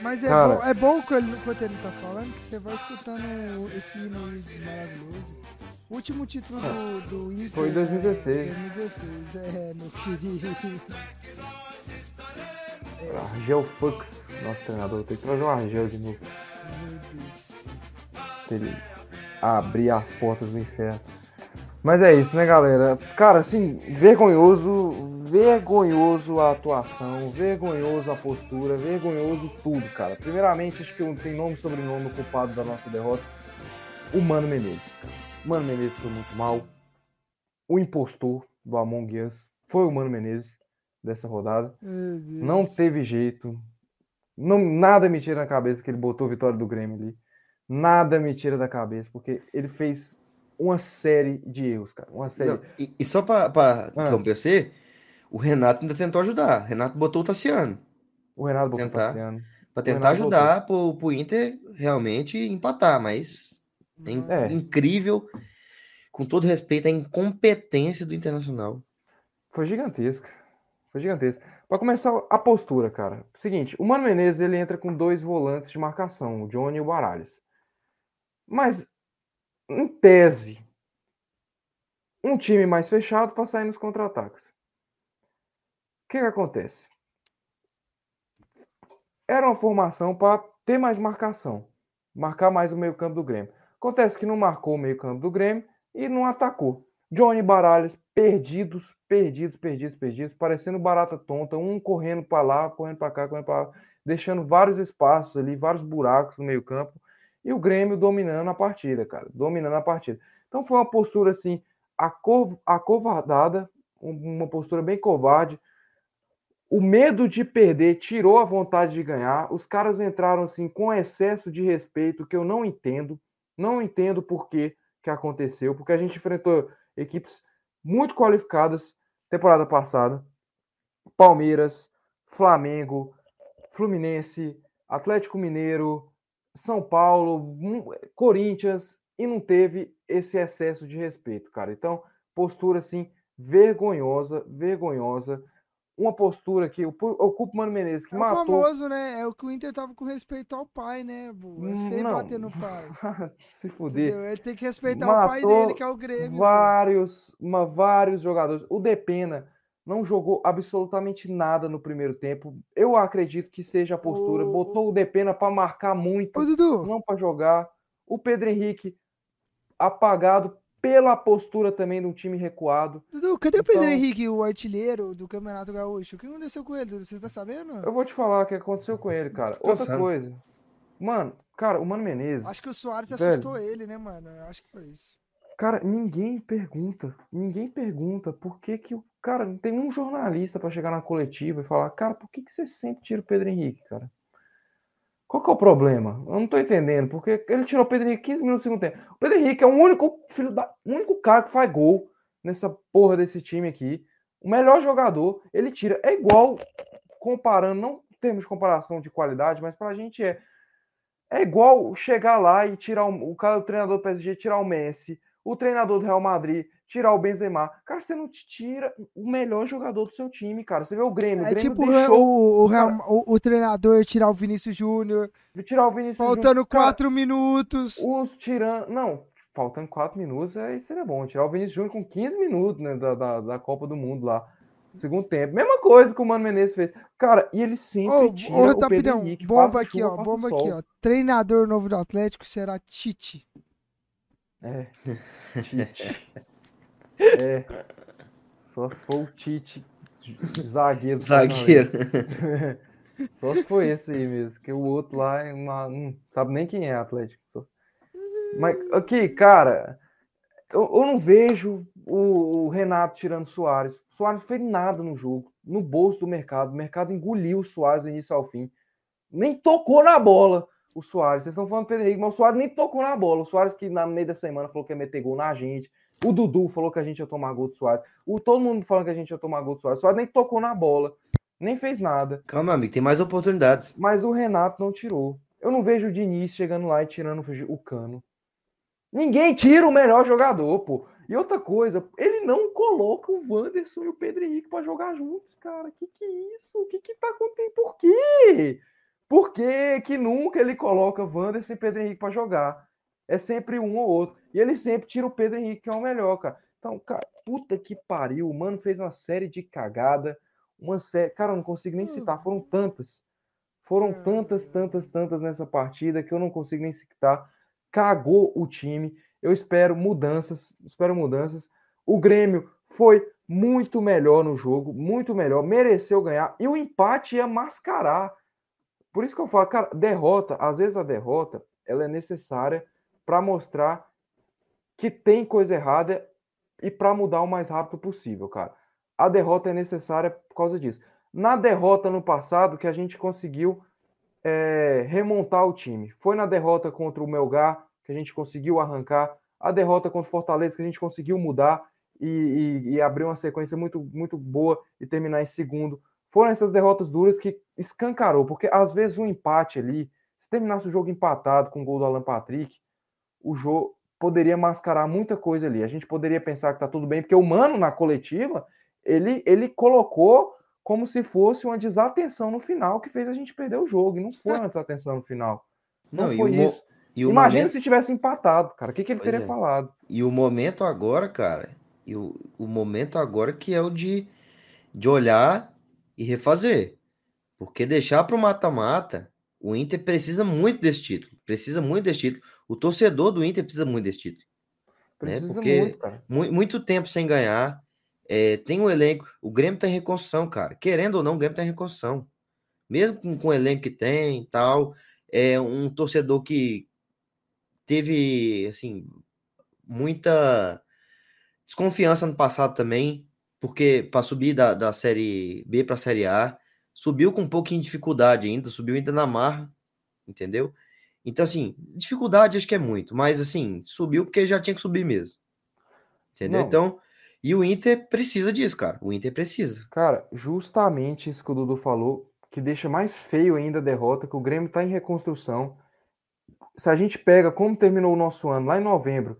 A: Mas é,
C: Cara.
A: bom, é bom que ele, enquanto ele tá falando que você vai escutando esse hino aí maravilhoso. O último título do, do Inter.
C: Foi em 2016.
A: É, 2016, é, meu querido.
C: Argel Fux, nosso treinador. Tem que trazer o Argel de novo.
A: Meu Deus.
C: ele abrir as portas do inferno. Mas é isso, né, galera? Cara, assim, vergonhoso, vergonhoso a atuação, vergonhoso a postura, vergonhoso tudo, cara. Primeiramente, acho que não tem nome e sobrenome culpado da nossa derrota. O Mano Menezes, cara. O Mano Menezes foi muito mal. O impostor do Among Us foi o Mano Menezes dessa rodada. Não teve jeito. Não, nada me tira da cabeça que ele botou a vitória do Grêmio ali. Nada me tira da cabeça, porque ele fez uma série de erros, cara. Uma série.
B: Não, e, e só para
C: Ah.
B: interromper você, o Renato ainda tentou ajudar. Renato botou o Tassiano
C: O Renato botou
B: Tentar.
C: Tassiano.
B: para
C: O
B: tentar ajudar pro, pro Inter realmente empatar, mas é,
C: É.
B: incrível, com todo respeito, a incompetência do Internacional.
C: Foi gigantesca. Foi gigantesca. Para começar, a postura, cara. Seguinte, o Mano Menezes ele entra com dois volantes de marcação, o Johnny e o Baralhas. Mas, em tese, um time mais fechado para sair nos contra-ataques. O que, que acontece? Era uma formação para ter mais marcação, marcar mais o meio-campo do Grêmio. Acontece que não marcou o meio-campo do Grêmio e não atacou. Johnny Baralhas perdidos, perdidos, perdidos, perdidos, parecendo barata tonta, um correndo para lá, correndo para cá, correndo para lá, deixando vários espaços ali, vários buracos no meio-campo, e o Grêmio dominando a partida, cara, dominando a partida. Então foi uma postura assim, aco- acovardada, um- uma postura bem covarde. O medo de perder tirou a vontade de ganhar. Os caras entraram assim com excesso de respeito, que eu não entendo. Não entendo por que, que aconteceu, porque a gente enfrentou equipes muito qualificadas temporada passada. Palmeiras, Flamengo, Fluminense, Atlético Mineiro, São Paulo, mu- Corinthians e não teve esse excesso de respeito, cara. Então, postura assim vergonhosa, vergonhosa. Uma postura que ocupa o Mano Menezes que
A: É o
C: matou
A: famoso, né? É o que o Inter tava com respeito ao pai, né? Bu? É feio
C: Não.
A: bater no pai.
C: se fuder.
A: Entendeu? Ele tem que respeitar o pai
C: Matou
A: dele, que é o Grêmio.
C: vários, uma, vários jogadores. O Depena não jogou absolutamente nada no primeiro tempo. Eu acredito que seja a postura.
A: O-
C: Botou o Depena para marcar muito,
A: Ô,
C: não para jogar. O Pedro Henrique apagado pela postura também de um time recuado.
A: Dudu, cadê o Pedro
C: Então-
A: Henrique, o artilheiro do Campeonato Gaúcho? O que aconteceu com ele, Dudu? Você tá sabendo?
C: Eu vou te falar o que aconteceu com ele, cara. Outra coisa. Mano, cara, o Mano Menezes.
A: Acho que o Soares
C: Velho.
A: assustou ele, né, mano? Eu acho que foi isso.
C: Cara, ninguém pergunta, ninguém pergunta por que que o cara não tem um jornalista pra chegar na coletiva e falar, cara, por que que você sempre tira o Pedro Henrique, cara? Qual que é o problema? Eu não tô entendendo, porque ele tirou o Pedro Henrique 15 minutos no segundo tempo. O Pedro Henrique é o único filho da, único cara que faz gol nessa porra desse time aqui. O melhor jogador, ele tira. É igual comparando, não em termos de comparação de qualidade, mas pra gente é é igual chegar lá e tirar o, o cara, o treinador do PSG, tirar o Messi, o treinador do Real Madrid, tirar o Benzema. Cara, você não te tira o melhor jogador do seu time, cara. Você vê o Grêmio, o
A: É
C: Grêmio
A: tipo o,
C: deixou
A: o, o, Real- o- o treinador tirar o Vinícius Júnior,
C: tirar o Vinícius Júnior.
A: faltando
C: Cara,
A: quatro minutos.
C: Os tirando. Não, faltando 4 minutos, aí seria bom. Tirar o Vinícius Júnior com 15 minutos né, da, da, da Copa do Mundo lá. Segundo tempo. Mesma coisa que o Mano Menezes fez. Cara, e ele sempre
A: Ô,
C: tira
A: ô,
C: o Pedro Henrique.
A: bomba aqui,
C: chuva,
A: ó, bomba
C: sol.
A: aqui, ó. Treinador novo do Atlético será Tite.
C: É. Tite. é. Só se for o Tite, zagueiro.
B: Zagueiro.
C: Só se for esse aí mesmo, que o outro lá é uma, não sabe nem quem é Atlético. Mas aqui, cara, eu, eu não vejo o, o Renato tirando o Soares. O Soares não fez nada no jogo, no bolso do mercado. O mercado engoliu o Soares do início ao fim. Nem tocou na bola o Soares. Vocês estão falando do Pedro Henrique, mas o Soares nem tocou na bola. O Soares que na no meio da semana falou que ia meter gol na gente. O Dudu falou que a gente ia tomar gol do Soares. O, todo mundo falando que a gente ia tomar gol do Soares. O Soares nem tocou na bola, nem fez nada.
B: Calma, amigo, tem mais oportunidades.
C: Mas o Renato não tirou. Eu não vejo o Diniz chegando lá e tirando o cano. Ninguém tira o melhor jogador, pô. E outra coisa, ele não coloca o Wanderson e o Pedro Henrique para jogar juntos, cara. Que que é isso? O que que tá acontecendo? Por quê? Por que que nunca ele coloca Wanderson e Pedro Henrique para jogar? É sempre um ou outro. E ele sempre tira o Pedro Henrique, que é o melhor, cara. Então, cara, puta que pariu. O mano fez uma série de cagada. Uma série. Cara, eu não consigo nem citar. Foram tantas. Foram tantas, tantas, tantas nessa partida que eu não consigo nem citar. Cagou o time. Eu espero mudanças. Espero mudanças. O Grêmio foi muito melhor no jogo. Muito melhor. Mereceu ganhar. E o empate ia mascarar. Por isso que eu falo, cara, derrota. Às vezes a derrota ela é necessária para mostrar que tem coisa errada e para mudar o mais rápido possível, cara. A derrota é necessária por causa disso. Na derrota no passado que a gente conseguiu é, remontar o time. Foi na derrota contra o Melgar que a gente conseguiu arrancar. A derrota contra o Fortaleza que a gente conseguiu mudar e, e, e abrir uma sequência muito, muito boa e terminar em segundo. Foram essas derrotas duras que escancarou, porque às vezes um empate ali, se terminasse o jogo empatado com o gol do Alan Patrick, o jogo poderia mascarar muita coisa ali. A gente poderia pensar que tá tudo bem, porque o Mano na coletiva, ele, ele colocou como se fosse uma desatenção no final que fez a gente perder o jogo. E não foi uma desatenção no final. Não, não foi isso. Imagina momento... se tivesse empatado, cara. O que, que ele pois teria é. falado?
B: E o momento agora, cara, e o, o momento agora que é o de, de olhar e refazer. Porque deixar para o mata-mata, o Inter precisa muito desse título. Precisa muito desse título. O torcedor do Inter precisa muito desse título. Né? Porque muito, muito, tempo sem ganhar. É, tem um elenco. O Grêmio está em reconstrução, cara. Querendo ou não, o Grêmio está em reconstrução. Mesmo com, com o elenco que tem tal. É um torcedor que teve, assim, muita desconfiança no passado também. Porque para subir da, da Série B para a Série A, subiu com um pouquinho de dificuldade ainda. Subiu ainda na marra, entendeu? Então, assim, dificuldade acho que é muito, mas assim, subiu porque já tinha que subir mesmo. Entendeu? Não. Então, e o Inter precisa disso, cara. O Inter precisa.
C: Cara, justamente isso que o Dudu falou, que deixa mais feio ainda a derrota, que o Grêmio tá em reconstrução. Se a gente pega como terminou o nosso ano lá em novembro,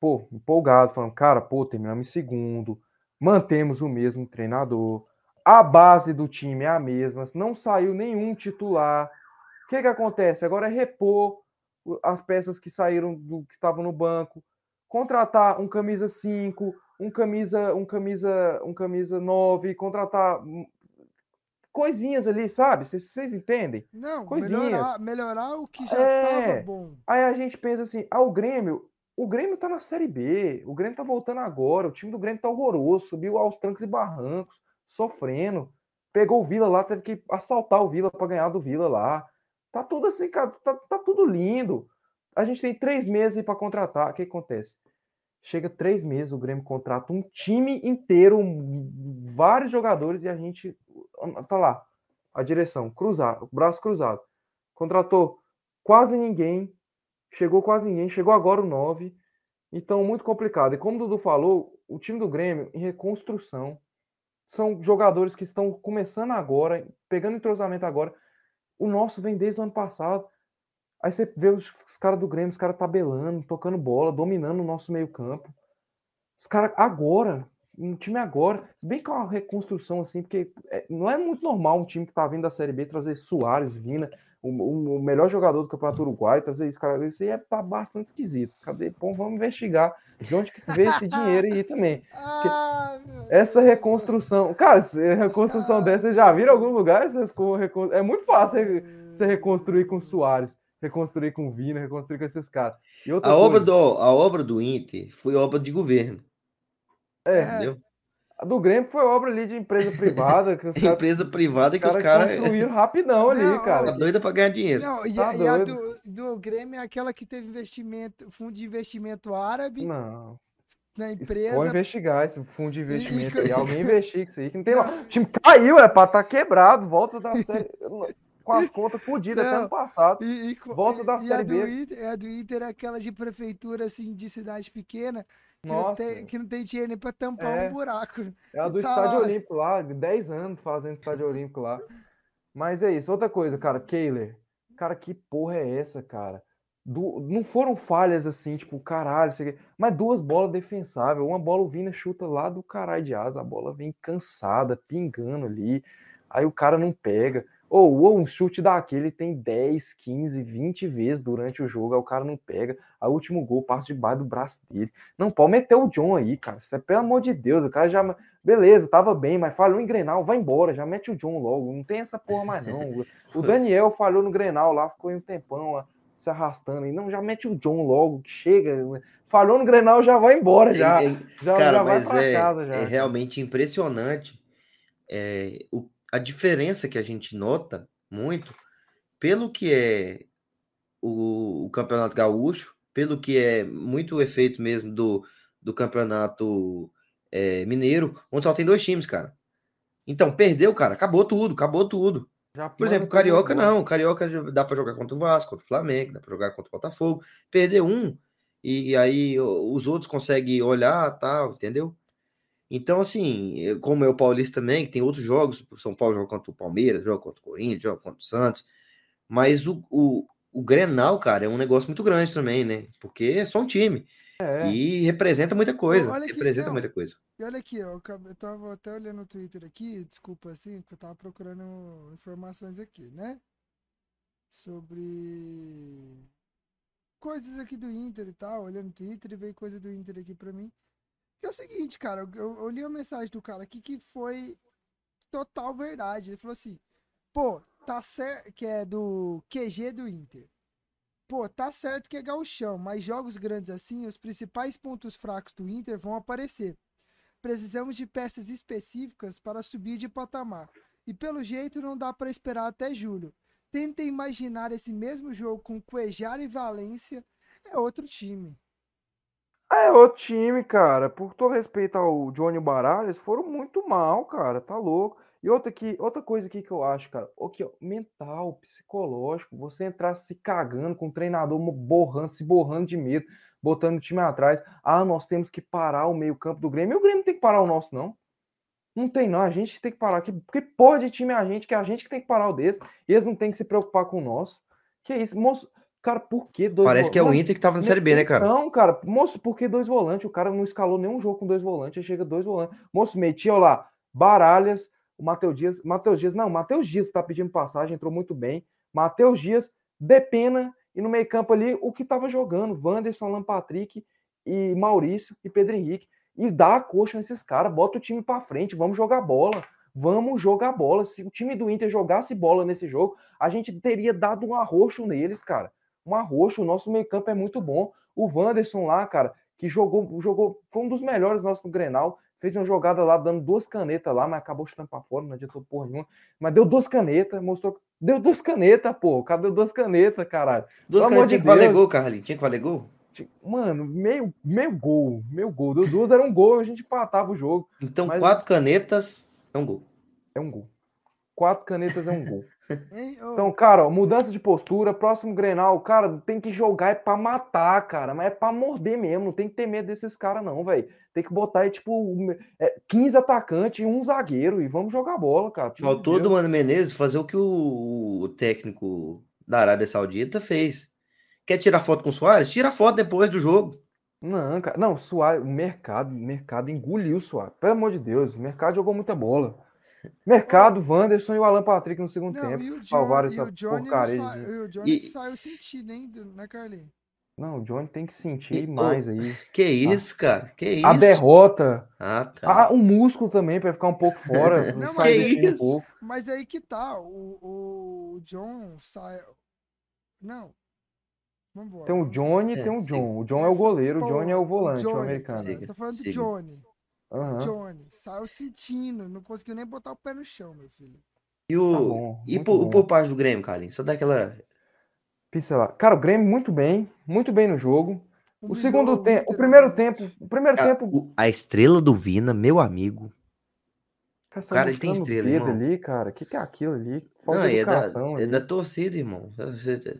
C: pô, empolgado, falando, cara, pô, terminamos em segundo, mantemos o mesmo treinador, a base do time é a mesma, não saiu nenhum titular, o que, que acontece? Agora é repor as peças que saíram do que estavam no banco, contratar um camisa 5, um camisa, um camisa, um camisa 9, contratar coisinhas ali, sabe? Vocês entendem?
A: Não, coisinhas. Melhorar, melhorar o que já estava é... bom.
C: Aí a gente pensa assim, ah, o Grêmio, o Grêmio tá na Série B, o Grêmio tá voltando agora, o time do Grêmio tá horroroso, subiu aos trancos e barrancos, sofrendo. Pegou o Vila lá, teve que assaltar o Vila para ganhar do Vila lá. Tá tudo assim, cara, tá, tá tudo lindo. A gente tem três meses para contratar. O que acontece? Chega três meses, o Grêmio contrata um time inteiro, vários jogadores, e a gente tá lá. A direção, cruzado, braço cruzado. Contratou quase ninguém, chegou quase ninguém, chegou agora o 9. Então, muito complicado. E como o Dudu falou, o time do Grêmio em reconstrução. São jogadores que estão começando agora, pegando entrosamento agora. O nosso vem desde o ano passado. Aí você vê os, os caras do Grêmio, os caras tabelando, tocando bola, dominando o nosso meio-campo. Os caras agora, um time agora, bem com uma reconstrução assim, porque é, não é muito normal um time que tá vindo da Série B trazer Soares, Vina, o, o, o melhor jogador do Campeonato Uruguai, trazer isso, cara. Isso aí é, tá bastante esquisito. Cadê? Bom, vamos investigar de onde que veio esse dinheiro aí também. Ah, essa reconstrução. Cara, reconstrução dessa, vocês já viram em algum lugar? É muito fácil você reconstruir com Soares, reconstruir com Vina, reconstruir com esses caras.
B: a, coisa... obra do, a obra do Inter foi obra de governo.
C: É. Entendeu? A do Grêmio foi obra ali de empresa privada. Que
B: os cara, empresa privada os que os caras.
C: construíram rapidão ali, não, cara.
B: Tá doida pra ganhar dinheiro.
A: Não, e,
B: tá
A: a, e a do, do Grêmio é aquela que teve investimento, fundo de investimento árabe.
C: Não.
A: Na empresa. Vou
C: investigar esse fundo de investimento aí. Alguém investir isso aí, que não tem lá. O time caiu, é pra estar tá quebrado, volta da série. com as contas fodidas até ano passado. E, e, volta da e Série
A: B. Inter, a do Inter é aquela de prefeitura, assim, de cidade pequena, que, não tem, que não tem dinheiro nem pra tampar é, um buraco.
C: É a do tá Estádio lá. Olímpico lá, de 10 anos fazendo Estádio Olímpico lá. Mas é isso. Outra coisa, cara, Kehler. Cara, que porra é essa, cara? Du- não foram falhas assim, tipo, caralho, aqui, mas duas bolas defensáveis. Uma bola o Vina chuta lá do caralho de asa, a bola vem cansada, pingando ali. Aí o cara não pega. Ou, ou um chute daquele tem 10, 15, 20 vezes durante o jogo, aí o cara não pega. Aí o último gol passa debaixo do braço dele. Não pode meter o John aí, cara. Isso é pelo amor de Deus. O cara já. Beleza, tava bem, mas falhou em Grenal, vai embora, já mete o John logo. Não tem essa porra mais, não. O Daniel falhou no Grenal lá, ficou um tempão lá, se arrastando aí. Não, já mete o John logo, que chega. Falhou no Grenal, já vai embora, já.
B: É- é-
C: já,
B: Cara,
C: já vai
B: mas
C: pra
B: é,
C: casa já.
B: é realmente impressionante é, o- a diferença que a gente nota muito pelo que é o, o Campeonato Gaúcho, pelo que é muito o efeito mesmo do, do Campeonato é, Mineiro, onde só tem dois times, cara. Então, perdeu, cara, acabou tudo, acabou tudo.
C: Já
B: Por exemplo, o Carioca
C: embora.
B: não. O Carioca dá pra jogar contra o Vasco, contra o Flamengo, dá pra jogar contra o Botafogo. Perder um, e aí o- os outros conseguem olhar tal, entendeu? Então, assim, eu- como é o Paulista também, que tem outros jogos, o São Paulo joga contra o Palmeiras, joga contra o Corinthians, joga contra o Santos, mas o, o, o Grenal, cara, é um negócio muito grande também, né? Porque é só um time
C: É.
B: e representa muita coisa,
A: aqui,
B: representa
A: não.
B: muita coisa.
A: E olha aqui, eu, eu tava até olhando no Twitter aqui, desculpa assim, porque eu tava procurando informações aqui, né? Sobre coisas aqui do Inter e tal, olhando no Twitter e veio coisa do Inter aqui pra mim. Que é o seguinte, cara, eu, eu, li a mensagem do cara aqui que foi total verdade. Ele falou assim, pô, tá certo, que é do QG do Inter. Pô, tá certo que é gauchão, mas jogos grandes assim, os principais pontos fracos do Inter vão aparecer. Precisamos de peças específicas para subir de patamar. E pelo jeito não dá para esperar até julho. Tentem imaginar esse mesmo jogo com Cuejar e Valência. É outro time.
C: É outro time, cara. Por todo respeito ao Johnny Baralhas, foram muito mal, cara. Tá louco. E outra, aqui, outra coisa aqui que eu acho, cara, o que, ó, mental, psicológico, você entrar se cagando com o treinador borrando, se borrando de medo, botando o time atrás. Ah, nós temos que parar o meio-campo do Grêmio. E o Grêmio não tem que parar o nosso, não. Não tem, não. A gente tem que parar. Que, que porra de time é a gente, que é a gente que tem que parar o desse. E eles não tem que se preocupar com o nosso. Que isso, moço. Cara, por que dois
B: Parece que é o Inter que tava na Série B, né, cara?
C: Não, cara. Moço, por que dois volantes? O cara não escalou nenhum jogo com dois volantes. Aí chega dois volantes. Moço, metia lá. Baralhas, o Matheus Dias. Matheus Dias, não, Matheus Dias tá pedindo passagem, entrou muito bem. Matheus Dias, Depena e no meio-campo ali o que tava jogando: Wanderson, Alan Patrick e Maurício e Pedro Henrique. E dá a coxa nesses caras, bota o time pra frente, vamos jogar bola. Vamos jogar bola. Se o time do Inter jogasse bola nesse jogo, a gente teria dado um arroxo neles, cara. Um arroxo. O nosso meio-campo é muito bom. O Wanderson lá, cara, que jogou, jogou, foi um dos melhores nossos no Grenal. Fez uma jogada lá, dando duas canetas lá, mas acabou chutando pra fora, não adiantou porra nenhuma. Mas deu duas canetas, mostrou. Deu duas canetas, pô. Cadê duas canetas, caralho?
B: Duas
C: de
B: tinha que valer gol, Carlinhos. Tinha que valer gol?
C: Mano, meio, meio gol, meio gol. Deu duas, era um gol, a gente empatava o jogo.
B: Então,
C: Mas-
B: quatro canetas é um gol.
C: É um gol. Quatro canetas é um gol. Então, cara, ó, mudança de postura, próximo Grenal, cara, tem que jogar é pra matar, cara, mas é pra morder mesmo, não tem que ter medo desses caras não, velho. Tem que botar aí, tipo, um- é, 15 atacantes e um zagueiro e vamos jogar bola, cara.
B: Faltou
C: Deus.
B: do Mano Menezes fazer o que o, o técnico da Arábia Saudita fez. Quer tirar foto com o Soares? Tira foto depois do jogo.
C: Não, cara, não, Suárez, o mercado, o mercado engoliu o Suárez, pelo amor de Deus, o mercado jogou muita bola. Mercado, Wanderson e o Alan Patrick no segundo
A: não,
C: tempo.
A: e o, John,
C: salvaram
A: e
C: essa
A: o Johnny, não
C: porcaria
A: sa-
C: de-
A: e o Johnny
B: E-
A: saiu sentido, hein, né, Carlinhos?
C: Não, o Johnny tem que sentir
B: E-
C: mais aí.
B: Que isso, cara? Que isso?
C: A derrota,
B: Ah, tá.
C: Ah, um músculo também, pra ficar um pouco fora.
A: Não, mas-
C: time um.
A: Mas aí que tá, o, o John sai. Não. Vambora.
C: Tem o Johnny
B: É,
C: tem o
B: sim.
C: John. O John é o goleiro, o Johnny é o volante, o
A: Johnny,
C: americano.
A: cara, Tô falando do. Johnny.
C: Aham.
A: Johnny. Saiu sentindo, não conseguiu nem botar o pé no chão, meu filho.
B: E, o,
C: Tá bom,
B: e por, por parte do Grêmio, Carlinhos? Só dá aquela.
C: Pincelar. Cara, o Grêmio muito bem, muito bem no jogo. O
A: Humilhou
C: segundo
A: o
C: tempo, o primeiro tempo, o primeiro
B: Cara,
C: tempo.
B: o- a estrela do Vina, meu amigo.
C: Cara,
B: cara, ele tem
C: o
B: estrela, irmão.
C: ali, cara. O que, que é aquilo ali? Falta
B: Não, é da, é da torcida, irmão.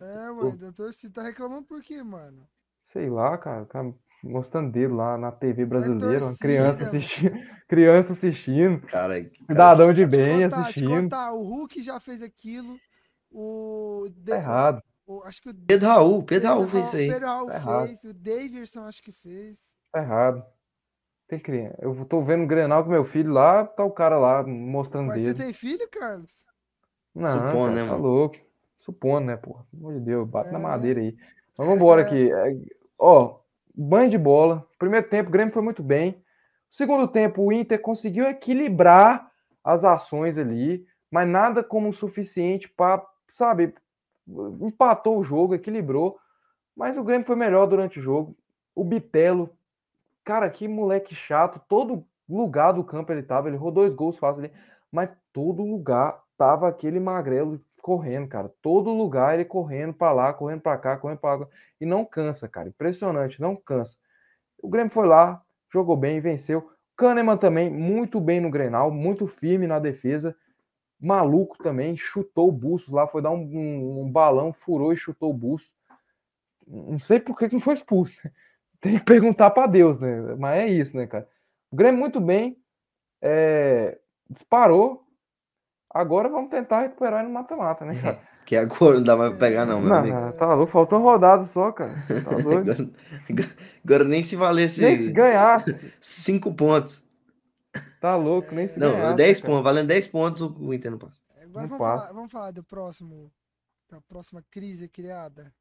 A: É, ué, da torcida tá reclamando por quê, mano?
C: Sei lá, cara. o cara mostrando dedo lá na TV brasileira, uma criança assistindo, criança assistindo,
B: Cara, que cara-
C: cidadão de bem
A: contar,
C: assistindo.
A: contar, o Hulk já fez aquilo, O,
C: Tá errado.
A: o- acho que o
B: Pedro Raul, Pedro Raul fez isso aí.
A: Pedro Raul
C: Tá errado.
A: fez, o Davidson acho que fez.
C: Tá errado. Tem criança. Eu tô vendo o Grenal com meu filho lá, tá o cara lá mostrando
A: Mas você
C: dedo.
A: tem filho, Carlos?
C: Não,
B: Supondo,
C: cara,
B: né,
C: tá
B: mano?
C: louco. Supondo, né, porra? Pelo amor de Deus, bate na
A: É.
C: madeira aí. Mas vambora
A: É.
C: aqui. É, Ó, banho de bola. Primeiro tempo, o Grêmio foi muito bem. Segundo tempo, o Inter conseguiu equilibrar as ações ali, mas nada como o suficiente para, sabe, empatou o jogo, equilibrou. Mas o Grêmio foi melhor durante o jogo. O Bitelo, cara, que moleque chato. Todo lugar do campo ele tava, ele rodou dois gols fácil ali, mas todo lugar tava aquele magrelo correndo, cara. Todo lugar ele correndo para lá, correndo para cá, correndo para lá. E não cansa, cara. Impressionante, não cansa. O Grêmio foi lá, jogou bem, venceu. Kahneman também, muito bem no Grenal, muito firme na defesa. Maluco também, chutou o busto lá, foi dar um, um- um balão, furou e chutou o busto. Não sei por que que não foi expulso. né? Tem que perguntar para Deus, né? Mas é isso, né, cara? O Grêmio muito bem, é, disparou. Agora vamos tentar recuperar no mata-mata, né, cara?
B: Que agora não dá mais pra pegar, não, meu
C: Não,
B: amigo.
C: não, tá louco, faltou uma rodada só, cara. Tá doido.
B: Agora, agora- nem se valesse
C: Nem se ganhasse,
B: cinco pontos.
C: tá louco, nem se
B: Não,
C: ganhasse.
B: 10
C: cara.
B: pontos. Valendo 10 pontos, o Inter não passa.
A: Agora
C: Não
A: vamos falar,
C: passa.
A: vamos falar do próximo, da próxima crise criada.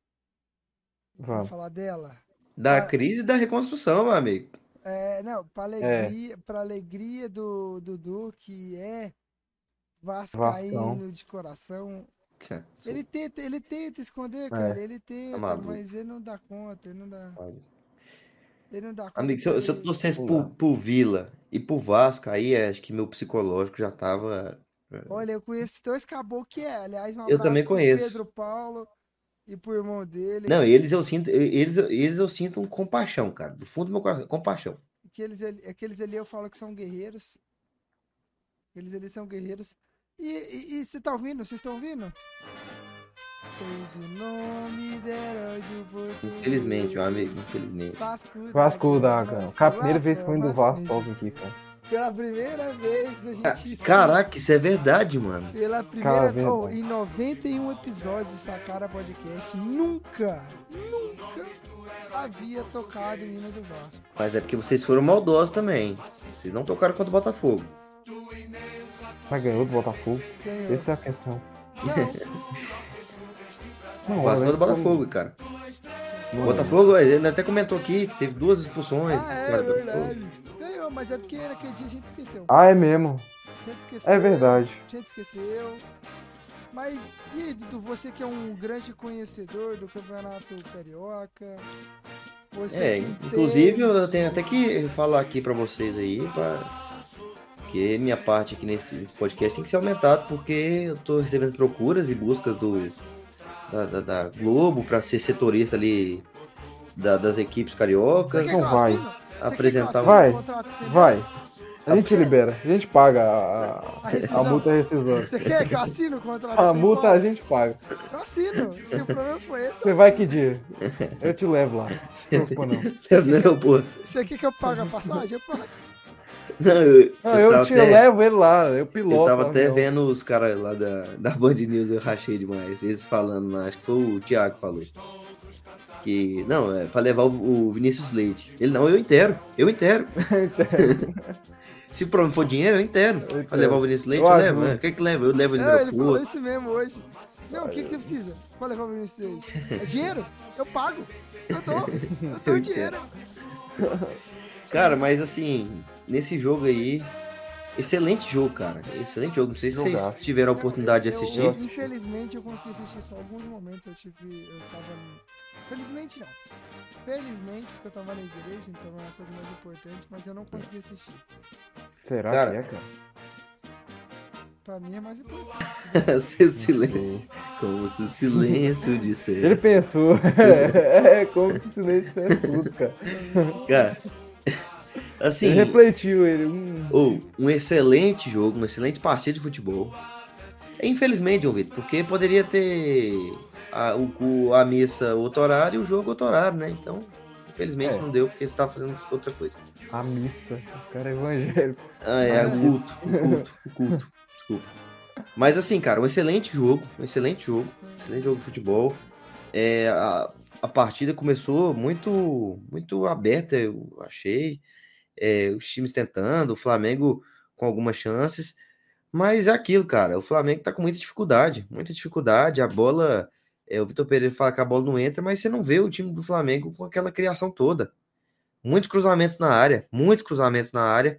A: Vamos
C: Vamos.
A: falar dela.
B: Da
A: Ah.
B: crise e da reconstrução, meu amigo.
A: É, não, para alegria, pra alegria do Dudu, que é vascaíno de coração.
B: Tchá, sou-
A: Ele tenta, ele tenta
C: É.
A: esconder, cara, ele tenta,
B: maluco.
A: mas ele não dá conta, ele não dá, ele não dá conta.
B: Amigo, se eu, se eu
C: Não
B: pro, pro Vila e pro Vasco, aí é, acho que meu psicológico já tava.
A: Olha, eu conheço dois caboclos que é, aliás, um
B: Eu também
A: pro
B: conheço.
A: Pedro Paulo e pro irmão dele.
B: Não, eles eu sinto, eles, eles eu sinto um compaixão, cara. Do fundo do meu coração, compaixão.
A: Aqueles ali, aqueles ali eu falo que são guerreiros. Aqueles ali são guerreiros. E, e, e você tá ouvindo? Vocês estão ouvindo? Tens o nome do herói do português.
B: Infelizmente, meu amigo, infelizmente.
A: Vasco,
C: Vasco da
A: Gama,
C: Gama. Cara, a primeira vez que eu indo Vasco toca aqui, cara.
A: Pela primeira vez a gente.
B: Caraca, isso é verdade, mano.
A: Pela primeira vez. Oh, em 91 episódios de Sacara Podcast, nunca, nunca havia tocado o hino do Vasco.
B: Mas é porque vocês foram maldosos também. Vocês não tocaram contra o Botafogo.
C: Mas ganhou do Botafogo.
A: Ganhou.
C: Essa é a questão.
A: Não,
B: Vasco é do Botafogo, cara.
C: não-
B: O Botafogo, ele até comentou aqui que teve duas expulsões.
A: ah, é verdade. Ganhou, mas é porque naquele dia a gente esqueceu.
C: Ah, é mesmo.
A: A gente esqueceu.
C: É verdade.
A: A gente esqueceu. Mas, e aí, Dudu, você que é um grande conhecedor do Campeonato Carioca. Você
B: É, inclusive
A: entende
B: eu tenho até que falar aqui pra vocês aí, pra... que minha parte aqui nesse, nesse podcast tem que ser aumentada, porque eu tô recebendo procuras e buscas do da, da- da Globo pra ser setorista ali da- das equipes cariocas,
C: Não vai.
A: assino?
B: Apresentar
C: Vai.
A: o contrato pra você ver?
C: Vai. A gente libera. A gente paga a,
A: A
C: a, multa rescisória.
A: Você quer que eu assine o contrato?
C: A multa a gente paga.
A: Eu assino. Se o problema foi esse,
C: Você vai que dia? Eu te levo lá. Não se preocupa, não.
B: no aeroporto.
A: Você quer que eu pague a passagem? Eu pago.
B: Não, eu,
C: Não,
B: eu
C: eu, te
B: até-
C: levo ele lá. Eu piloto.
B: Eu tava até
C: avião.
B: vendo os caras lá da, da Band News, eu rachei demais. Eles falando acho que foi o Thiago que falou. Que, não, é pra levar o, o Vinícius Leite. Ele, não, eu inteiro, eu inteiro. Se o problema for dinheiro, eu inteiro.
C: Eu
B: Pra levar o Vinícius Leite,
C: Eu
B: eu, levo. né? O que que leva? Eu levo ele
A: É, ele falou isso mesmo hoje. Não, o que, que você precisa? Pra levar o Vinícius Leite? É dinheiro? Eu pago. Eu dou. Eu dou dinheiro.
B: Cara, mas assim, nesse jogo aí, excelente jogo, cara. Excelente jogo. Não sei se vocês
C: Jogaço.
B: tiveram a oportunidade de
A: Eu-
B: assistir.
A: eu- infelizmente eu consegui assistir só alguns momentos. Eu tive. Eu tava. Felizmente não. Felizmente, porque eu tava na igreja, então é uma coisa mais importante, mas eu não consegui assistir.
C: Será
B: Cara,
C: que é, cara?
A: Pra mim é mais importante.
B: Seu silêncio. Como se o silêncio dissesse.
C: Ele pensou. é como se o silêncio dissesse tudo, cara.
B: Cara, assim,
C: Ele refletiu, ele. Hum,
B: ou um excelente jogo, uma excelente partida de futebol. Infelizmente, João Vitor, porque poderia ter a, o, a missa outro horário e o jogo outro horário, né? Então, infelizmente
C: É.
B: não deu, porque você tá fazendo outra coisa.
C: a missa. O cara é evangélico.
B: Ah, é, o culto, o culto, o culto. Desculpa. Mas assim, cara, um excelente jogo, um excelente jogo, excelente jogo de futebol. É, a, a partida começou muito, muito aberta, eu achei. É, os times tentando, o Flamengo com algumas chances. Mas é aquilo, cara. O Flamengo tá com muita dificuldade, muita dificuldade. A bola. É, o Vitor Pereira fala que a bola não entra, mas você não vê o time do Flamengo com aquela criação toda. Muitos cruzamentos na área, muitos cruzamentos na área.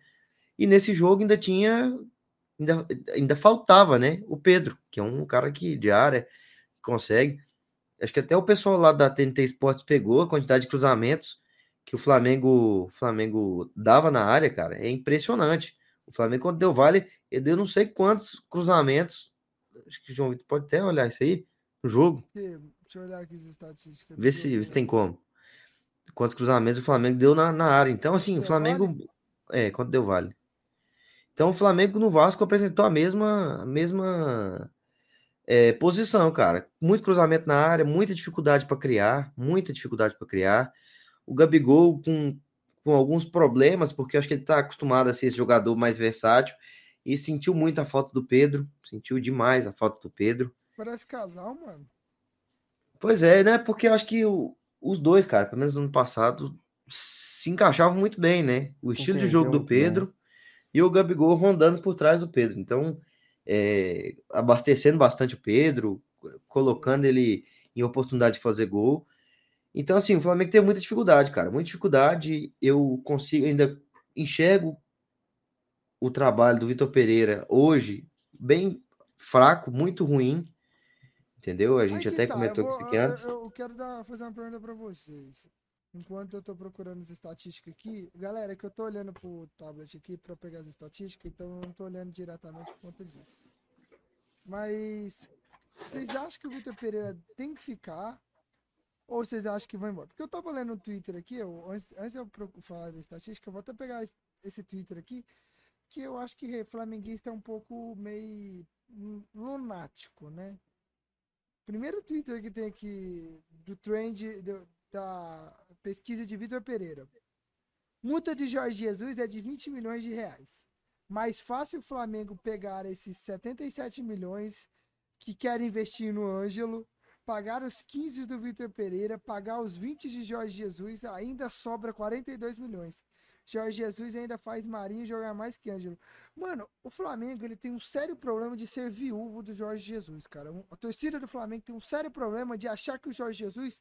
B: E nesse jogo ainda tinha. Ainda, ainda faltava, né? O Pedro, que é um cara que de área que consegue. Acho que até o pessoal lá da TNT Esportes pegou a quantidade de cruzamentos que o Flamengo, Flamengo dava na área, cara. É impressionante. O Flamengo, quando deu vale, ele deu não sei quantos cruzamentos. Acho que o João Vitor pode até olhar isso aí no jogo.
A: Deixa eu olhar aqui as estatísticas.
B: Vê se, vê se tem como. Quantos cruzamentos o Flamengo deu na, na área. Então, assim, o Flamengo.
A: vale?
B: É, quanto deu vale. Então, o Flamengo no Vasco apresentou a mesma, a mesma é, posição, cara. Muito cruzamento na área, muita dificuldade para criar, muita dificuldade para criar. O Gabigol com, com alguns problemas, porque eu acho que ele está acostumado a ser esse jogador mais versátil e sentiu muito a falta do Pedro, sentiu demais a falta do Pedro.
A: Parece casal, mano.
B: Pois é, né? Porque eu acho que o- os dois, cara, pelo menos no ano passado, se encaixavam muito bem, né? O estilo de
C: Entendiam
B: jogo do
C: bem.
B: Pedro e o Gabigol rondando por trás do Pedro. Então, é, abastecendo bastante o Pedro, colocando ele em oportunidade de fazer gol. Então, assim, o Flamengo tem muita dificuldade, cara, muita dificuldade. Eu consigo, ainda enxergo o trabalho do Vitor Pereira hoje bem fraco, muito ruim. Entendeu? A gente até
A: tá,
B: comentou
A: eu
B: isso aqui antes.
A: Eu, eu quero dar, fazer uma pergunta pra vocês. Enquanto eu tô procurando as estatísticas aqui, galera, que eu tô olhando pro tablet aqui pra pegar as estatísticas, então eu não tô olhando diretamente por conta disso. Mas vocês acham que o Vitor Pereira tem que ficar? Ou vocês acham que vai embora? Porque eu tava lendo no Twitter aqui, eu, antes, de eu falar da estatística, eu vou até pegar es- esse Twitter aqui, que eu acho que flamenguista é um pouco meio lunático, né? Primeiro Twitter que tem aqui do trend do- da pesquisa de Vitor Pereira. Multa de Jorge Jesus é de 20 milhões de reais. Mais fácil o Flamengo pegar esses 77 milhões que querem investir no Ângelo, pagar os 15 do Vitor Pereira, pagar os 20 de Jorge Jesus, ainda sobra 42 milhões. Jorge Jesus ainda faz Marinho jogar mais que Ângelo. Mano, o Flamengo ele tem um sério problema de ser viúvo do Jorge Jesus, cara. A torcida do Flamengo tem um sério problema de achar que o Jorge Jesus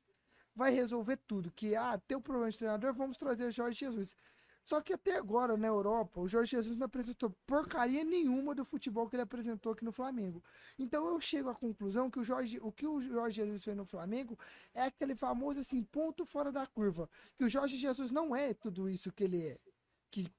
A: vai resolver tudo. Que, ah, tem um problema de treinador, vamos trazer o Jorge Jesus. Só que até agora, na Europa, o Jorge Jesus não apresentou porcaria nenhuma do futebol que ele apresentou aqui no Flamengo. Então eu chego à conclusão que o, Jorge, o que o Jorge Jesus fez no Flamengo é aquele famoso assim, ponto fora da curva. Que o Jorge Jesus não é tudo isso que ele é. Que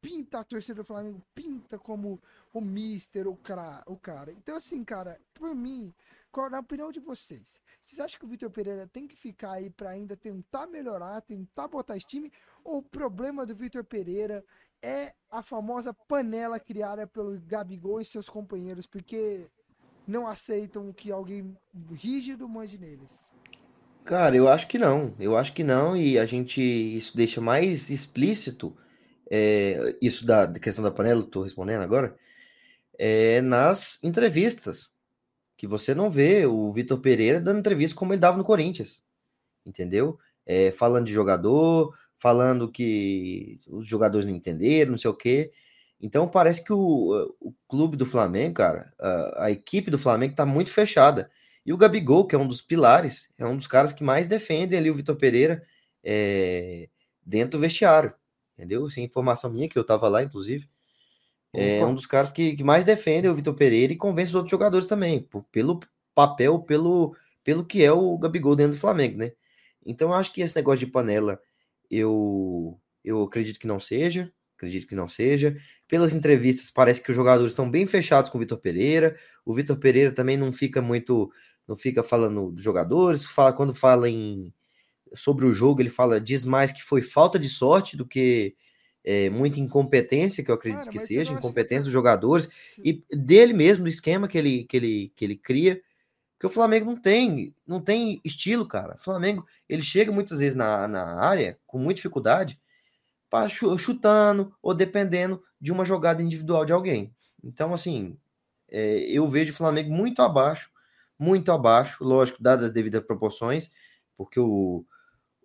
A: pinta a torcida do Flamengo, pinta como o mister, o cara, o cara. Então, assim, cara, por mim, qual, na opinião de vocês, vocês acham que o Vitor Pereira tem que ficar aí pra ainda tentar melhorar, tentar botar esse time? Ou o problema do Vitor Pereira é a famosa panela criada pelo Gabigol e seus companheiros, porque não aceitam que alguém rígido mande neles?
B: Cara, eu acho que não. Eu acho que não, e a gente isso deixa mais explícito é, isso da, questão da panela, tô respondendo agora, é nas entrevistas, que você não vê o Vitor Pereira dando entrevista como ele dava no Corinthians, entendeu? É, falando de jogador, falando que os jogadores não entenderam, não sei o quê. Então parece que o, o clube do Flamengo, cara, a, a equipe do Flamengo tá muito fechada. E o Gabigol, que é um dos pilares, é um dos caras que mais defendem ali o Vitor Pereira é, dentro do vestiário, entendeu? Isso é informação minha, que eu tava lá, inclusive. É um dos caras que, que mais defendem o Vitor Pereira e convence os outros jogadores também, por- pelo papel, pelo, pelo que é o Gabigol dentro do Flamengo, né? Então eu acho que esse negócio de panela, eu, eu acredito que não seja, acredito que não seja. Pelas entrevistas, parece que os jogadores estão bem fechados com o Vitor Pereira. O Vitor Pereira também não fica muito, não fica falando dos jogadores, fala quando fala em sobre o jogo, ele fala diz mais que foi falta de sorte do que é, muita incompetência, que eu acredito
A: Cara,
B: que seja,
A: acha que
B: incompetência
A: tá-
B: dos jogadores
A: Se-
B: e dele mesmo, do esquema que ele, que ele, que ele cria, que o Flamengo não tem, não tem estilo, cara. O Flamengo, ele chega muitas vezes na, na área com muita dificuldade, pra, chutando ou dependendo de uma jogada individual de alguém. Então, assim, É, eu vejo o Flamengo muito abaixo, muito abaixo, lógico, dadas as devidas proporções, porque o,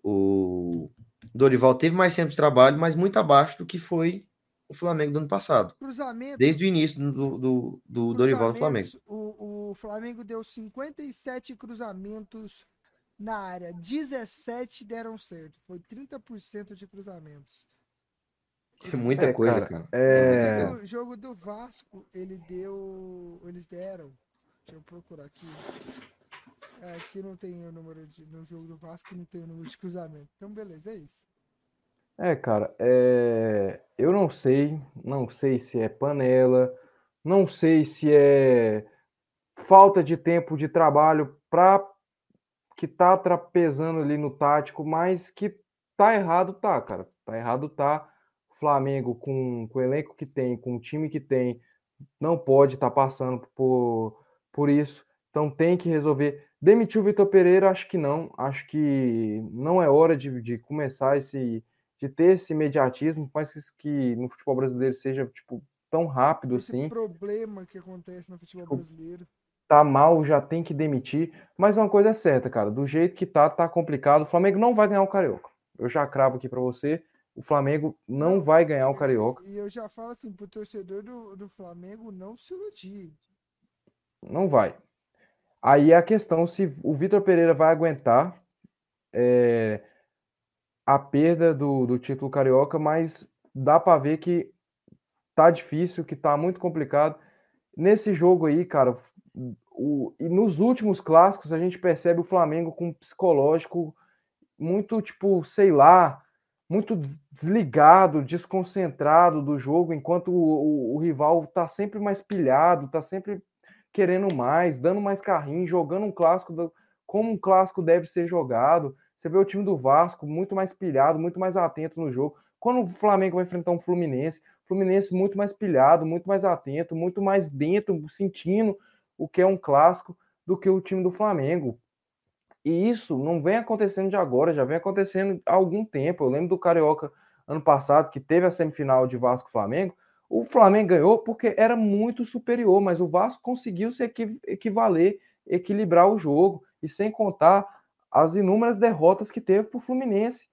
B: o Dorival teve mais tempo de trabalho, mas muito abaixo do que foi o Flamengo do ano passado.
A: Cruzamento.
B: Desde o início do, do, do Dorival no Flamengo.
A: cruzamentos, O, o Flamengo deu 57 cruzamentos na área, 17 deram certo. Foi 30% de cruzamentos.
B: É muita
C: É,
B: coisa,
C: cara,
B: cara.
C: É.
A: No jogo do Vasco, ele deu. Eles deram. Deixa eu procurar aqui. Aqui não tem o número de. No jogo do Vasco não tem o número de cruzamento. Então, beleza, é isso.
C: É, cara, é, eu não sei, não sei se é panela, não sei se é falta de tempo de trabalho para que tá tra- pesando ali no tático, mas que tá errado, tá, cara. Tá errado, tá. Flamengo com, com o elenco que tem, com o time que tem, não pode estar passando por, por isso. Então tem que resolver. Demitiu o Vitor Pereira? Acho que não. Acho que não é hora de, de começar esse de ter esse imediatismo, mas que, que no futebol brasileiro seja tipo tão rápido
A: Esse
C: assim.
A: problema que acontece no futebol
C: Tipo,
A: brasileiro.
C: Tá mal, já tem que demitir. Mas uma coisa é certa, cara. Do jeito que tá, tá complicado. O Flamengo não vai ganhar o Carioca. Eu já cravo aqui pra você. O Flamengo não vai ganhar o Carioca.
A: E, e eu já falo assim pro torcedor do, do Flamengo não se iludir.
C: Não vai. Aí é a questão se o Vitor Pereira vai aguentar é, a perda do, do título carioca, mas dá para ver que tá difícil, que tá muito complicado. Nesse jogo aí, cara, o, e nos últimos clássicos a gente percebe o Flamengo com um psicológico muito, tipo, sei lá, muito des- desligado, desconcentrado do jogo, enquanto o, o- o rival tá sempre mais pilhado, tá sempre querendo mais, dando mais carrinho, jogando um clássico do- como um clássico deve ser jogado. Você vê o time do Vasco muito mais pilhado, muito mais atento no jogo. Quando o Flamengo vai enfrentar um Fluminense, Fluminense muito mais pilhado, muito mais atento, muito mais dentro, sentindo o que é um clássico do que o time do Flamengo. E isso não vem acontecendo de agora, já vem acontecendo há algum tempo. Eu lembro do Carioca ano passado, que teve a semifinal de Vasco Flamengo. O Flamengo ganhou porque era muito superior, mas o Vasco conseguiu se equi- equivaler, equilibrar o jogo, e sem contar as inúmeras derrotas que teve para o Fluminense.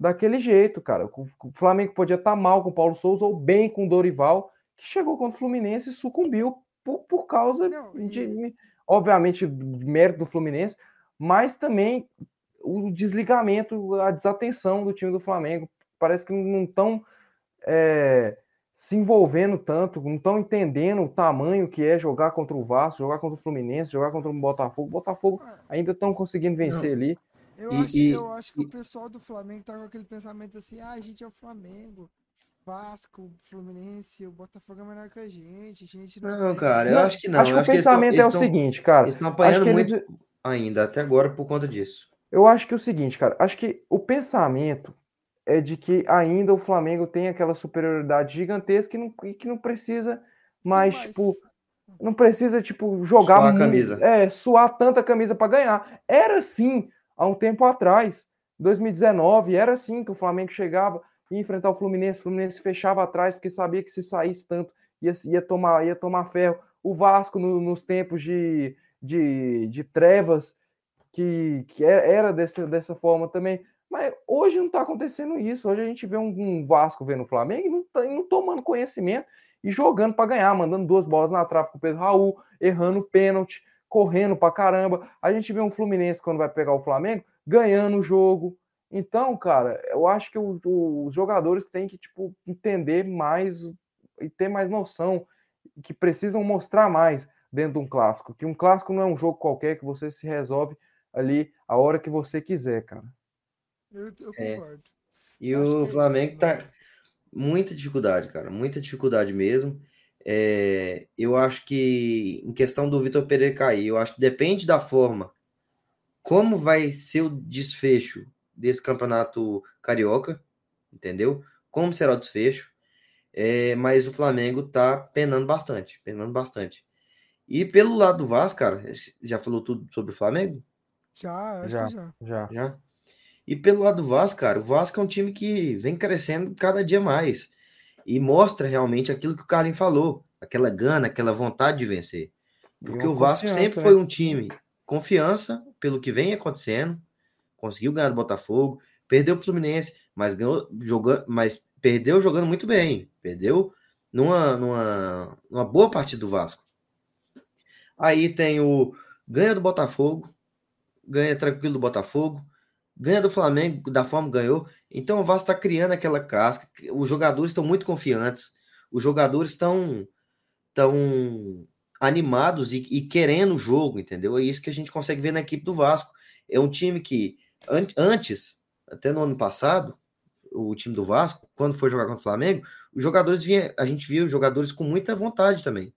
C: Daquele jeito, cara. O Flamengo podia estar mal com o Paulo Souza ou bem com o Dorival, que chegou contra o Fluminense e sucumbiu por, por causa
A: Não,
C: de, obviamente, mérito do Fluminense, mas também o desligamento, a desatenção do time do Flamengo. Parece que não estão se envolvendo tanto, não estão entendendo o tamanho que é jogar contra o Vasco, jogar contra o Fluminense, jogar contra o Botafogo. Botafogo
A: Ah,
C: ainda estão conseguindo vencer ali.
A: Eu,
B: E-
A: acho,
B: e-
A: eu acho que
B: e-
A: o pessoal do Flamengo tá com aquele pensamento assim, ah, a gente é o Flamengo, Vasco, Fluminense, o Botafogo é menor que a gente, a gente não,
B: Não, cara, eu
C: Não,
B: acho que não.
C: acho
B: eu
C: que o
B: acho que eles tão-
C: pensamento
B: eles
C: é o
B: tão-
C: seguinte, cara.
B: Eles estão apanhando
C: que eles-
B: muito ainda, até agora, por conta disso.
C: Eu acho que é o seguinte, cara. Acho que o pensamento é de que ainda o Flamengo tem aquela superioridade gigantesca e, não, e que não precisa mais,
A: Mas-
C: tipo, não precisa, tipo, jogar
B: Suar a camisa.
C: É, suar tanta camisa para ganhar. Era assim há um tempo atrás, 2019, era assim que o Flamengo chegava ia enfrentar o Fluminense, o Fluminense fechava atrás porque sabia que se saísse tanto ia, ia tomar ia tomar ferro. O Vasco no- nos tempos de, de, de trevas que, que era desse, dessa forma também. Mas hoje não está acontecendo isso. Hoje a gente vê um, um Vasco vendo o Flamengo e não, tá- não tomando conhecimento e jogando para ganhar, mandando duas bolas na trave com o Pedro Raul, errando pênalti, correndo para caramba. A gente vê um Fluminense quando vai pegar o Flamengo ganhando o jogo. Então, cara, eu acho que o- o- os jogadores têm que tipo entender mais e ter mais noção que precisam mostrar mais dentro de um clássico. Que um clássico não é um jogo qualquer que você se resolve ali a hora que você quiser, cara.
A: Eu, eu
B: É.
A: concordo.
B: E
A: é
B: o
A: isso,
B: Flamengo
A: né?
B: tá muita dificuldade, cara, muita dificuldade mesmo. É, eu acho que em questão do Vitor Pereira cair, eu acho que depende da forma como vai ser o desfecho desse campeonato carioca, entendeu? Como será o desfecho? É, mas o Flamengo tá penando bastante, penando bastante. E pelo lado do Vasco, cara, já falou tudo sobre o Flamengo?
A: Já, acho
C: Já.
A: que já.
C: Já.
B: Já. E pelo lado do Vasco, cara, o Vasco é um time que vem crescendo cada dia mais e mostra realmente aquilo que o Carlinhos falou. aquela gana, aquela vontade de vencer. Porque o Vasco sempre
C: né?
B: foi um time confiança pelo que vem acontecendo, conseguiu ganhar do Botafogo, perdeu pro Fluminense, mas ganhou jogando, mas perdeu jogando muito bem, perdeu numa, numa, numa boa partida do Vasco. Aí tem o ganha do Botafogo, ganha tranquilo do Botafogo, ganha do Flamengo da forma que ganhou. Então o Vasco está criando aquela casca. Os jogadores estão muito confiantes. Os jogadores estão tão animados e, e querendo o jogo, entendeu? É isso que a gente consegue ver na equipe do Vasco. É um time que an antes, até no ano passado, o time do Vasco, quando foi jogar contra o Flamengo, os jogadores vinha, a gente viu jogadores com muita vontade também.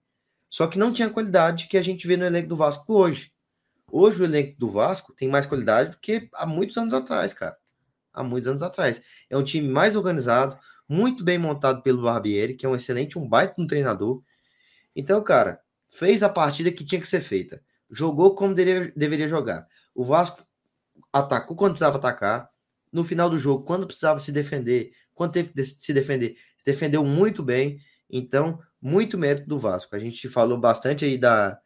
B: Só que não tinha a qualidade que a gente vê no elenco do Vasco hoje. Hoje o elenco do Vasco tem mais qualidade do que há muitos anos atrás, cara. Há muitos anos atrás. É um time mais organizado, muito bem montado pelo Barbieri, que é um excelente, um baita um treinador. Então, cara, fez a partida que tinha que ser feita. Jogou como deveria, jogar. O Vasco atacou quando precisava atacar. No final do jogo, quando precisava se defender, quando teve que se defender, se defendeu muito bem. Então, muito mérito do Vasco. A gente falou bastante aí da,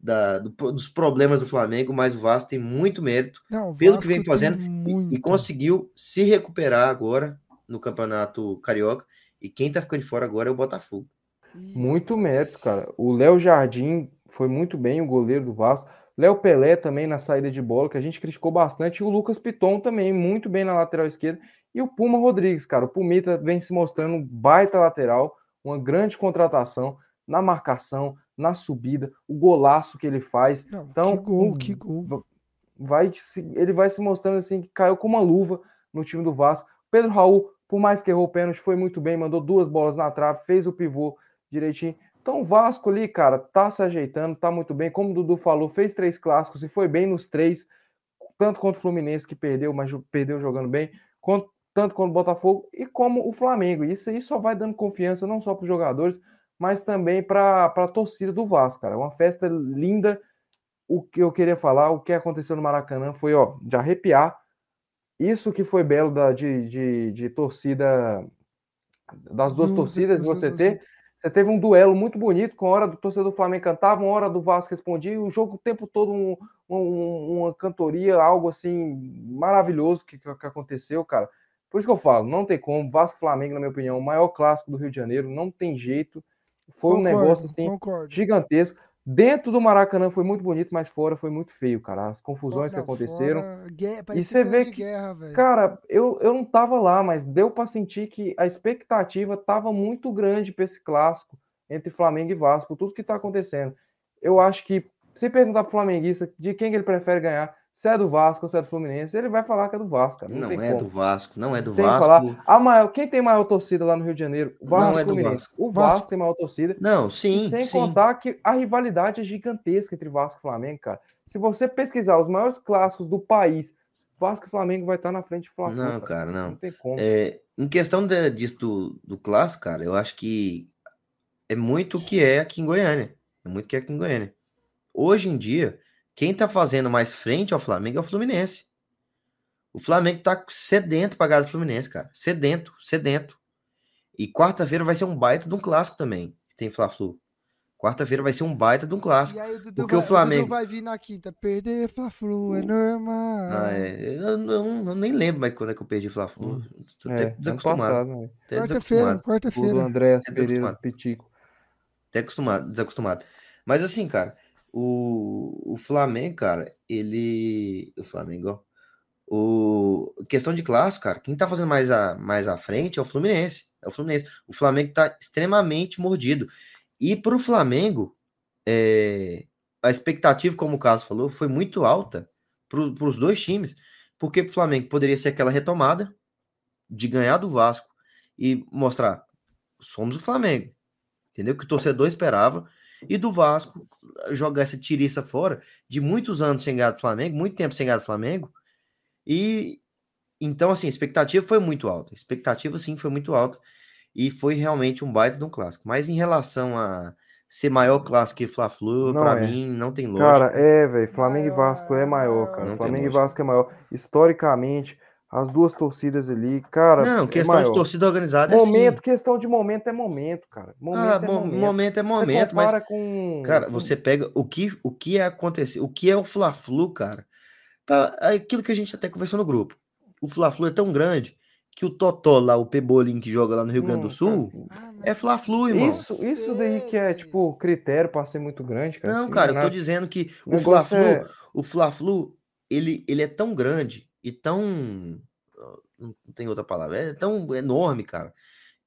B: da, do, dos problemas do Flamengo, mas o Vasco tem muito mérito
A: Não,
B: pelo que vem fazendo e- e, conseguiu se recuperar agora no Campeonato Carioca. E quem tá ficando de fora agora é o Botafogo.
C: Muito mérito, cara. O Léo Jardim foi muito bem, o goleiro do Vasco. Léo Pelé também na saída de bola, que a gente criticou bastante. E o Lucas Piton também, muito bem na lateral esquerda. E o Puma Rodrigues, cara. O Pumita vem se mostrando um baita lateral, uma grande contratação na marcação, na subida, o golaço que ele faz.
A: Não,
C: Então,
A: que gol,
C: o-
A: que gol.
C: vai ele vai se mostrando assim que caiu com uma luva no time do Vasco. Pedro Raul, por mais que errou o pênalti, foi muito bem, mandou duas bolas na trave, fez o pivô direitinho. Então o Vasco ali, cara, tá se ajeitando, tá muito bem. Como o Dudu falou, fez três clássicos e foi bem nos três, tanto contra o Fluminense que perdeu, mas perdeu jogando bem, quanto, tanto contra o Botafogo e como o Flamengo. E Isso aí só vai dando confiança não só para os jogadores, mas também para a torcida do Vasco, cara. É Uma festa linda. O que eu queria falar, o que aconteceu no Maracanã foi, ó, de arrepiar. Isso que foi belo da, de, de, de torcida, das duas
A: Do-
C: torcidas, de
A: das
C: você ter. Você teve um duelo muito bonito, com a hora do torcedor do Flamengo cantava, uma hora do Vasco respondia, e o jogo o tempo todo um- um- uma cantoria, algo assim maravilhoso que, que aconteceu, cara. Por isso que eu falo, não tem como. Vasco Flamengo, na minha opinião, o maior clássico do Rio de Janeiro, não tem jeito. Foi um
A: Concordo,
C: negócio assim
A: Concordo.
C: gigantesco. Dentro do Maracanã foi muito bonito, mas fora foi muito feio, cara. As confusões que
A: Não,
C: aconteceram.
A: fora, guerra,
C: E você vê que,
A: guerra,
C: cara, eu, eu não tava lá, mas deu pra sentir que a expectativa tava muito grande pra esse clássico entre Flamengo e Vasco, tudo que tá acontecendo. Eu acho que, se perguntar pro flamenguista de quem que ele prefere ganhar, se é do Vasco ou se é do Fluminense, ele vai falar que é do Vasco, cara. Não,
B: Não é
C: como.
B: do Vasco, não é do
C: Tem que
B: Vasco.
C: falar. A maior, quem tem maior torcida lá no Rio de Janeiro? O Vasco
B: Não é do
C: Fluminense.
B: Vasco.
C: O Vasco,
A: Vasco.
C: tem maior torcida.
B: Não,
C: E
B: sim,
C: sem
B: sim.
C: contar que a rivalidade é gigantesca entre Vasco e Flamengo, cara. Se você pesquisar os maiores clássicos do país, Vasco e Flamengo vai estar na frente de Flamengo.
B: Não, cara, não.
C: Não tem como.
B: É, em questão de- disso do, do clássico, cara, eu acho que é muito o que é aqui em Goiânia. É muito o que é aqui em Goiânia. Hoje em dia, quem tá fazendo mais frente ao Flamengo é o Fluminense. O Flamengo tá sedento pra ganhar do Fluminense, cara. Sedento, sedento. E quarta-feira vai ser um baita de um clássico também, que tem Fla-Flu. Quarta-feira vai ser um baita de um
A: E
B: clássico.
A: aí o Dudu,
B: Porque
A: vai,
B: o Flamengo-
A: Dudu vai vir na quinta. Perder Fla-Flu é normal.
B: Ah, é, eu, não- eu nem lembro mais quando é que eu perdi Fla-Flu. Tô
C: é,
B: até desacostumado.
C: passado, né?
B: Até
A: Quarta-feira,
B: desacostumado.
C: O do
A: quarta-feira.
C: André
B: É
C: Pereira
B: desacostumado.
C: Pitico.
B: Até acostumado, desacostumado. Mas assim, cara, o, o Flamengo, cara, ele. O Flamengo, ó. O, questão de classe, cara, quem tá fazendo mais a, mais à frente é o Fluminense. É o Fluminense. O Flamengo tá extremamente mordido. E pro Flamengo, é, a expectativa, como o Carlos falou, foi muito alta pro, pros dois times. Porque pro Flamengo poderia ser aquela retomada de ganhar do Vasco e mostrar: somos o Flamengo entendeu? Que o torcedor esperava, e do Vasco jogar essa tiriça fora de muitos anos sem ganhar do Flamengo, muito tempo sem ganhar do Flamengo, e então, assim, a expectativa foi muito alta, a expectativa, sim, foi muito alta, e foi realmente um baita de um clássico, mas em relação a ser maior clássico que Fla-Flu, pra
C: é.
B: mim, não tem lógica.
C: Cara, é, velho. Flamengo e Vasco é maior, cara.
B: Não
C: Flamengo e. Vasco é maior. Historicamente, as duas torcidas ali, cara.
B: Não,
C: é
B: questão de
C: maior.
B: torcida organizada é
C: Momento,
B: sim.
C: questão de momento é momento, cara. Momento
B: Ah,
C: é
B: mo-
C: momento.
B: momento é
C: Você
B: momento, mas
C: com.
B: Cara, você pega o que o que é acontecer, o que é o Fla-Flu, cara. Tá, é aquilo que a gente até conversou no grupo. O Fla-Flu é tão grande que o Totó lá, o Pebolim que joga lá no Rio Grande do
C: Hum,
B: Sul,
A: Ah, não.
B: é Fla-Flu, irmão.
C: Isso, isso daí que é, tipo, critério pra ser muito grande, cara.
B: Não,
C: Assim,
B: cara, eu tô
C: nada.
B: dizendo que
C: O
B: Fla-Flu,
C: é-
B: o Fla-Flu, ele, ele é tão grande e tão não tem outra palavra, é tão enorme, cara,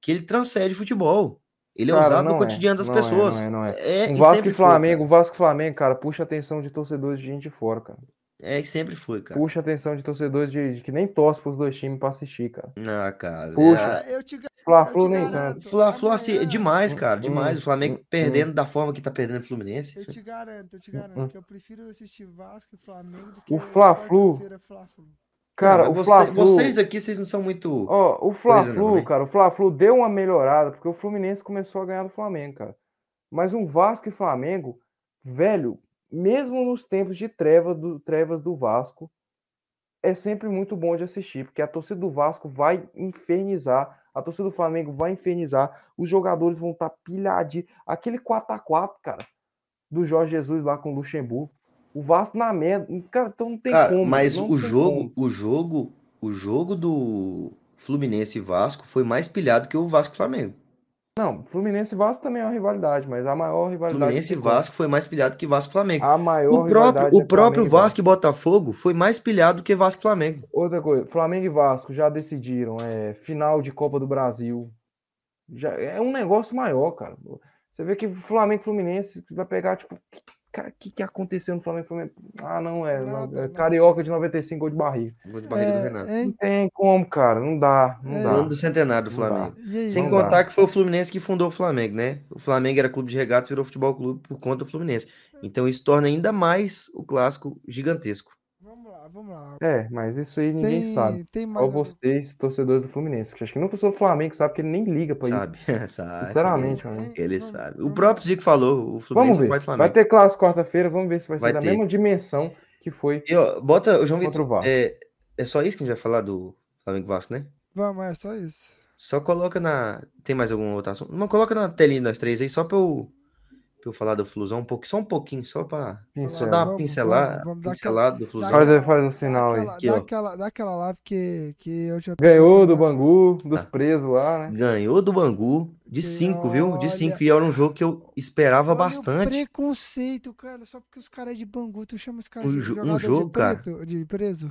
B: que ele transcende futebol. Ele é
C: Cara,
B: usado no
C: é,
B: cotidiano das
C: não é,
B: pessoas.
C: não é, não é.
B: É,
C: Um
B: e
C: Vasco e
B: foi,
C: Flamengo, o Vasco e Flamengo, cara, puxa a atenção de torcedores de gente de fora, cara.
B: É, e sempre foi, cara.
C: Puxa a atenção de torcedores de, de que nem torce pros dois times pra assistir, cara.
B: Ah, cara.
C: Puxa.
B: é-
A: eu te,
C: Fla-Flu nem tanto.
B: O Fla-Flu assim, é demais, cara,
C: Hum,
B: demais.
C: hum,
B: o Flamengo
C: hum,
B: perdendo da forma que tá perdendo o Fluminense.
A: Eu te garanto, eu te
C: Hum,
A: garanto
C: hum.
A: que eu prefiro assistir Vasco e Flamengo do que
C: O Fla-Flu. Cara, o
B: você-
C: Fla-Flu.
B: Vocês aqui, vocês não são muito.
C: Ó, o Fla-Flu,
B: não, né?
C: cara, o Fla-Flu deu uma melhorada, porque o Fluminense começou a ganhar do Flamengo, cara. Mas um Vasco e Flamengo, velho, mesmo nos tempos de treva do, trevas do Vasco, é sempre muito bom de assistir, porque a torcida do Vasco vai infernizar, a torcida do Flamengo vai infernizar, os jogadores vão estar pilhadinhos. Aquele 4x4, cara, do Jorge Jesus lá com o Luxemburgo, o Vasco na merda, cara, então não tem
B: Cara,
C: como.
B: mas o jogo,
C: como.
B: o jogo, o jogo do Fluminense e Vasco foi mais pilhado que o Vasco Flamengo.
C: Não, Fluminense e Vasco também é uma rivalidade, mas a maior rivalidade.
B: Fluminense e. Vasco foi mais pilhado que Vasco Flamengo.
C: A maior
B: O próprio,
C: rivalidade
B: o
C: é
B: próprio Vasco e Botafogo foi mais pilhado que Vasco Flamengo.
C: Outra coisa, Flamengo e Vasco já decidiram, é final de Copa do Brasil. Já é um negócio maior, cara. Você vê que Flamengo e Fluminense vai pegar, tipo, cara, o que, que aconteceu no Flamengo Fluminense? Ah, não, é,
A: Nada,
C: é
A: nada.
C: Carioca de 95, gol de barriga.
B: Gol de barriga do
A: É,
B: Renato.
A: é,
C: Não tem como, cara, não dá, não
A: É.
C: dá.
B: Ano do centenário do. Flamengo. Sem
C: Não
B: contar
C: dá.
B: que foi o Fluminense que fundou o Flamengo, né? O Flamengo era clube de regatas, virou futebol clube por conta do Fluminense. Então isso torna ainda mais o clássico gigantesco.
A: Vamos lá, vamos lá.
C: É, mas isso aí ninguém
A: Tem,
C: sabe.
A: tem
C: Só
A: mais
C: vocês, torcedores do Fluminense, que acho que nunca sou do Flamengo, sabe que ele nem liga pra isso.
B: Sabe? sabe.
C: Sinceramente, mano.
B: Ele sabe. O próprio Zico falou, o Fluminense
C: Vamos
B: não
C: ver.
B: vai
C: Vai
B: Flamengo.
C: ter clássico quarta-feira, vamos ver se vai ser
B: Vai
C: da
B: ter.
C: mesma dimensão que foi
B: E, ó, bota, o João Vitor,
C: o
B: é, é só isso que a gente vai falar do Flamengo Vasco, né?
A: Vamos, é só isso.
B: Só coloca na. Tem mais algum outro assunto? Não, coloca na telinha nós três aí, só pra eu, pra eu falar do Flusão um pouco, só um pouquinho, só pra só
C: Pincel.
B: dar uma
A: Vamos,
B: pincelada,
A: vamos, vamos
B: pincelada do Flusão.
C: Faz, aí, faz um sinal aí.
A: Daquela,
B: Aqui, ó.
A: daquela, daquela lá, porque que eu já tô
C: Ganhou do. Bangu, dos
B: Tá.
C: presos lá, né?
B: Ganhou do Bangu de
A: Que
B: 5, viu? De
A: olha-
B: 5. E era um jogo que eu esperava
A: Olha o
B: bastante.
A: preconceito, cara. Só porque os caras é de Bangu, tu chama os caras
B: Um
A: de
B: um jogo,
A: de
B: cara.
A: preto, de preso.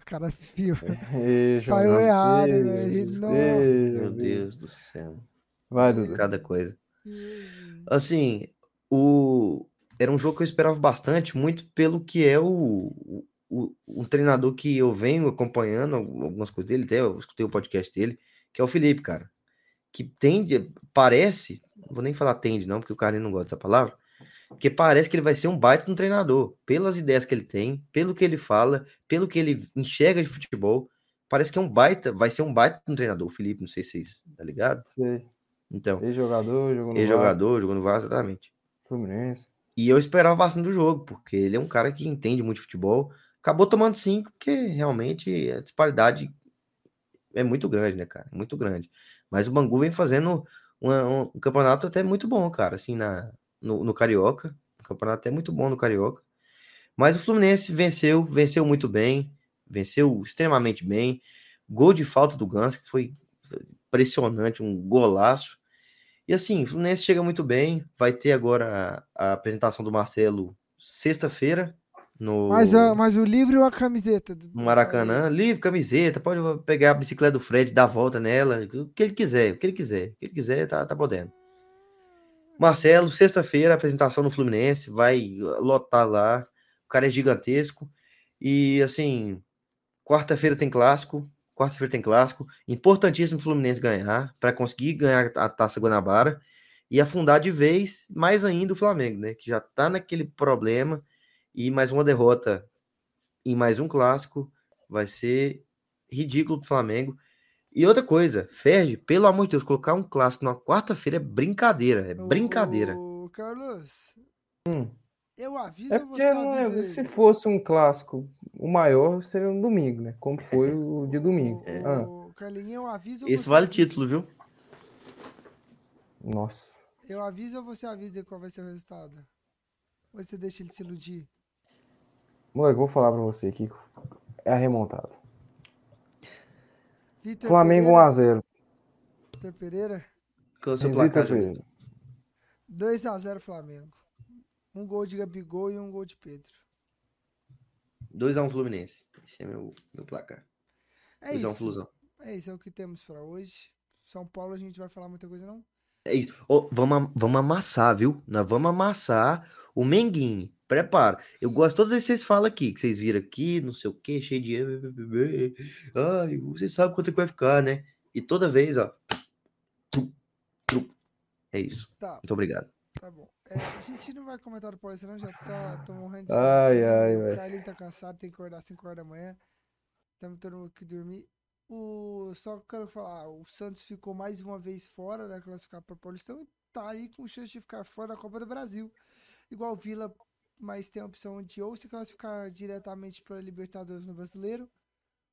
A: O cara viu.
C: Ê,
A: Saiu errado,
C: ê,
A: né?
B: Meu Deus do céu.
C: Vai, Dudu.
B: Cada coisa. Assim, o... era um jogo que eu esperava bastante, muito pelo que é o, o, o- um treinador que eu venho acompanhando algumas coisas dele, até eu escutei o podcast dele, que é o Felipe, cara. Que tende, parece, não vou nem falar tende, não, porque o cara não gosta dessa palavra, porque parece que ele vai ser um baita um treinador, pelas ideias que ele tem, pelo que ele fala, pelo que ele enxerga de futebol. Parece que é um baita, vai ser um baita de um treinador, o Felipe, não sei se vocês, tá ligado?
C: Sei.
B: Então,
C: Ex-jogador, jogou no
B: ex-jogador, jogou no Vasco, exatamente.
C: Fluminense.
B: E eu esperava bastante do jogo, porque ele é um cara que entende muito futebol. Acabou tomando cinco, porque realmente a disparidade é muito grande, né, cara? Muito grande. Mas o Bangu vem fazendo uma- um, um campeonato até muito bom, cara, assim, na, no, no Carioca. Um campeonato até muito bom no Carioca. Mas o Fluminense venceu, venceu muito bem, venceu extremamente bem. Gol de falta do Ganso, que foi impressionante, um golaço. E assim, o Fluminense chega muito bem. Vai ter agora a, a apresentação do Marcelo sexta-feira no,
A: Mas, a- mas o livro ou a camiseta?
B: no Maracanã. Livre, camiseta, pode pegar a bicicleta do Fred, dar a volta nela, o que ele quiser, o que ele quiser. O que ele quiser, tá, tá podendo. Marcelo, sexta-feira, apresentação no Fluminense, vai lotar lá. O cara é gigantesco. E assim, quarta-feira tem clássico. Quarta-feira tem clássico. Importantíssimo o Fluminense ganhar para conseguir ganhar a Taça Guanabara e afundar de vez mais ainda o Flamengo, né? Que já tá naquele problema e mais uma derrota em mais um clássico vai ser ridículo pro Flamengo. E outra coisa, Ferdi, pelo amor de Deus, colocar um clássico na quarta-feira é brincadeira, é brincadeira.
A: Ô, Carlos,
C: Hum.
A: Eu aviso
C: É porque
A: você
C: não é-
A: avisa
C: se fosse um clássico, o maior seria no domingo, né? Como foi o de domingo.
A: Ô,
C: Ah,
A: Carlinhos, eu aviso
B: Esse vale
A: avisa?
B: título, viu?
C: nossa.
A: Eu aviso ou você avisa qual vai ser o resultado? Ou você deixa ele se iludir?
C: Moleque, vou falar pra você aqui. É a remontada.
A: Vitor
C: Flamengo
A: Pereira,
C: 1x0.
A: Vitor Pereira,
B: Qual é o seu
C: Vitor
B: placar, Júlio?
C: Pereira.
A: 2x0 Flamengo. Um gol de Gabigol e um gol de Pedro.
B: 2x1 Fluminense. Esse é meu, meu placar.
A: É
B: 2x1
A: isso.
B: Flusão.
A: É isso, é o que temos pra hoje. São Paulo a gente vai falar muita coisa não?
B: É isso. Ô, vamos, am- vamos amassar, viu? Nós vamos amassar o Menguinho. Prepara. Eu gosto de todos esses que vocês falam aqui, que vocês viram aqui, não sei o que, cheio de. Ai, vocês sabem quanto é que vai ficar, né? E toda vez, ó. É isso.
A: Tá,
B: Muito obrigado.
A: tá bom. É, a gente não vai comentar do Paulista não, já tá tô morrendo de
C: Ai, ai,
A: O
C: velho.
A: Carlinhos tá cansado, tem que acordar às 5 horas da manhã. Tamo todo mundo aqui dormir. O, só quero falar, o Santos ficou mais uma vez fora da classificar para Paulistão e tá aí com chance de ficar fora da Copa do Brasil. Igual o Vila, mas tem a opção de ou se classificar diretamente para Libertadores no Brasileiro,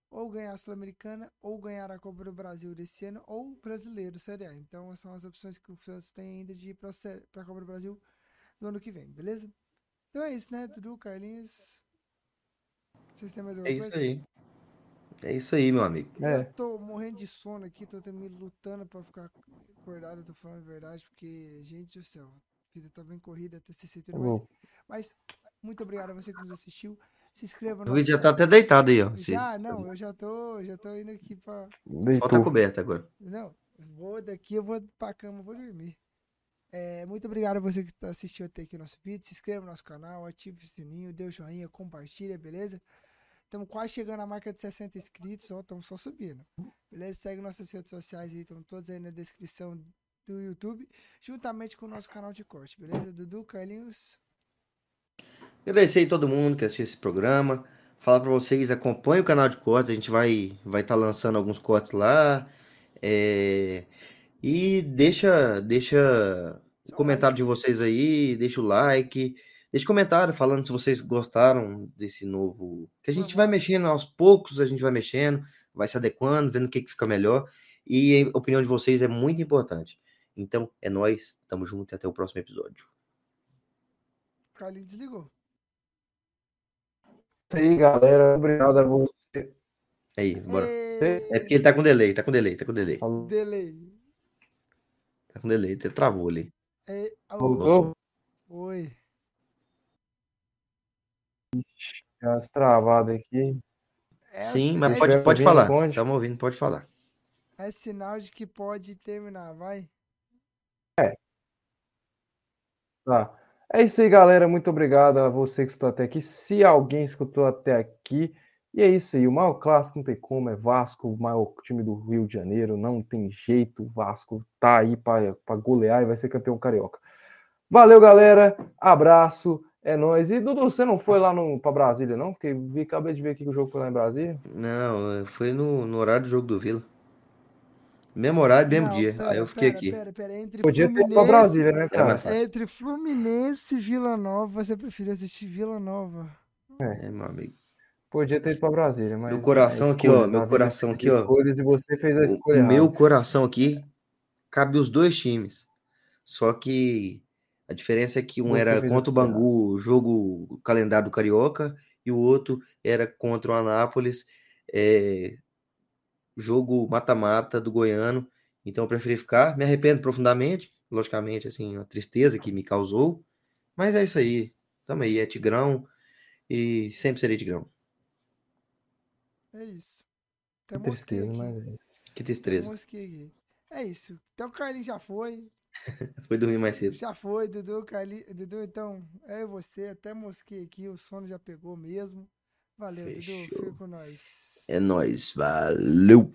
A: ou ganhar a Sul-Americana, ou ganhar a Copa do Brasil desse ano, ou Brasileiro Série A. Então são as opções que o Santos tem ainda de ir para a Copa do Brasil no ano que vem, beleza? Então é isso, né, Dudu, Carlinhos? Vocês têm mais
B: É
A: alguma
B: isso
A: coisa?
B: aí. É isso aí, meu amigo.
C: É.
A: Eu tô morrendo de sono aqui, tô também lutando pra ficar acordado, tô falando a verdade, porque, gente do céu, a vida tá bem corrida, TCC e tudo mais.
C: Bom,
A: Mas, muito obrigado a você que nos assistiu. Se inscreva no
B: O vídeo já tá até deitado aí, ó.
A: Já, não, eu já tô, já tô indo aqui pra...
B: Falta
C: deitou.
B: coberta agora.
A: Não, vou daqui, eu vou pra cama, vou dormir. É, muito obrigado a você que tá assistiu até aqui o nosso vídeo. Se inscreva no nosso canal, ative o sininho, dê o joinha, compartilha, beleza? Estamos quase chegando à marca de 60 inscritos, ó, estamos só subindo. Beleza? Segue nossas redes sociais aí, estão todas aí na descrição do YouTube, juntamente com o nosso canal de corte, beleza? Dudu, Carlinhos,
B: Agradecer todo mundo que assistiu esse programa. Falar pra vocês, acompanhe o canal de cortes, a gente vai vai estar lançando alguns cortes lá. É, E deixa deixa o comentário de vocês aí, deixa o like, deixa comentário falando se vocês gostaram desse novo. Que a gente vai
A: Formato.
B: mexendo aos poucos, a gente vai mexendo, vai se adequando, vendo o que, que fica melhor. E a opinião de vocês é muito importante. Então, é nóis, tamo junto e até o próximo episódio.
A: Carlinhos desligou.
C: Isso aí, galera. Obrigado a você.
B: Aí, bora.
A: Ê,
B: É porque ele tá com delay, tá com delay, tá com delay.
A: Delay.
B: Tá com delay, você travou ali.
A: É, alô,
C: Voltou?
A: Oi.
C: Deu umas travadas aqui.
A: É,
B: Sim,
A: assim,
B: mas
A: é,
B: pode,
C: estiver
B: pode falar. Estamos ouvindo, pode falar.
A: é sinal de que pode terminar, vai.
C: Tá. É isso aí, galera. Muito obrigado a você que escutou até aqui. Se alguém escutou até aqui. E é isso aí. O maior clássico não tem como. É Vasco, o maior time do Rio de Janeiro. Não tem jeito. O Vasco tá aí para golear e vai ser campeão carioca. Valeu, galera. Abraço. É nóis. E Dudu, você não foi lá para Brasília, não? Porque vi, acabei de ver aqui que o jogo foi lá em Brasília.
B: Não, foi no, no horário do jogo do Vila. Mesmo horário, mesmo
A: Não,
B: dia.
A: pera,
B: Aí eu fiquei
A: pera,
B: aqui.
A: Pera, pera, entre
C: Podia ter ido
A: Fluminense,
C: pra Brasília, né,
B: Era
C: cara?
A: entre Fluminense e Vila Nova, você prefere assistir Vila Nova?
B: É, meu amigo.
C: Podia ter ido para Brasília, mas.
B: Meu coração
C: é
B: aqui, ó, meu
C: vida
B: coração aqui, ó.
C: Escolhas e você fez a escolha
B: o
C: errada.
B: meu coração aqui cabe os dois times. Só que a diferença é que um
C: Você
B: era contra o Bangu, o jogo calendário do Carioca, e o outro era contra o Anápolis, é, jogo mata-mata do Goiano. Então eu preferi ficar. Me arrependo profundamente, logicamente, assim, a tristeza que me causou. Mas é isso aí. Tamo aí, é Tigrão e sempre serei Tigrão.
A: É isso. Até
C: Que
A: mosquei
C: tristeza,
A: aqui.
C: mas é isso.
B: Que tristeza.
A: mosquei aqui. É isso. Então o Carlinhos já foi.
B: Foi dormir mais cedo.
A: Já foi, Dudu, Carlinhos. Dudu, então, é você. Até mosquei aqui. O sono já pegou mesmo. Valeu, Dudu.
B: Fechou.
A: Fica com nós.
B: É nóis, valeu!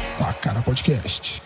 D: Sacara Podcast.